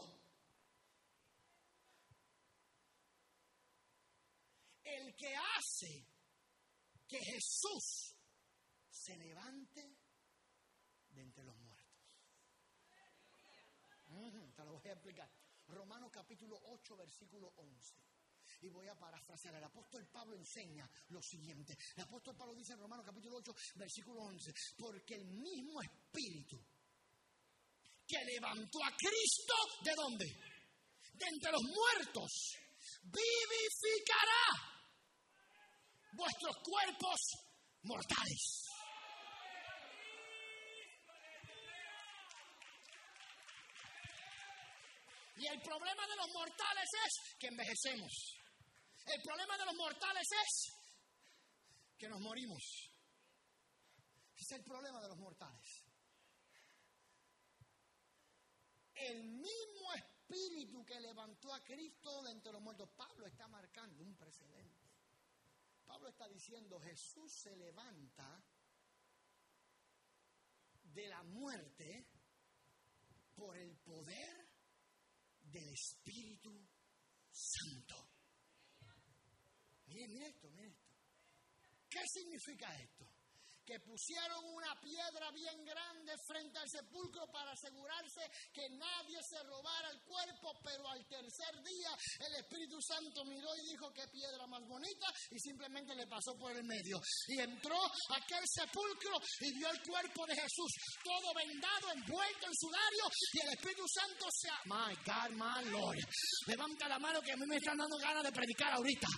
Speaker 5: el que hace que Jesús se levante de entre los muertos. Te lo voy a explicar. Romanos capítulo 8, versículo 11. Y voy a parafrasear. El apóstol Pablo enseña lo siguiente. El apóstol Pablo dice en Romanos capítulo 8, versículo 11. Porque el mismo espíritu que levantó a Cristo, ¿de dónde? De entre los muertos. Vivificará vuestros cuerpos mortales Y el problema de los mortales es que envejecemos. El problema de los mortales es que nos morimos. Ese es el problema de los mortales. El mismo espíritu que levantó a Cristo de entre los muertos. Pablo está marcando un precedente. Pablo está diciendo, Jesús se levanta de la muerte por el poder del Espíritu Santo. Miren, miren esto, miren esto. ¿Qué significa esto? Pusieron una piedra bien grande frente al sepulcro para asegurarse que nadie se robara el cuerpo, pero al tercer día el Espíritu Santo miró y dijo qué piedra más bonita y simplemente le pasó por el medio. Y entró a aquel sepulcro y vio el cuerpo de Jesús, todo vendado, envuelto en sudario y el Espíritu Santo se... My God, my Lord. Levanta la mano que a mí me están dando ganas de predicar ahorita.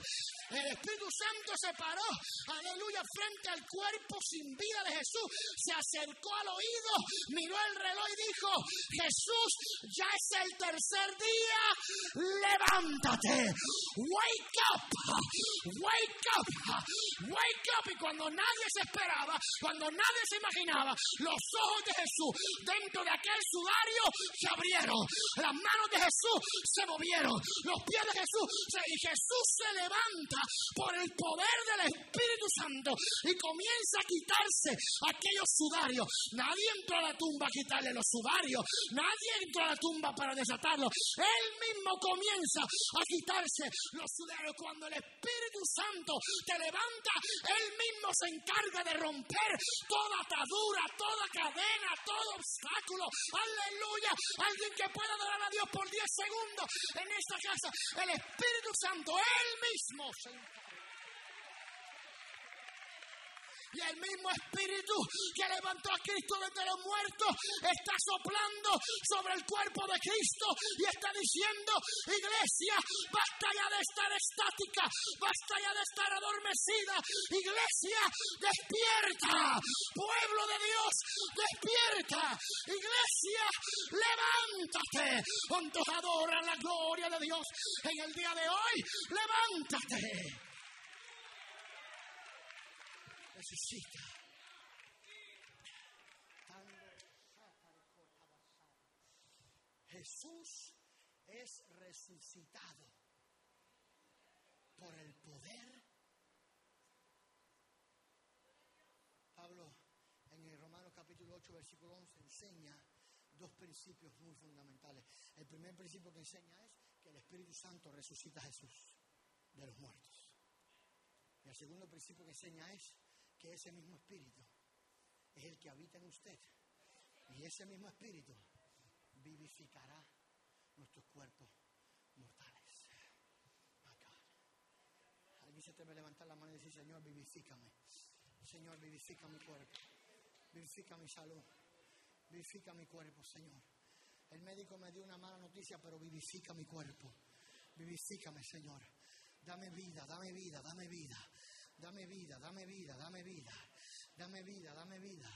Speaker 5: El Espíritu Santo se paró, aleluya, frente al cuerpo sin vida de Jesús. Se acercó al oído, miró el reloj y dijo, Jesús, ya es el tercer día, levántate. Wake up, wake up, wake up. Y cuando nadie se esperaba, cuando nadie se imaginaba, los ojos de Jesús dentro de aquel sudario se abrieron. Las manos de Jesús se movieron. Los pies de Jesús. Y Jesús se levanta por el poder del Espíritu Santo y comienza a quitarse aquellos sudarios. Nadie entró a la tumba a quitarle los sudarios, nadie entró a la tumba para desatarlos. Él mismo comienza a quitarse los sudarios. Cuando el Espíritu Santo te levanta, Él mismo se encarga de romper toda atadura, toda cadena, todo obstáculo. Aleluya. Alguien que pueda adorar a Dios por 10 segundos en esta casa. El Espíritu Santo, Él mismo y el mismo Espíritu que levantó a Cristo desde los muertos está soplando sobre el cuerpo de Cristo y está diciendo, iglesia, basta ya de estar estática, basta ya de estar adormecida, iglesia, despierta, pueblo de Dios, despierta, iglesia, levántate, cuantos adoran la gloria de Dios en el día de hoy, levántate necesita. Jesús es resucitado por el poder. Pablo en el Romanos capítulo 8 versículo 11 enseña dos principios muy fundamentales. El primer principio que enseña es que el Espíritu Santo resucita a Jesús de los muertos. Y el segundo principio que enseña es que ese mismo espíritu es el que habita en usted. Y ese mismo espíritu vivificará nuestros cuerpos mortales. Alguien se debe levantar la mano y decir, Señor, vivifícame. Señor, vivifica mi cuerpo. Vivifica mi salud. Vivifica mi cuerpo, Señor. El médico me dio una mala noticia, pero vivifica mi cuerpo. Vivifícame, Señor. Dame vida, dame vida, dame vida. Dame vida, dame vida, dame vida, dame vida, dame vida.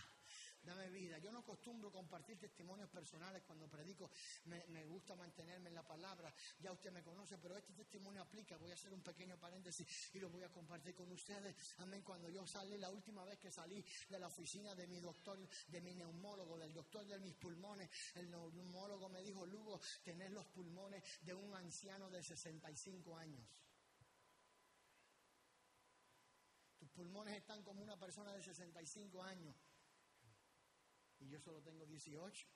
Speaker 5: Dame vida. Yo no acostumbro compartir testimonios personales cuando predico. Me, gusta mantenerme en la palabra. Ya usted me conoce, pero este testimonio aplica. Voy a hacer un pequeño paréntesis y lo voy a compartir con ustedes. Amén. Cuando yo salí, la última vez que salí de la oficina de mi doctor, de mi neumólogo, del doctor de mis pulmones, el neumólogo me dijo, Lugo, tener los pulmones de un anciano de 65 años. Tus pulmones están como una persona de 65 años. Y yo solo tengo 18.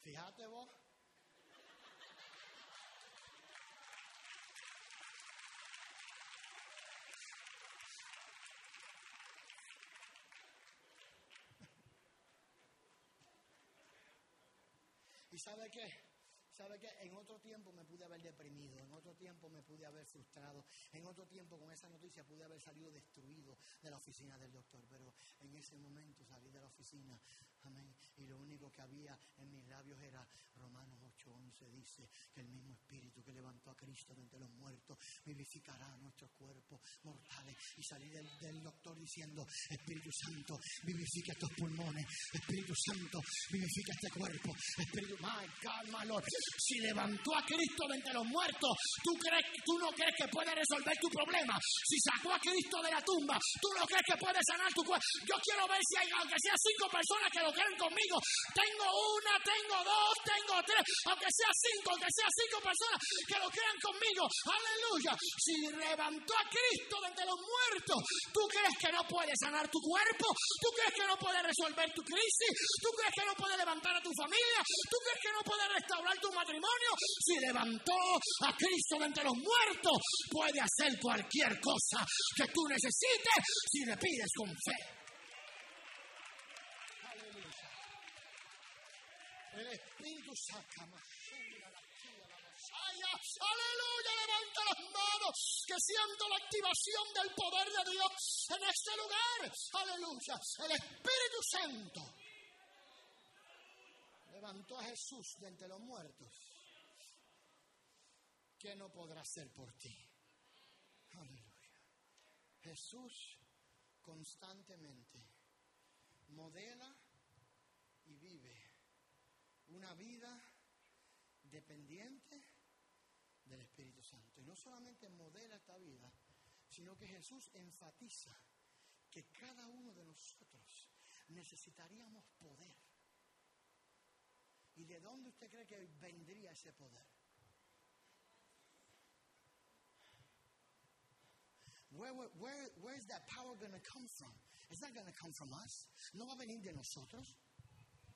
Speaker 5: Fíjate vos. Sabe qué? ¿Sabe qué? En otro tiempo me pude haber deprimido, en otro tiempo me pude haber frustrado, en otro tiempo con esa noticia pude haber salido destruido de la oficina del doctor, pero en ese momento salí de la oficina, amén, y lo único que había en mis labios era Romanos 8. 8:11 dice que el mismo Espíritu que levantó a Cristo de entre los muertos vivificará nuestros cuerpos mortales. Y salir del, del doctor diciendo, Espíritu Santo, vivifica estos pulmones. Espíritu Santo, vivifica este cuerpo. Espíritu, my God, Lord. Si levantó a Cristo de entre los muertos, ¿tú, crees, tú no crees que puede resolver tu problema. Si sacó a Cristo de la tumba, ¿tú no crees que puede sanar tu cuerpo? Yo quiero ver si hay, aunque sea cinco personas que lo creen conmigo. Tengo una, tengo dos, tengo tres, aunque sea cinco, aunque sea cinco personas que lo crean conmigo. Aleluya. Si levantó a Cristo de entre los muertos, ¿tú crees que no puede sanar tu cuerpo? ¿Tú crees que no puede resolver tu crisis? ¿Tú crees que no puede levantar a tu familia? ¿Tú crees que no puede restaurar tu matrimonio? Si levantó a Cristo de entre los muertos, puede hacer cualquier cosa que tú necesites si le pides con fe. El Espíritu saca más. Aleluya, levanta las manos, que siento la activación del poder de Dios en este lugar. Aleluya, el Espíritu Santo levantó a Jesús de entre los muertos. ¿Qué no podrá hacer por ti? Aleluya. Jesús constantemente modela una vida dependiente del Espíritu Santo. Y no solamente modela esta vida, sino que Jesús enfatiza que cada uno de nosotros necesitaríamos poder. ¿Y de dónde usted cree que vendría ese poder? Where, where, where, is that power going to come from? It's not going to come from us. No va a venir de nosotros.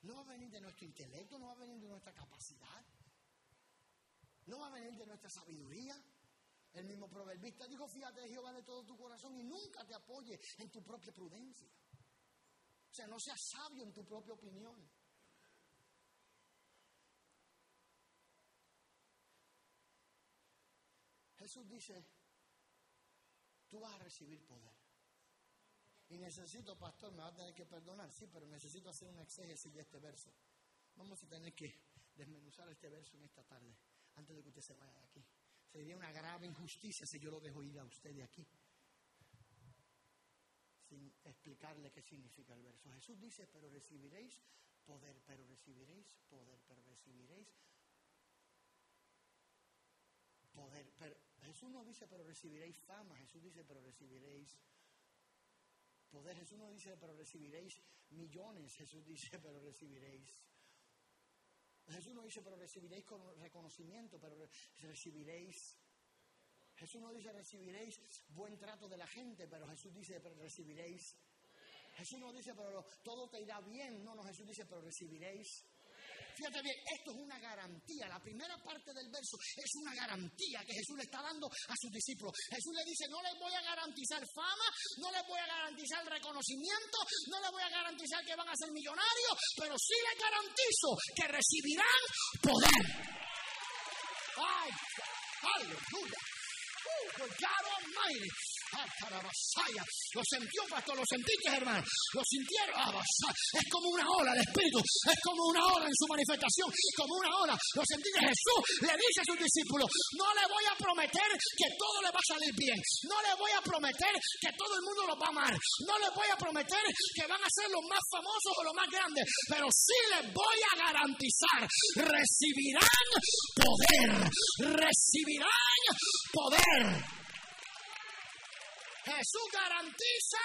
Speaker 5: No va a venir de nuestro intelecto. No va a venir de nuestra capacidad. No va a venir de nuestra sabiduría. El mismo proverbista dijo, fíjate de Jehová de todo tu corazón y nunca te apoye en tu propia prudencia. O sea, no seas sabio en tu propia opinión. Jesús dice, tú vas a recibir poder. Y necesito, pastor, me va a tener que perdonar, sí, pero necesito hacer una exégesis de este verso. Vamos a tener que desmenuzar este verso en esta tarde, antes de que usted se vaya de aquí. Sería una grave injusticia si yo lo dejo ir a usted de aquí, sin explicarle qué significa el verso. Jesús dice, pero recibiréis poder, pero recibiréis poder, pero recibiréis poder. Pero Jesús no dice, pero recibiréis fama. Jesús dice, pero recibiréis poder. Jesús no dice, pero recibiréis millones. Jesús dice, pero recibiréis. Jesús no dice, pero recibiréis con reconocimiento, pero recibiréis. Jesús no dice, recibiréis buen trato de la gente, pero Jesús dice, pero recibiréis. Jesús no dice, pero todo te irá bien. No, no, Jesús dice, pero recibiréis Fíjate bien, esto es una garantía. La primera parte del verso es una garantía que Jesús le está dando a sus discípulos. Jesús le dice, no les voy a garantizar fama, no les voy a garantizar reconocimiento, no les voy a garantizar que van a ser millonarios, pero sí les garantizo que recibirán poder. ¡Ay! ¡Aleluya! ¡Uh! God Almighty. Lo sintió, pastor, lo sentiste, hermano. Lo sintieron. Es como una ola de espíritu. Es como una ola en su manifestación. Como una ola. Lo sentiste. Jesús le dice a sus discípulos: No le voy a prometer que todo le va a salir bien. No le voy a prometer que todo el mundo lo va a amar. No le voy a prometer que van a ser los más famosos o los más grandes. Pero sí les voy a garantizar: recibirán poder. Recibirán poder. Jesús garantiza,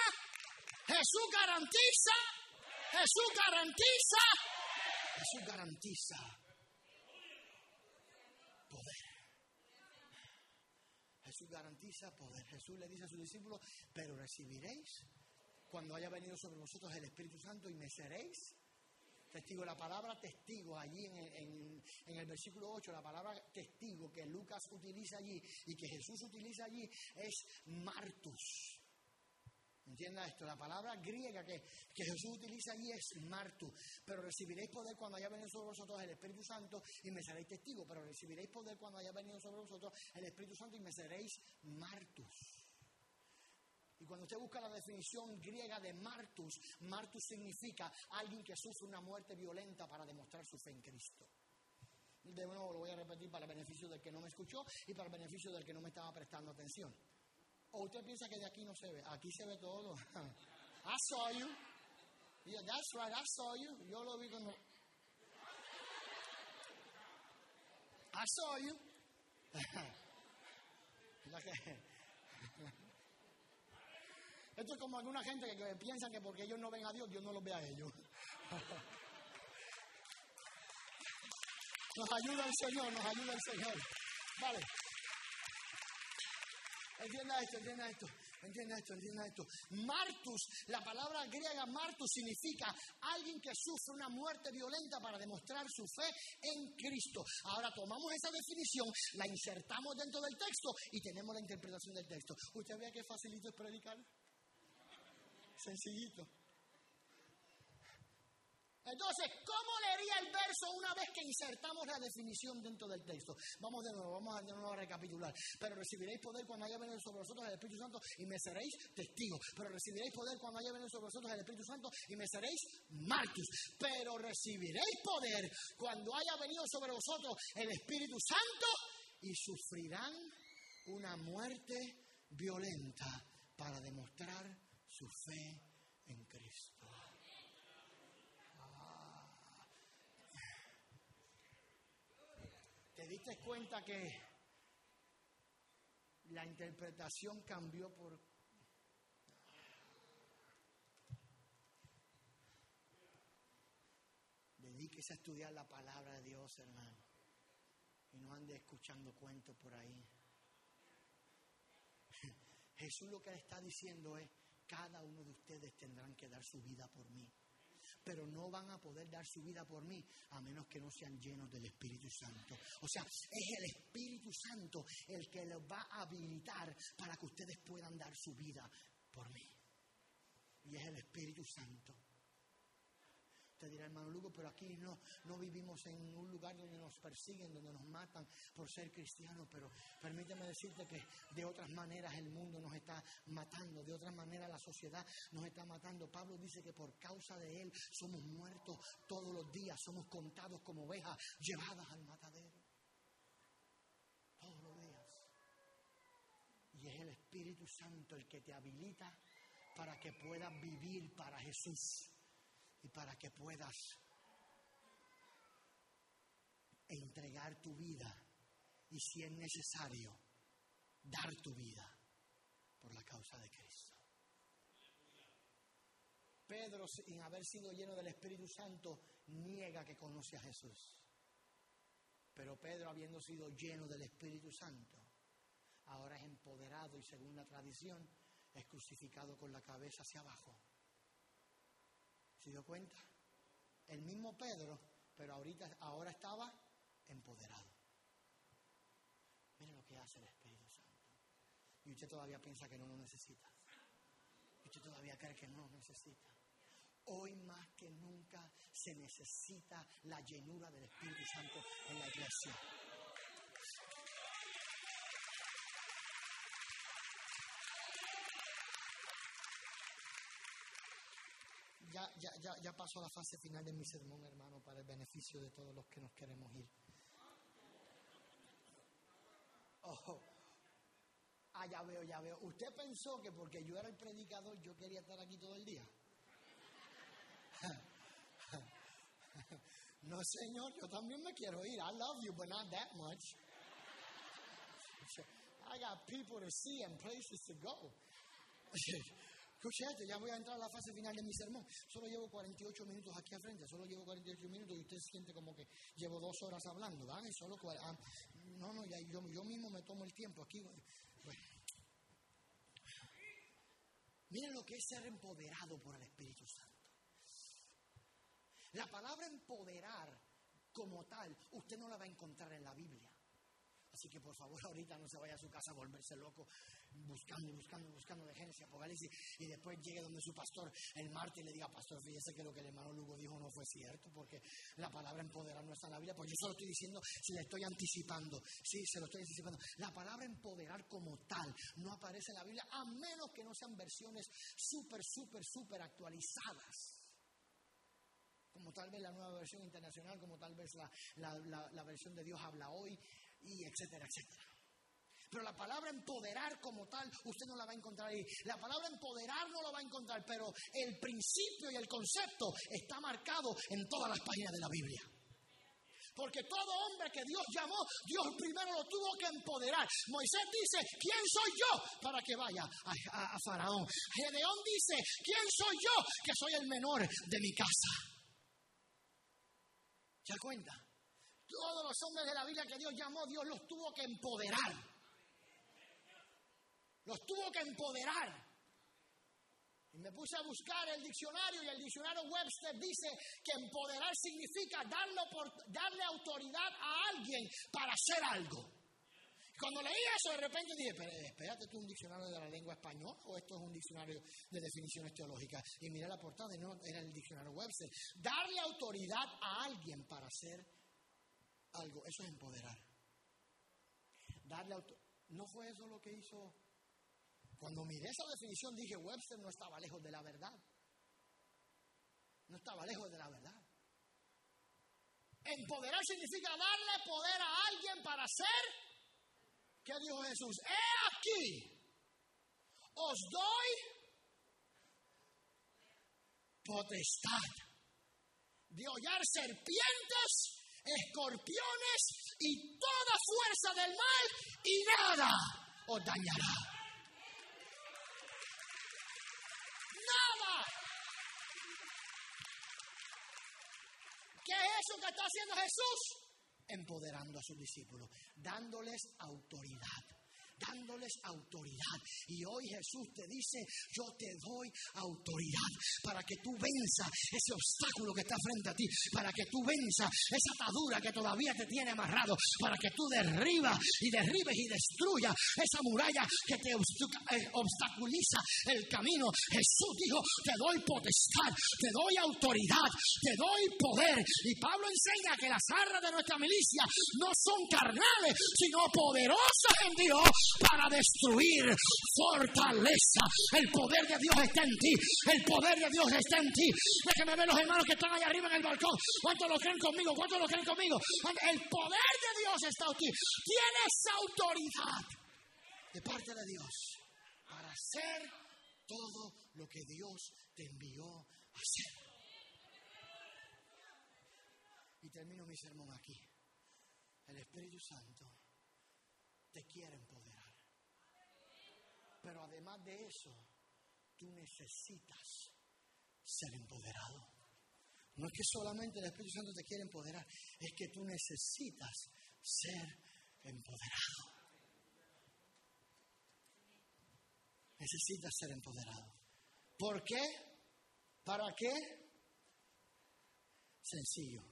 Speaker 5: Jesús garantiza, Jesús garantiza, Jesús garantiza poder. Jesús garantiza poder. Jesús le dice a sus discípulos, pero recibiréis cuando haya venido sobre vosotros el Espíritu Santo y me seréis testigo. La palabra testigo allí en, el versículo 8, la palabra testigo que Lucas utiliza allí y que Jesús utiliza allí es martus. Entienda esto, la palabra griega que, que, Jesús utiliza allí es martus. Pero recibiréis poder cuando haya venido sobre vosotros el Espíritu Santo y me seréis testigo. Pero recibiréis poder cuando haya venido sobre vosotros el Espíritu Santo y me seréis martus. Y cuando usted busca la definición griega de martus, martus significa alguien que sufre una muerte violenta para demostrar su fe en Cristo. De nuevo lo voy a repetir para el beneficio del que no me escuchó y para el beneficio del que no me estaba prestando atención. ¿O usted piensa que de aquí no se ve? Aquí se ve todo. I saw you. Yeah, that's right, I saw you. Yo lo vi cuando... I saw you. Esto es como alguna gente que, que piensa que porque ellos no ven a Dios, Dios no los ve a ellos. Nos ayuda el Señor, nos ayuda el Señor. Vale. Entienda esto, entienda esto, entienda esto, entienda esto. Martus, la palabra griega martus significa alguien que sufre una muerte violenta para demostrar su fe en Cristo. Ahora tomamos esa definición, la insertamos dentro del texto y tenemos la interpretación del texto. ¿Usted ve que facilito es predicar? Sencillito. Entonces, ¿cómo leería el verso una vez que insertamos la definición dentro del texto? Vamos de nuevo, vamos de nuevo a recapitular. Pero recibiréis poder cuando haya venido sobre vosotros el Espíritu Santo y me seréis testigos. Pero recibiréis poder cuando haya venido sobre vosotros el Espíritu Santo y me seréis martus. Pero recibiréis poder cuando haya venido sobre vosotros el Espíritu Santo y sufrirán una muerte violenta para demostrar su fe en Cristo. ¿Te diste cuenta que la interpretación cambió por... Dedíquese a estudiar la palabra de Dios, hermano. Y no ande escuchando cuentos por ahí. Jesús lo que le está diciendo es, cada uno de ustedes tendrán que dar su vida por mí pero no van a poder dar su vida por mí a menos que no sean llenos del Espíritu Santo. O sea, es el Espíritu Santo el que los va a habilitar para que ustedes puedan dar su vida por mí. Y es el Espíritu Santo. Te dirá, hermano Lugo, pero aquí no, no vivimos en un lugar donde nos persiguen, donde nos matan por ser cristianos, pero permíteme decirte que de otras maneras el mundo nos está matando, de otras maneras la sociedad nos está matando. Pablo dice que por causa de él somos muertos todos los días, somos contados como ovejas llevadas al matadero. Todos los días. Y es el Espíritu Santo el que te habilita para que puedas vivir para Jesús y para que puedas entregar tu vida y si es necesario, dar tu vida por la causa de Cristo. Pedro, sin haber sido lleno del Espíritu Santo, niega que conoce a Jesús. Pero Pedro, habiendo sido lleno del Espíritu Santo, ahora es empoderado y según la tradición, es crucificado con la cabeza hacia abajo. ¿Se dio cuenta? El mismo Pedro, pero ahorita, ahora estaba empoderado. Mire lo que hace el Espíritu Santo. Y usted todavía piensa que no lo necesita. Y usted todavía cree que no lo necesita. Hoy más que nunca se necesita la llenura del Espíritu Santo en la iglesia. Ya, ya, ya, ya paso a la fase final de mi sermón, hermano, para el beneficio de todos los que nos queremos ir. Oh, ah, ya veo, ya veo. ¿Usted pensó que porque yo era el predicador yo quería estar aquí todo el día? No, señor, yo también me quiero ir. I love you, but not that much. I got people to see and places to go. Escuche esto, ya voy a entrar a la fase final de mi sermón. Solo llevo 48 minutos aquí al frente, solo llevo 48 minutos y usted siente como que llevo dos horas hablando, ¿verdad? Solo ah, no, no, yo, mismo me tomo el tiempo aquí. Miren lo que es ser empoderado por el Espíritu Santo. La palabra empoderar como tal, usted no la va a encontrar en la Biblia. Así que por favor ahorita no se vaya a su casa a volverse loco buscando y buscando y buscando de Génesis, Apocalipsis y después llegue donde su pastor el martes y le diga, pastor, fíjese que lo que el hermano Lugo dijo no fue cierto porque la palabra empoderar no está en la Biblia, pues yo solo estoy diciendo, si le estoy anticipando, sí, se lo estoy anticipando. La palabra empoderar como tal no aparece en la Biblia a menos que no sean versiones súper, súper, súper actualizadas. como tal vez la nueva versión internacional, como tal vez la, la versión de Dios habla hoy, y etcétera, etcétera. Pero la palabra empoderar como tal, usted no la va a encontrar ahí. La palabra empoderar no lo va a encontrar, pero el principio y el concepto está marcado en todas las páginas de la Biblia. Porque todo hombre que Dios llamó, Dios primero lo tuvo que empoderar. Moisés dice, ¿quién soy yo para que vaya a, a- a Faraón? Gedeón dice, ¿quién soy yo que soy el menor de mi casa? ¿Se da cuenta? Todos los hombres de la Biblia que Dios llamó, Dios los tuvo que empoderar. Los tuvo que empoderar. Y me puse a buscar el diccionario y el diccionario Webster dice que empoderar significa darle, autoridad a alguien para hacer algo. Cuando leí eso, de repente dije, "Pero, espérate, ¿tú un diccionario de la lengua española o esto es un diccionario de definiciones teológicas? Y miré la portada y no, era el diccionario Webster. Darle autoridad a alguien para hacer algo, eso es empoderar. Darle auto- ¿No fue eso lo que hizo? Cuando miré esa definición dije, Webster no estaba lejos de la verdad. No estaba lejos de la verdad. Empoderar significa darle poder a alguien para hacer. ¿Qué dijo Jesús? He aquí, os doy potestad de hollar serpientes, escorpiones y toda fuerza del mal y nada os dañará. Nada. ¿Qué es eso que está haciendo Jesús? Empoderando a sus discípulos, dándoles autoridad, dándoles autoridad. Y hoy Jesús te dice, yo te doy autoridad para que tú venzas ese obstáculo que está frente a ti, para que tú venzas esa atadura que todavía te tiene amarrado, para que tú derribas y derribes y destruyas esa muralla que te eh, obstaculiza el camino. Jesús dijo, te doy potestad, te doy autoridad, te doy poder. Y Pablo enseña que las armas de nuestra milicia no son carnales, sino poderosas en Dios para destruir fortaleza. El poder de Dios está en ti. El poder de Dios está en ti. Déjenme ver los hermanos que están allá arriba en el balcón. ¿Cuántos lo creen conmigo? ¿Cuántos lo creen conmigo? El poder de Dios está ti. Tienes autoridad de parte de Dios para hacer todo lo que Dios te envió a hacer. Y termino mi sermón aquí. El Espíritu Santo te quiere empoderar. Pero además de eso, tú necesitas ser empoderado. No es que solamente el Espíritu Santo te quiere empoderar, es que tú necesitas ser empoderado. Necesitas ser empoderado. ¿Por qué? ¿Para qué? Sencillo.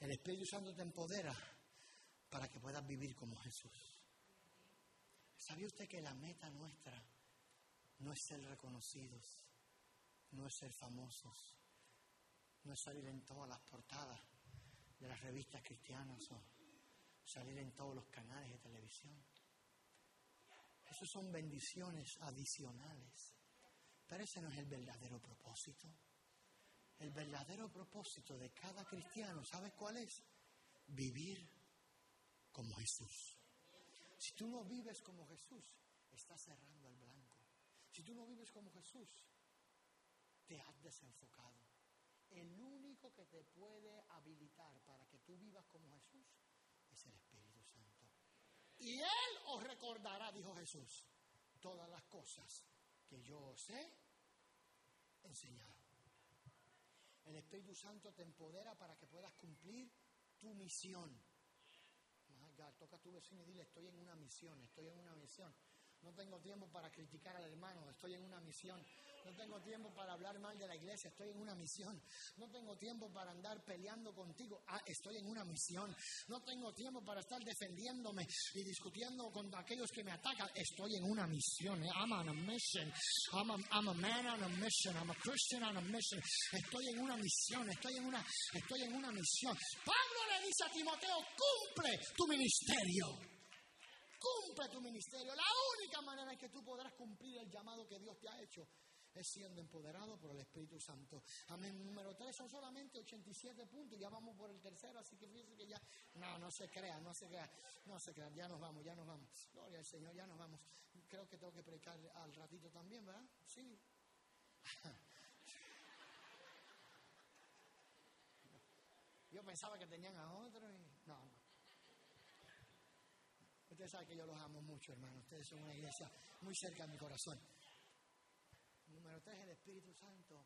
Speaker 5: El Espíritu Santo te empodera para que puedas vivir como Jesús. ¿Sabía usted que la meta nuestra no es ser reconocidos, no es ser famosos, no es salir en todas las portadas de las revistas cristianas o salir en todos los canales de televisión? Esos son bendiciones adicionales, pero ese no es el verdadero propósito. El verdadero propósito de cada cristiano, ¿sabes cuál es? Vivir como Jesús. Si tú no vives como Jesús, estás cerrando el blanco. Si tú no vives como Jesús, te has desenfocado. El único que te puede habilitar para que tú vivas como Jesús es el Espíritu Santo. Y Él os recordará, dijo Jesús, todas las cosas que yo os he enseñado. El Espíritu Santo te empodera para que puedas cumplir tu misión. Toca a tu vecino y dile, estoy en una misión, estoy en una misión. No tengo tiempo para criticar al hermano, estoy en una misión. No tengo tiempo para hablar mal de la iglesia, estoy en una misión. No tengo tiempo para andar peleando contigo, ah, estoy en una misión. No tengo tiempo para estar defendiéndome y discutiendo con aquellos que me atacan, estoy en una misión. eh. I'm on a mission. I'm a, I'm a man on a mission. I'm a Christian on a mission. Estoy en una misión, estoy en una, estoy en una misión. Pablo le dice a Timoteo, cumple tu ministerio. Cumple tu ministerio. La única manera en que tú podrás cumplir el llamado que Dios te ha hecho es siendo empoderado por el Espíritu Santo. Amén. Número tres, son solamente 87 puntos. Ya vamos por el tercero, así que fíjense que ya. No, no se crea, no se crea, no se crea. Ya nos vamos, ya nos vamos. Gloria al Señor, ya nos vamos. Creo que tengo que predicar al ratito también, ¿verdad? Sí. Yo pensaba que tenían a otro y. Ustedes saben que yo los amo mucho, hermano. Ustedes son una iglesia muy cerca de mi corazón. Número tres, el Espíritu Santo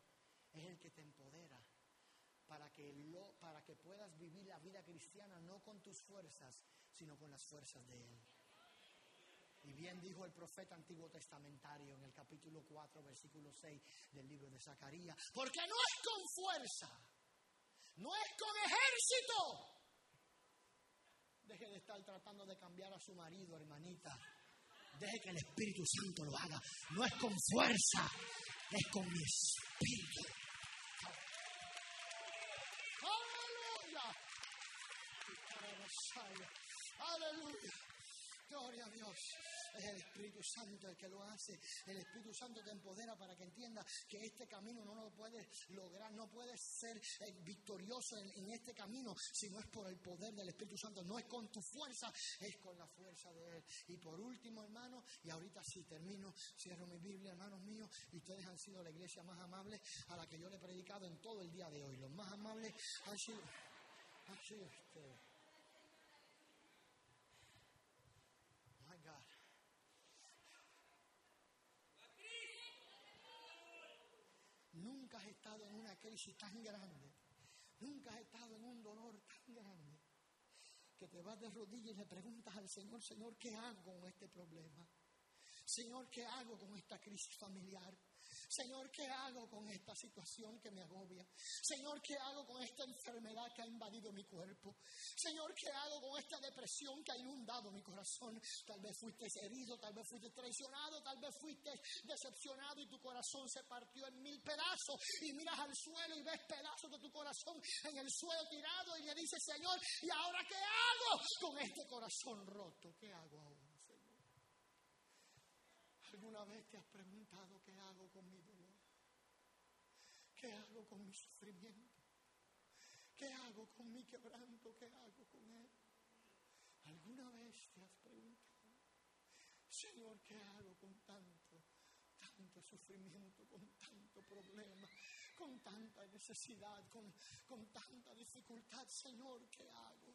Speaker 5: es el que te empodera para que, lo, para que puedas vivir la vida cristiana no con tus fuerzas, sino con las fuerzas de Él. Y bien dijo el profeta antiguo testamentario en el capítulo 4, versículo 6 del libro de Zacarías, porque no es con fuerza, no es con ejército. Deje de estar tratando de cambiar a su marido, hermanita. Deje que el Espíritu Santo lo haga. No es con fuerza, es con mi espíritu. Aleluya. Aleluya. Gloria a Dios. Es el Espíritu Santo el que lo hace. El Espíritu Santo te empodera para que entiendas que este camino no lo puedes lograr, no puedes ser eh, victorioso en, este camino si no es por el poder del Espíritu Santo. No es con tu fuerza, es con la fuerza de Él. Y por último, hermano, y ahorita sí termino, cierro mi Biblia, hermanos míos, y ustedes han sido la iglesia más amable a la que yo le he predicado en todo el día de hoy. Los más amables han sido, han sido ustedes. My God. Nunca has en una crisis tan grande. Nunca has estado en un dolor tan grande. Que te vas de rodillas y le preguntas al Señor, Señor, ¿qué hago con este problema? Señor, ¿qué hago con esta crisis familiar? Señor, ¿qué hago con esta situación que me agobia? Señor, ¿qué hago con esta enfermedad que ha invadido mi cuerpo? Señor, ¿qué hago con esta depresión que ha inundado mi corazón? Tal vez fuiste herido, tal vez fuiste traicionado, tal vez fuiste decepcionado y tu corazón se partió en mil pedazos y miras al suelo y ves pedazos de tu corazón en el suelo tirado y le dices, Señor, ¿y ahora qué hago con este corazón roto? ¿Qué hago ahora? ¿Alguna vez te has preguntado qué hago con mi dolor? ¿Qué hago con mi sufrimiento? ¿Qué hago con mi quebranto? ¿Qué hago con él? ¿Alguna vez te has preguntado, Señor, qué hago con tanto, tanto sufrimiento, con tanto problema, con tanta necesidad, con, con tanta dificultad? Señor, ¿qué hago?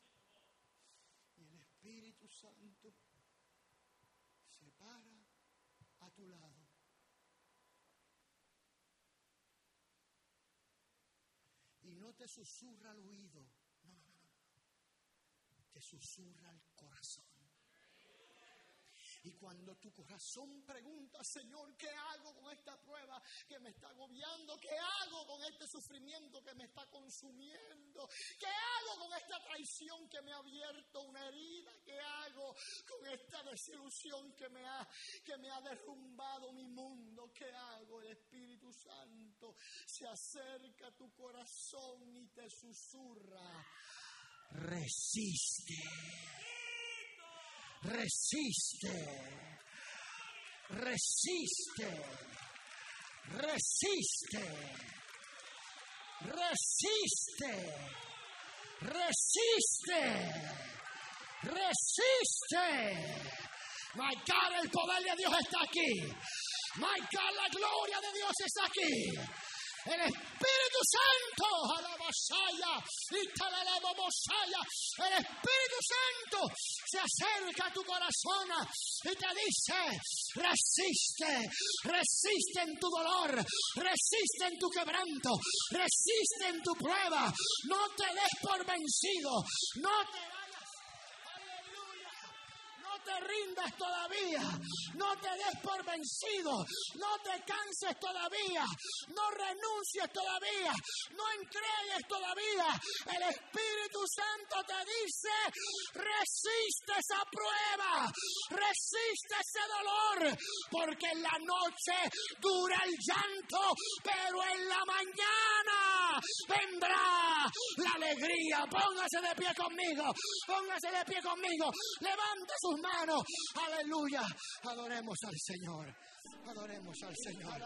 Speaker 5: Y el Espíritu Santo se para a tu lado. Y no te susurra al oído, no, no, no, te susurra al corazón. Y cuando tu corazón pregunta, Señor, ¿qué hago con esta prueba que me está agobiando? ¿Qué hago con este sufrimiento que me está consumiendo? ¿Qué hago con esta traición que me ha abierto una herida? ¿Qué hago con esta desilusión que me ha, que me ha derrumbado mi mundo? ¿Qué hago? El Espíritu Santo se acerca a tu corazón y te susurra. Resiste resiste, resiste, resiste, resiste, resiste, resiste. My God, el poder de Dios está aquí. My God, la gloria de Dios está aquí. El Espíritu Santo, alabasaya, y el Espíritu Santo se acerca a tu corazón y te dice, resiste, resiste en tu dolor, resiste en tu quebranto, resiste en tu prueba, no te des por vencido, no te te rindas todavía, no te des por vencido, no te canses todavía, no renuncies todavía, no entregues todavía. El Espíritu Santo te dice, resiste esa prueba, resiste ese dolor, porque en la noche dura el llanto, pero en la mañana vendrá la alegría. Póngase de pie conmigo, póngase de pie conmigo, levante sus manos, aleluya, adoremos al Señor, adoremos al Señor.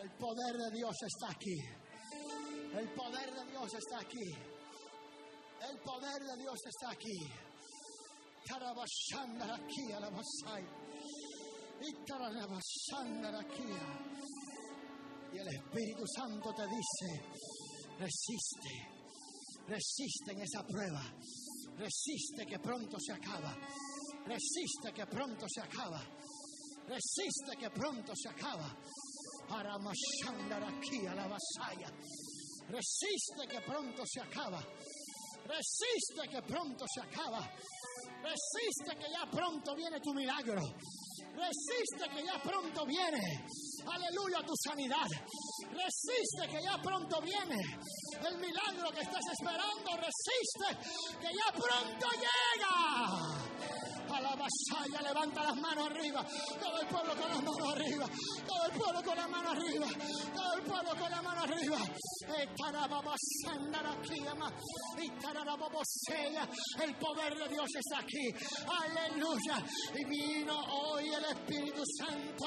Speaker 5: El poder de Dios está aquí. El poder de Dios está aquí. El poder de Dios está aquí. Aquí la Masai. Aquí. Y el Espíritu Santo te dice, resiste, resiste en esa prueba, resiste que pronto se acaba, resiste que pronto se acaba, resiste que pronto se acaba. Para aquí a la vasalla. Resiste que pronto se acaba. Resiste que pronto se acaba. Resiste que ya pronto viene tu milagro. Resiste que ya pronto viene. Aleluya tu sanidad. Resiste que ya pronto viene el milagro que estás esperando. Resiste que ya pronto llega a la vasalla, levanta las manos arriba, todo el pueblo con las manos arriba, todo el pueblo con las manos arriba, todo el pueblo con las manos arriba. El poder de Dios está aquí. Aleluya. Y vino hoy el Espíritu Santo.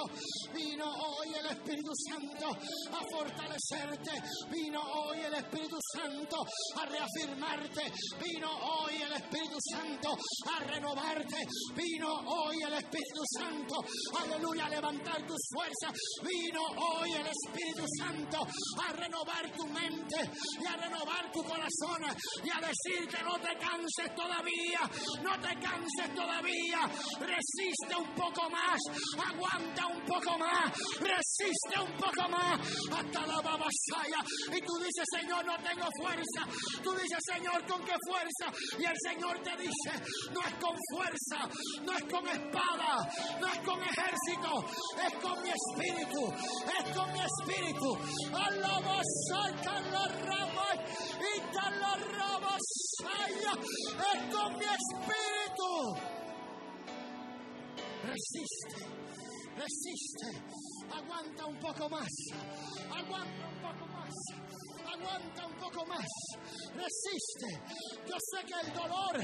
Speaker 5: Vino hoy el Espíritu Santo a fortalecerte. Vino hoy el Espíritu Santo a reafirmarte. Vino hoy el Espíritu Santo a renovarte. Vino hoy el Espíritu Santo. Aleluya. A levantar tus fuerzas. Vino hoy el Espíritu Santo a renovar tu mente y a renovar tu corazón y a decirte no te canses todavía, no te canses todavía, resiste un poco más, aguanta un poco más, resiste un poco más hasta la babasaya. Y tú dices, Señor, no tengo fuerza. Tú dices, Señor, ¿con qué fuerza? Y el Señor te dice, no es con fuerza, no es con espada, no es con ejército, es con mi espíritu, es con mi espíritu. Alaba, saca la rama y la rama, es con mi espíritu. Resiste, resiste, aguanta un poco más, aguanta un poco más aguanta un poco más, resiste. Yo sé que el dolor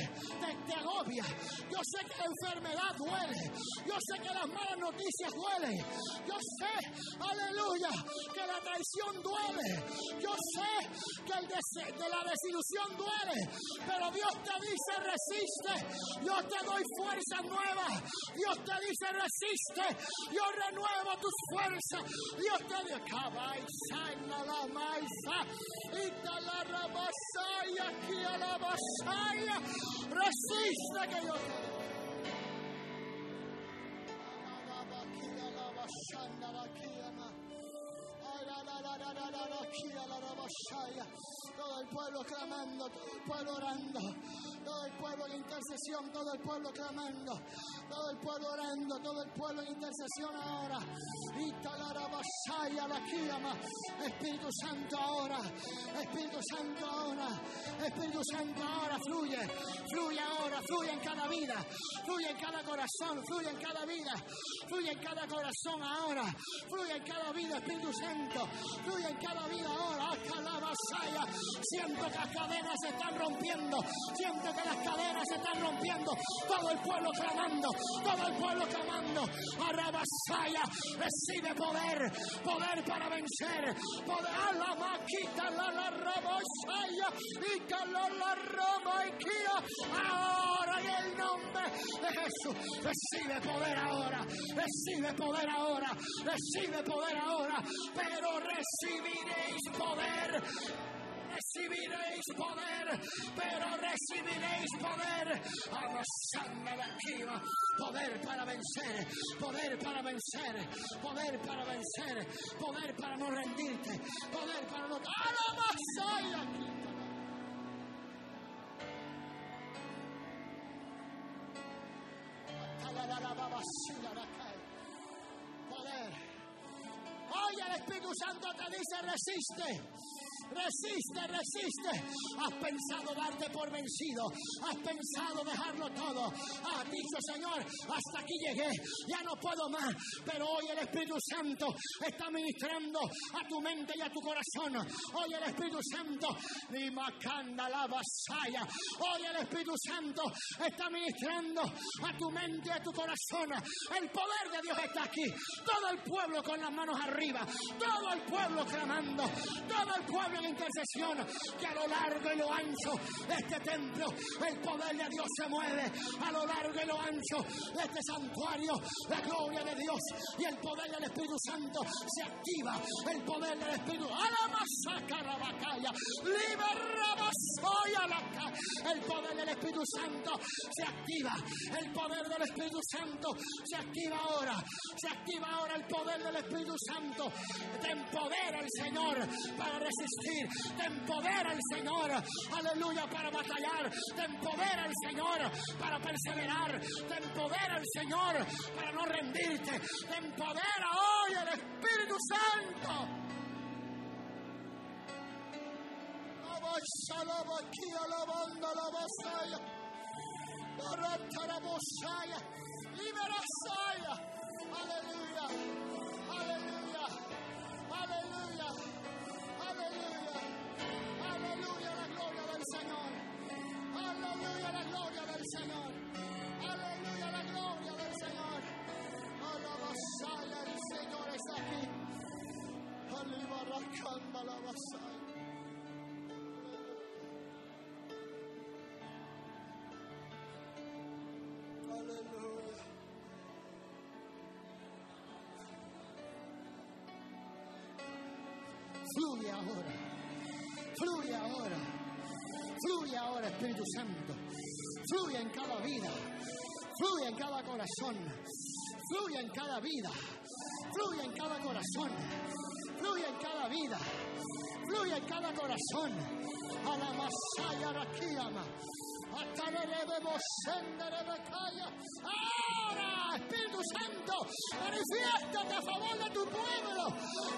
Speaker 5: te, agobia, yo sé que la enfermedad duele, yo sé que las malas noticias duelen, yo sé, aleluya, que la traición duele, yo sé que la desilusión duele, pero Dios te dice resiste, yo te doy fuerza nueva, Dios te dice resiste, yo renuevo tus fuerzas, Dios te dice, y la rabasaya, aquí a la basaya. Resiste que yo te todo el pueblo clamando, todo el pueblo orando, todo el pueblo en intercesión, todo el pueblo clamando, todo el pueblo orando, todo el pueblo en intercesión ahora. Y la la Espíritu Santo ahora, Espíritu Santo ahora, Espíritu Santo ahora, fluye, fluye ahora, fluye en cada vida, fluye en cada corazón, fluye en cada vida, fluye en cada corazón ahora, fluye en cada vida, Espíritu Santo, fluye en cada vida ahora, hasta la vasalla. Siento que las cadenas se están rompiendo, siento que las cadenas se están rompiendo, todo el pueblo clamando, todo el pueblo clamando, a Rabasaya, recibe poder, poder para vencer, poder a la maquita, la y la Roma y ahora en el nombre de Jesús, recibe poder ahora, recibe poder ahora, recibe poder ahora, pero recibiréis poder recibiréis poder, pero recibiréis poder. Arrasando la esquiva, poder para vencer, poder para vencer, poder para vencer, poder para no rendirte, poder para no. ¡Alamasaya! Poder. Hoy el Espíritu Santo te dice resiste. Resiste, resiste. Has pensado darte por vencido. Has pensado dejarlo todo. Has dicho, Señor, hasta aquí llegué. Ya no puedo más. Pero hoy el Espíritu Santo está ministrando a tu mente y a tu corazón. Hoy el Espíritu Santo, ni macanda la vasalla. Hoy el Espíritu Santo está ministrando a tu mente y a tu corazón. El poder de Dios está aquí. Todo el pueblo con las manos arriba. Todo el pueblo clamando. Todo el pueblo en intercesión, que a lo largo y lo ancho de este templo el poder de Dios se mueve, a lo largo y lo ancho de este santuario la gloria de Dios y el poder del Espíritu Santo se activa, el poder del Espíritu, el poder del Espíritu Santo se activa, el poder del Espíritu Santo se activa ahora, se activa ahora el poder del Espíritu Santo, te empodera el Señor para resistir te empodera el Señor, aleluya, para batallar, te empodera el Señor para perseverar, te empodera el Señor para no rendirte, te empodera hoy el Espíritu Santo. Aleluya. Aleluya, la gloria del Señor. Aleluya, la gloria del Señor. Alabasaya, el Señor está aquí. Alibaracamba la vasaya. Aleluya. Fluye ahora. Fluye ahora. Fluye ahora, Espíritu Santo. Fluye en cada vida. Fluye en cada corazón. Fluye en cada vida. Fluye en cada corazón. Fluye en cada vida. Fluye en cada corazón. A la masaya. Ahora, Espíritu Santo, manifiéstate a favor de tu pueblo,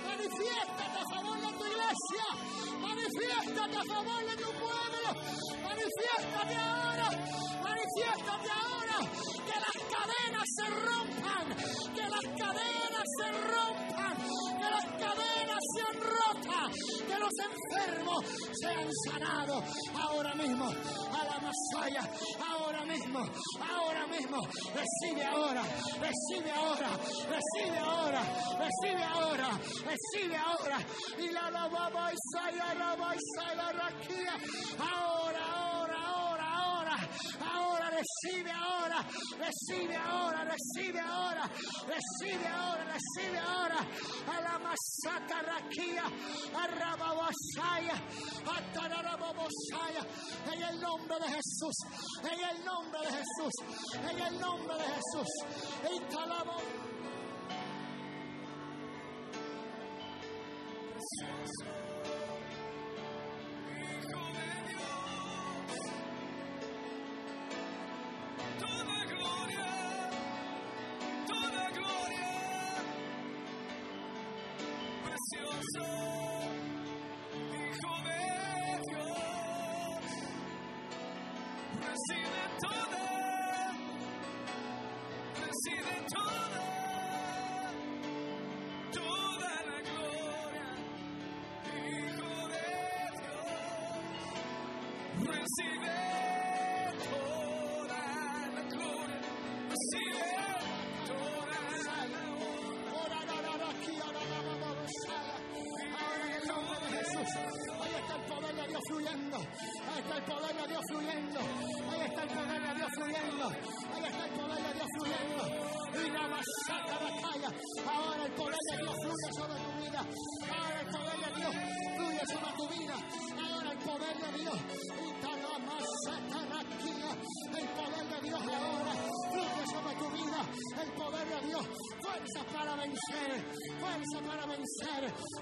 Speaker 5: manifiéstate a favor de tu iglesia, manifiéstate a favor de tu pueblo, manifiéstate ahora, manifiéstate ahora, que las cadenas se rompan, que las cadenas se rompan, las cadenas sean rotas, que los enfermos sean sanados ahora mismo, a la Masaya, ahora mismo, ahora mismo, recibe ahora, recibe ahora, recibe ahora, recibe ahora, recibe ahora, y la la baba y la la ahora, ahora, ahora, recibe ahora, recibe ahora, recibe ahora, recibe ahora, recibe ahora, a la masata raquía, a rababasaya, a tararababosaya, en el nombre de Jesús, en el nombre de Jesús, en el nombre de Jesús, y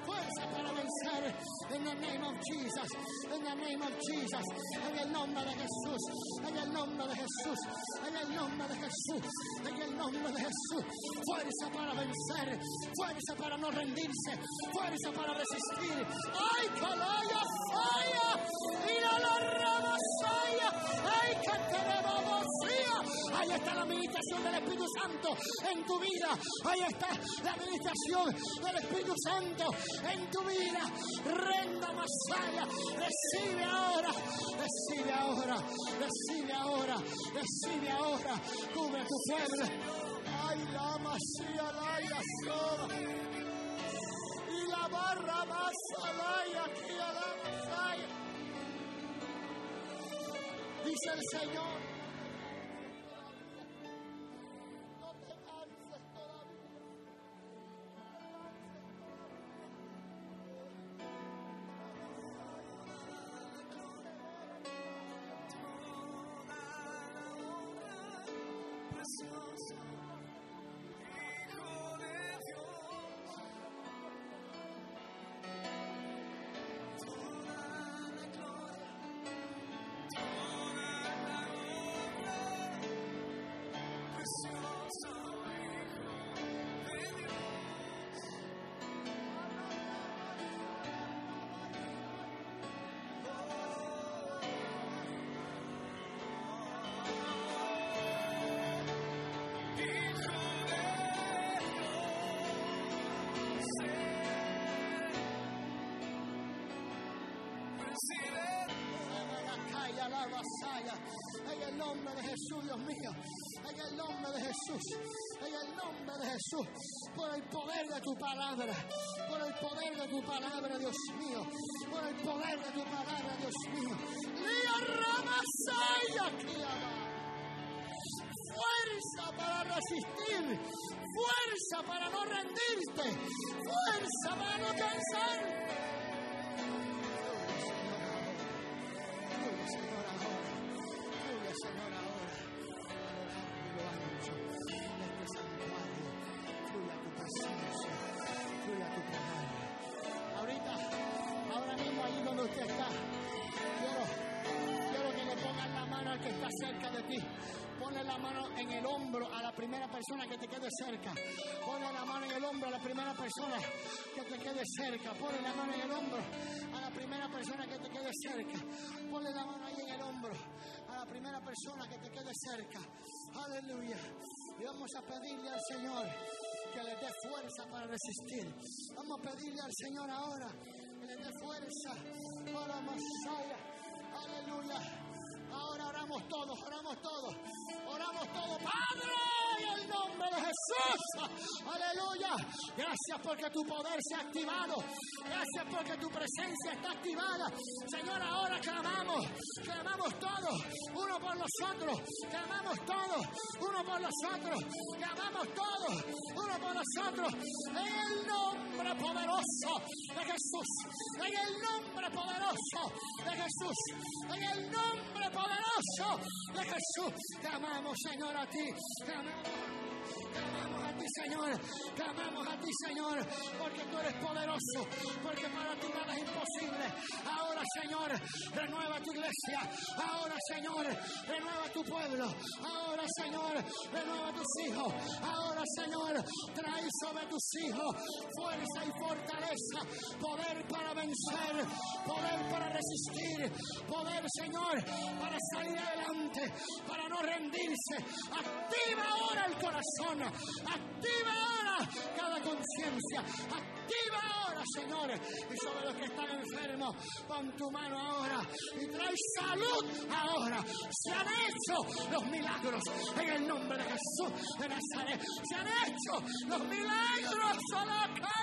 Speaker 5: fuerza para vencer. En the name of Jesus, en the name of Jesus, en el nombre de Jesús, en el nombre de Jesús, en el nombre de Jesús, en el nombre de Jesús. Fuerza para vencer, fuerza para no rendirse, fuerza para resistir. ¡Ay, calaya, falla! ¡Mira la rama, ¡Ay, que Ahí está la administración del Espíritu Santo en tu vida. Ahí está la administración del Espíritu Santo en tu vida. Renda Masaya. Recibe ahora. Recibe ahora. Recibe ahora. Recibe ahora. Cubre tu pueblo. Ay, la masía, la. Y la barra más aquí a la masaya. Dice el Señor. Nombre de Jesús, Dios mío. En el nombre de Jesús. En el nombre de Jesús. Por el poder de tu palabra. Por el poder de tu palabra, Dios mío. Por el poder de tu palabra, Dios mío. Fuerza para resistir. Fuerza para no rendirte. Fuerza para no cansar. Fluye, Señor, ahora. Señor, ahora. A lo ancho de este santuario. Fluye a tu presencia. Fluye a tu poder. Ahorita, ahora mismo, allí donde usted está, quiero, quiero que le pongan la mano al que está cerca de ti. Ponle la mano en el hombro a la primera persona que te quede cerca. Ponle la mano en el hombro a la primera persona que te quede cerca. Ponle la mano en el hombro a la primera persona que te quede cerca. Ponle la mano ahí en el hombro primera persona que te quede cerca. Aleluya. Y vamos a pedirle al Señor que le dé fuerza para resistir. Vamos a pedirle al Señor ahora que le dé fuerza para Masaya. Aleluya. Ahora oramos todos, oramos todos, oramos todos. Padre, en el nombre de Jesús. Aleluya. Gracias porque tu poder se ha activado. Gracias porque tu presencia está activada. Señor, ahora clamamos, clamamos todos, uno por los otros, clamamos todos, uno por los otros, clamamos todos, uno por los otros. En el nombre poderoso de Jesús, en el nombre poderoso de Jesús, en el nombre poderoso de Jesús. Clamamos, Señor, a ti. Clamamos. Clamamos a ti, Señor. Clamamos a ti, Señor, porque tú eres poderoso, porque para ti nada es imposible. Ahora, Señor, renueva tu iglesia. Ahora, Señor, renueva tu pueblo. Ahora, Señor, renueva tus hijos. Ahora, Señor, trae sobre tus hijos fuerza y fortaleza, poder para vencer, poder para resistir, poder, Señor, para salir adelante, para no rendirse. Activa ahora el corazón, activa ahora cada conciencia, activa ahora, Señor, y sobre los que están enfermos, pon tu mano ahora y trae salud ahora. Se han hecho los milagros en el nombre de Jesús de Nazaret. Se han hecho los milagros a la calle.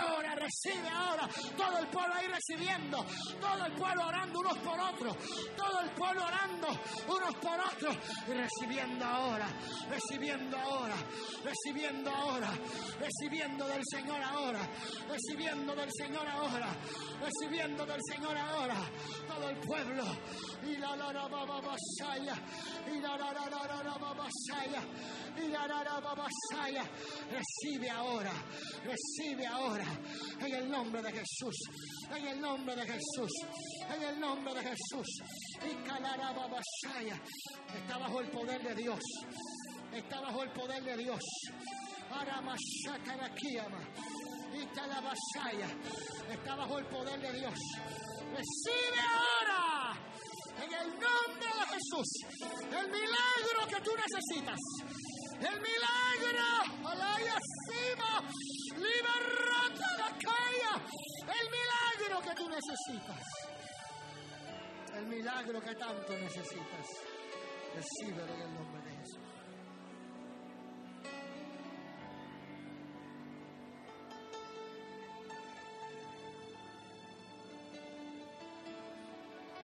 Speaker 5: Ahora recibe, ahora. Todo el pueblo ahí recibiendo. Todo el pueblo orando unos por otros. Todo el pueblo orando unos por otros. Y recibiendo ahora. Recibiendo ahora. Recibiendo ahora. Recibiendo del Señor ahora. Recibiendo del Señor ahora. Recibiendo del Señor ahora. Todo el pueblo. Y la la la. Y la la la la la. Y la la la. Recibe ahora. Recibe ahora. En el nombre de Jesús. En el nombre de Jesús. En el nombre de Jesús. Y calara ba ba saya. Está bajo el poder de Dios. Está bajo el poder de Dios. Y Talabasaya. Está bajo el poder de Dios. Recibe ahora. En el nombre de Jesús. El milagro que tú necesitas. El milagro. Alaya Sima. Liberata la calle. El milagro que tú necesitas. El milagro que tanto necesitas. Recíbelo en el nombre de.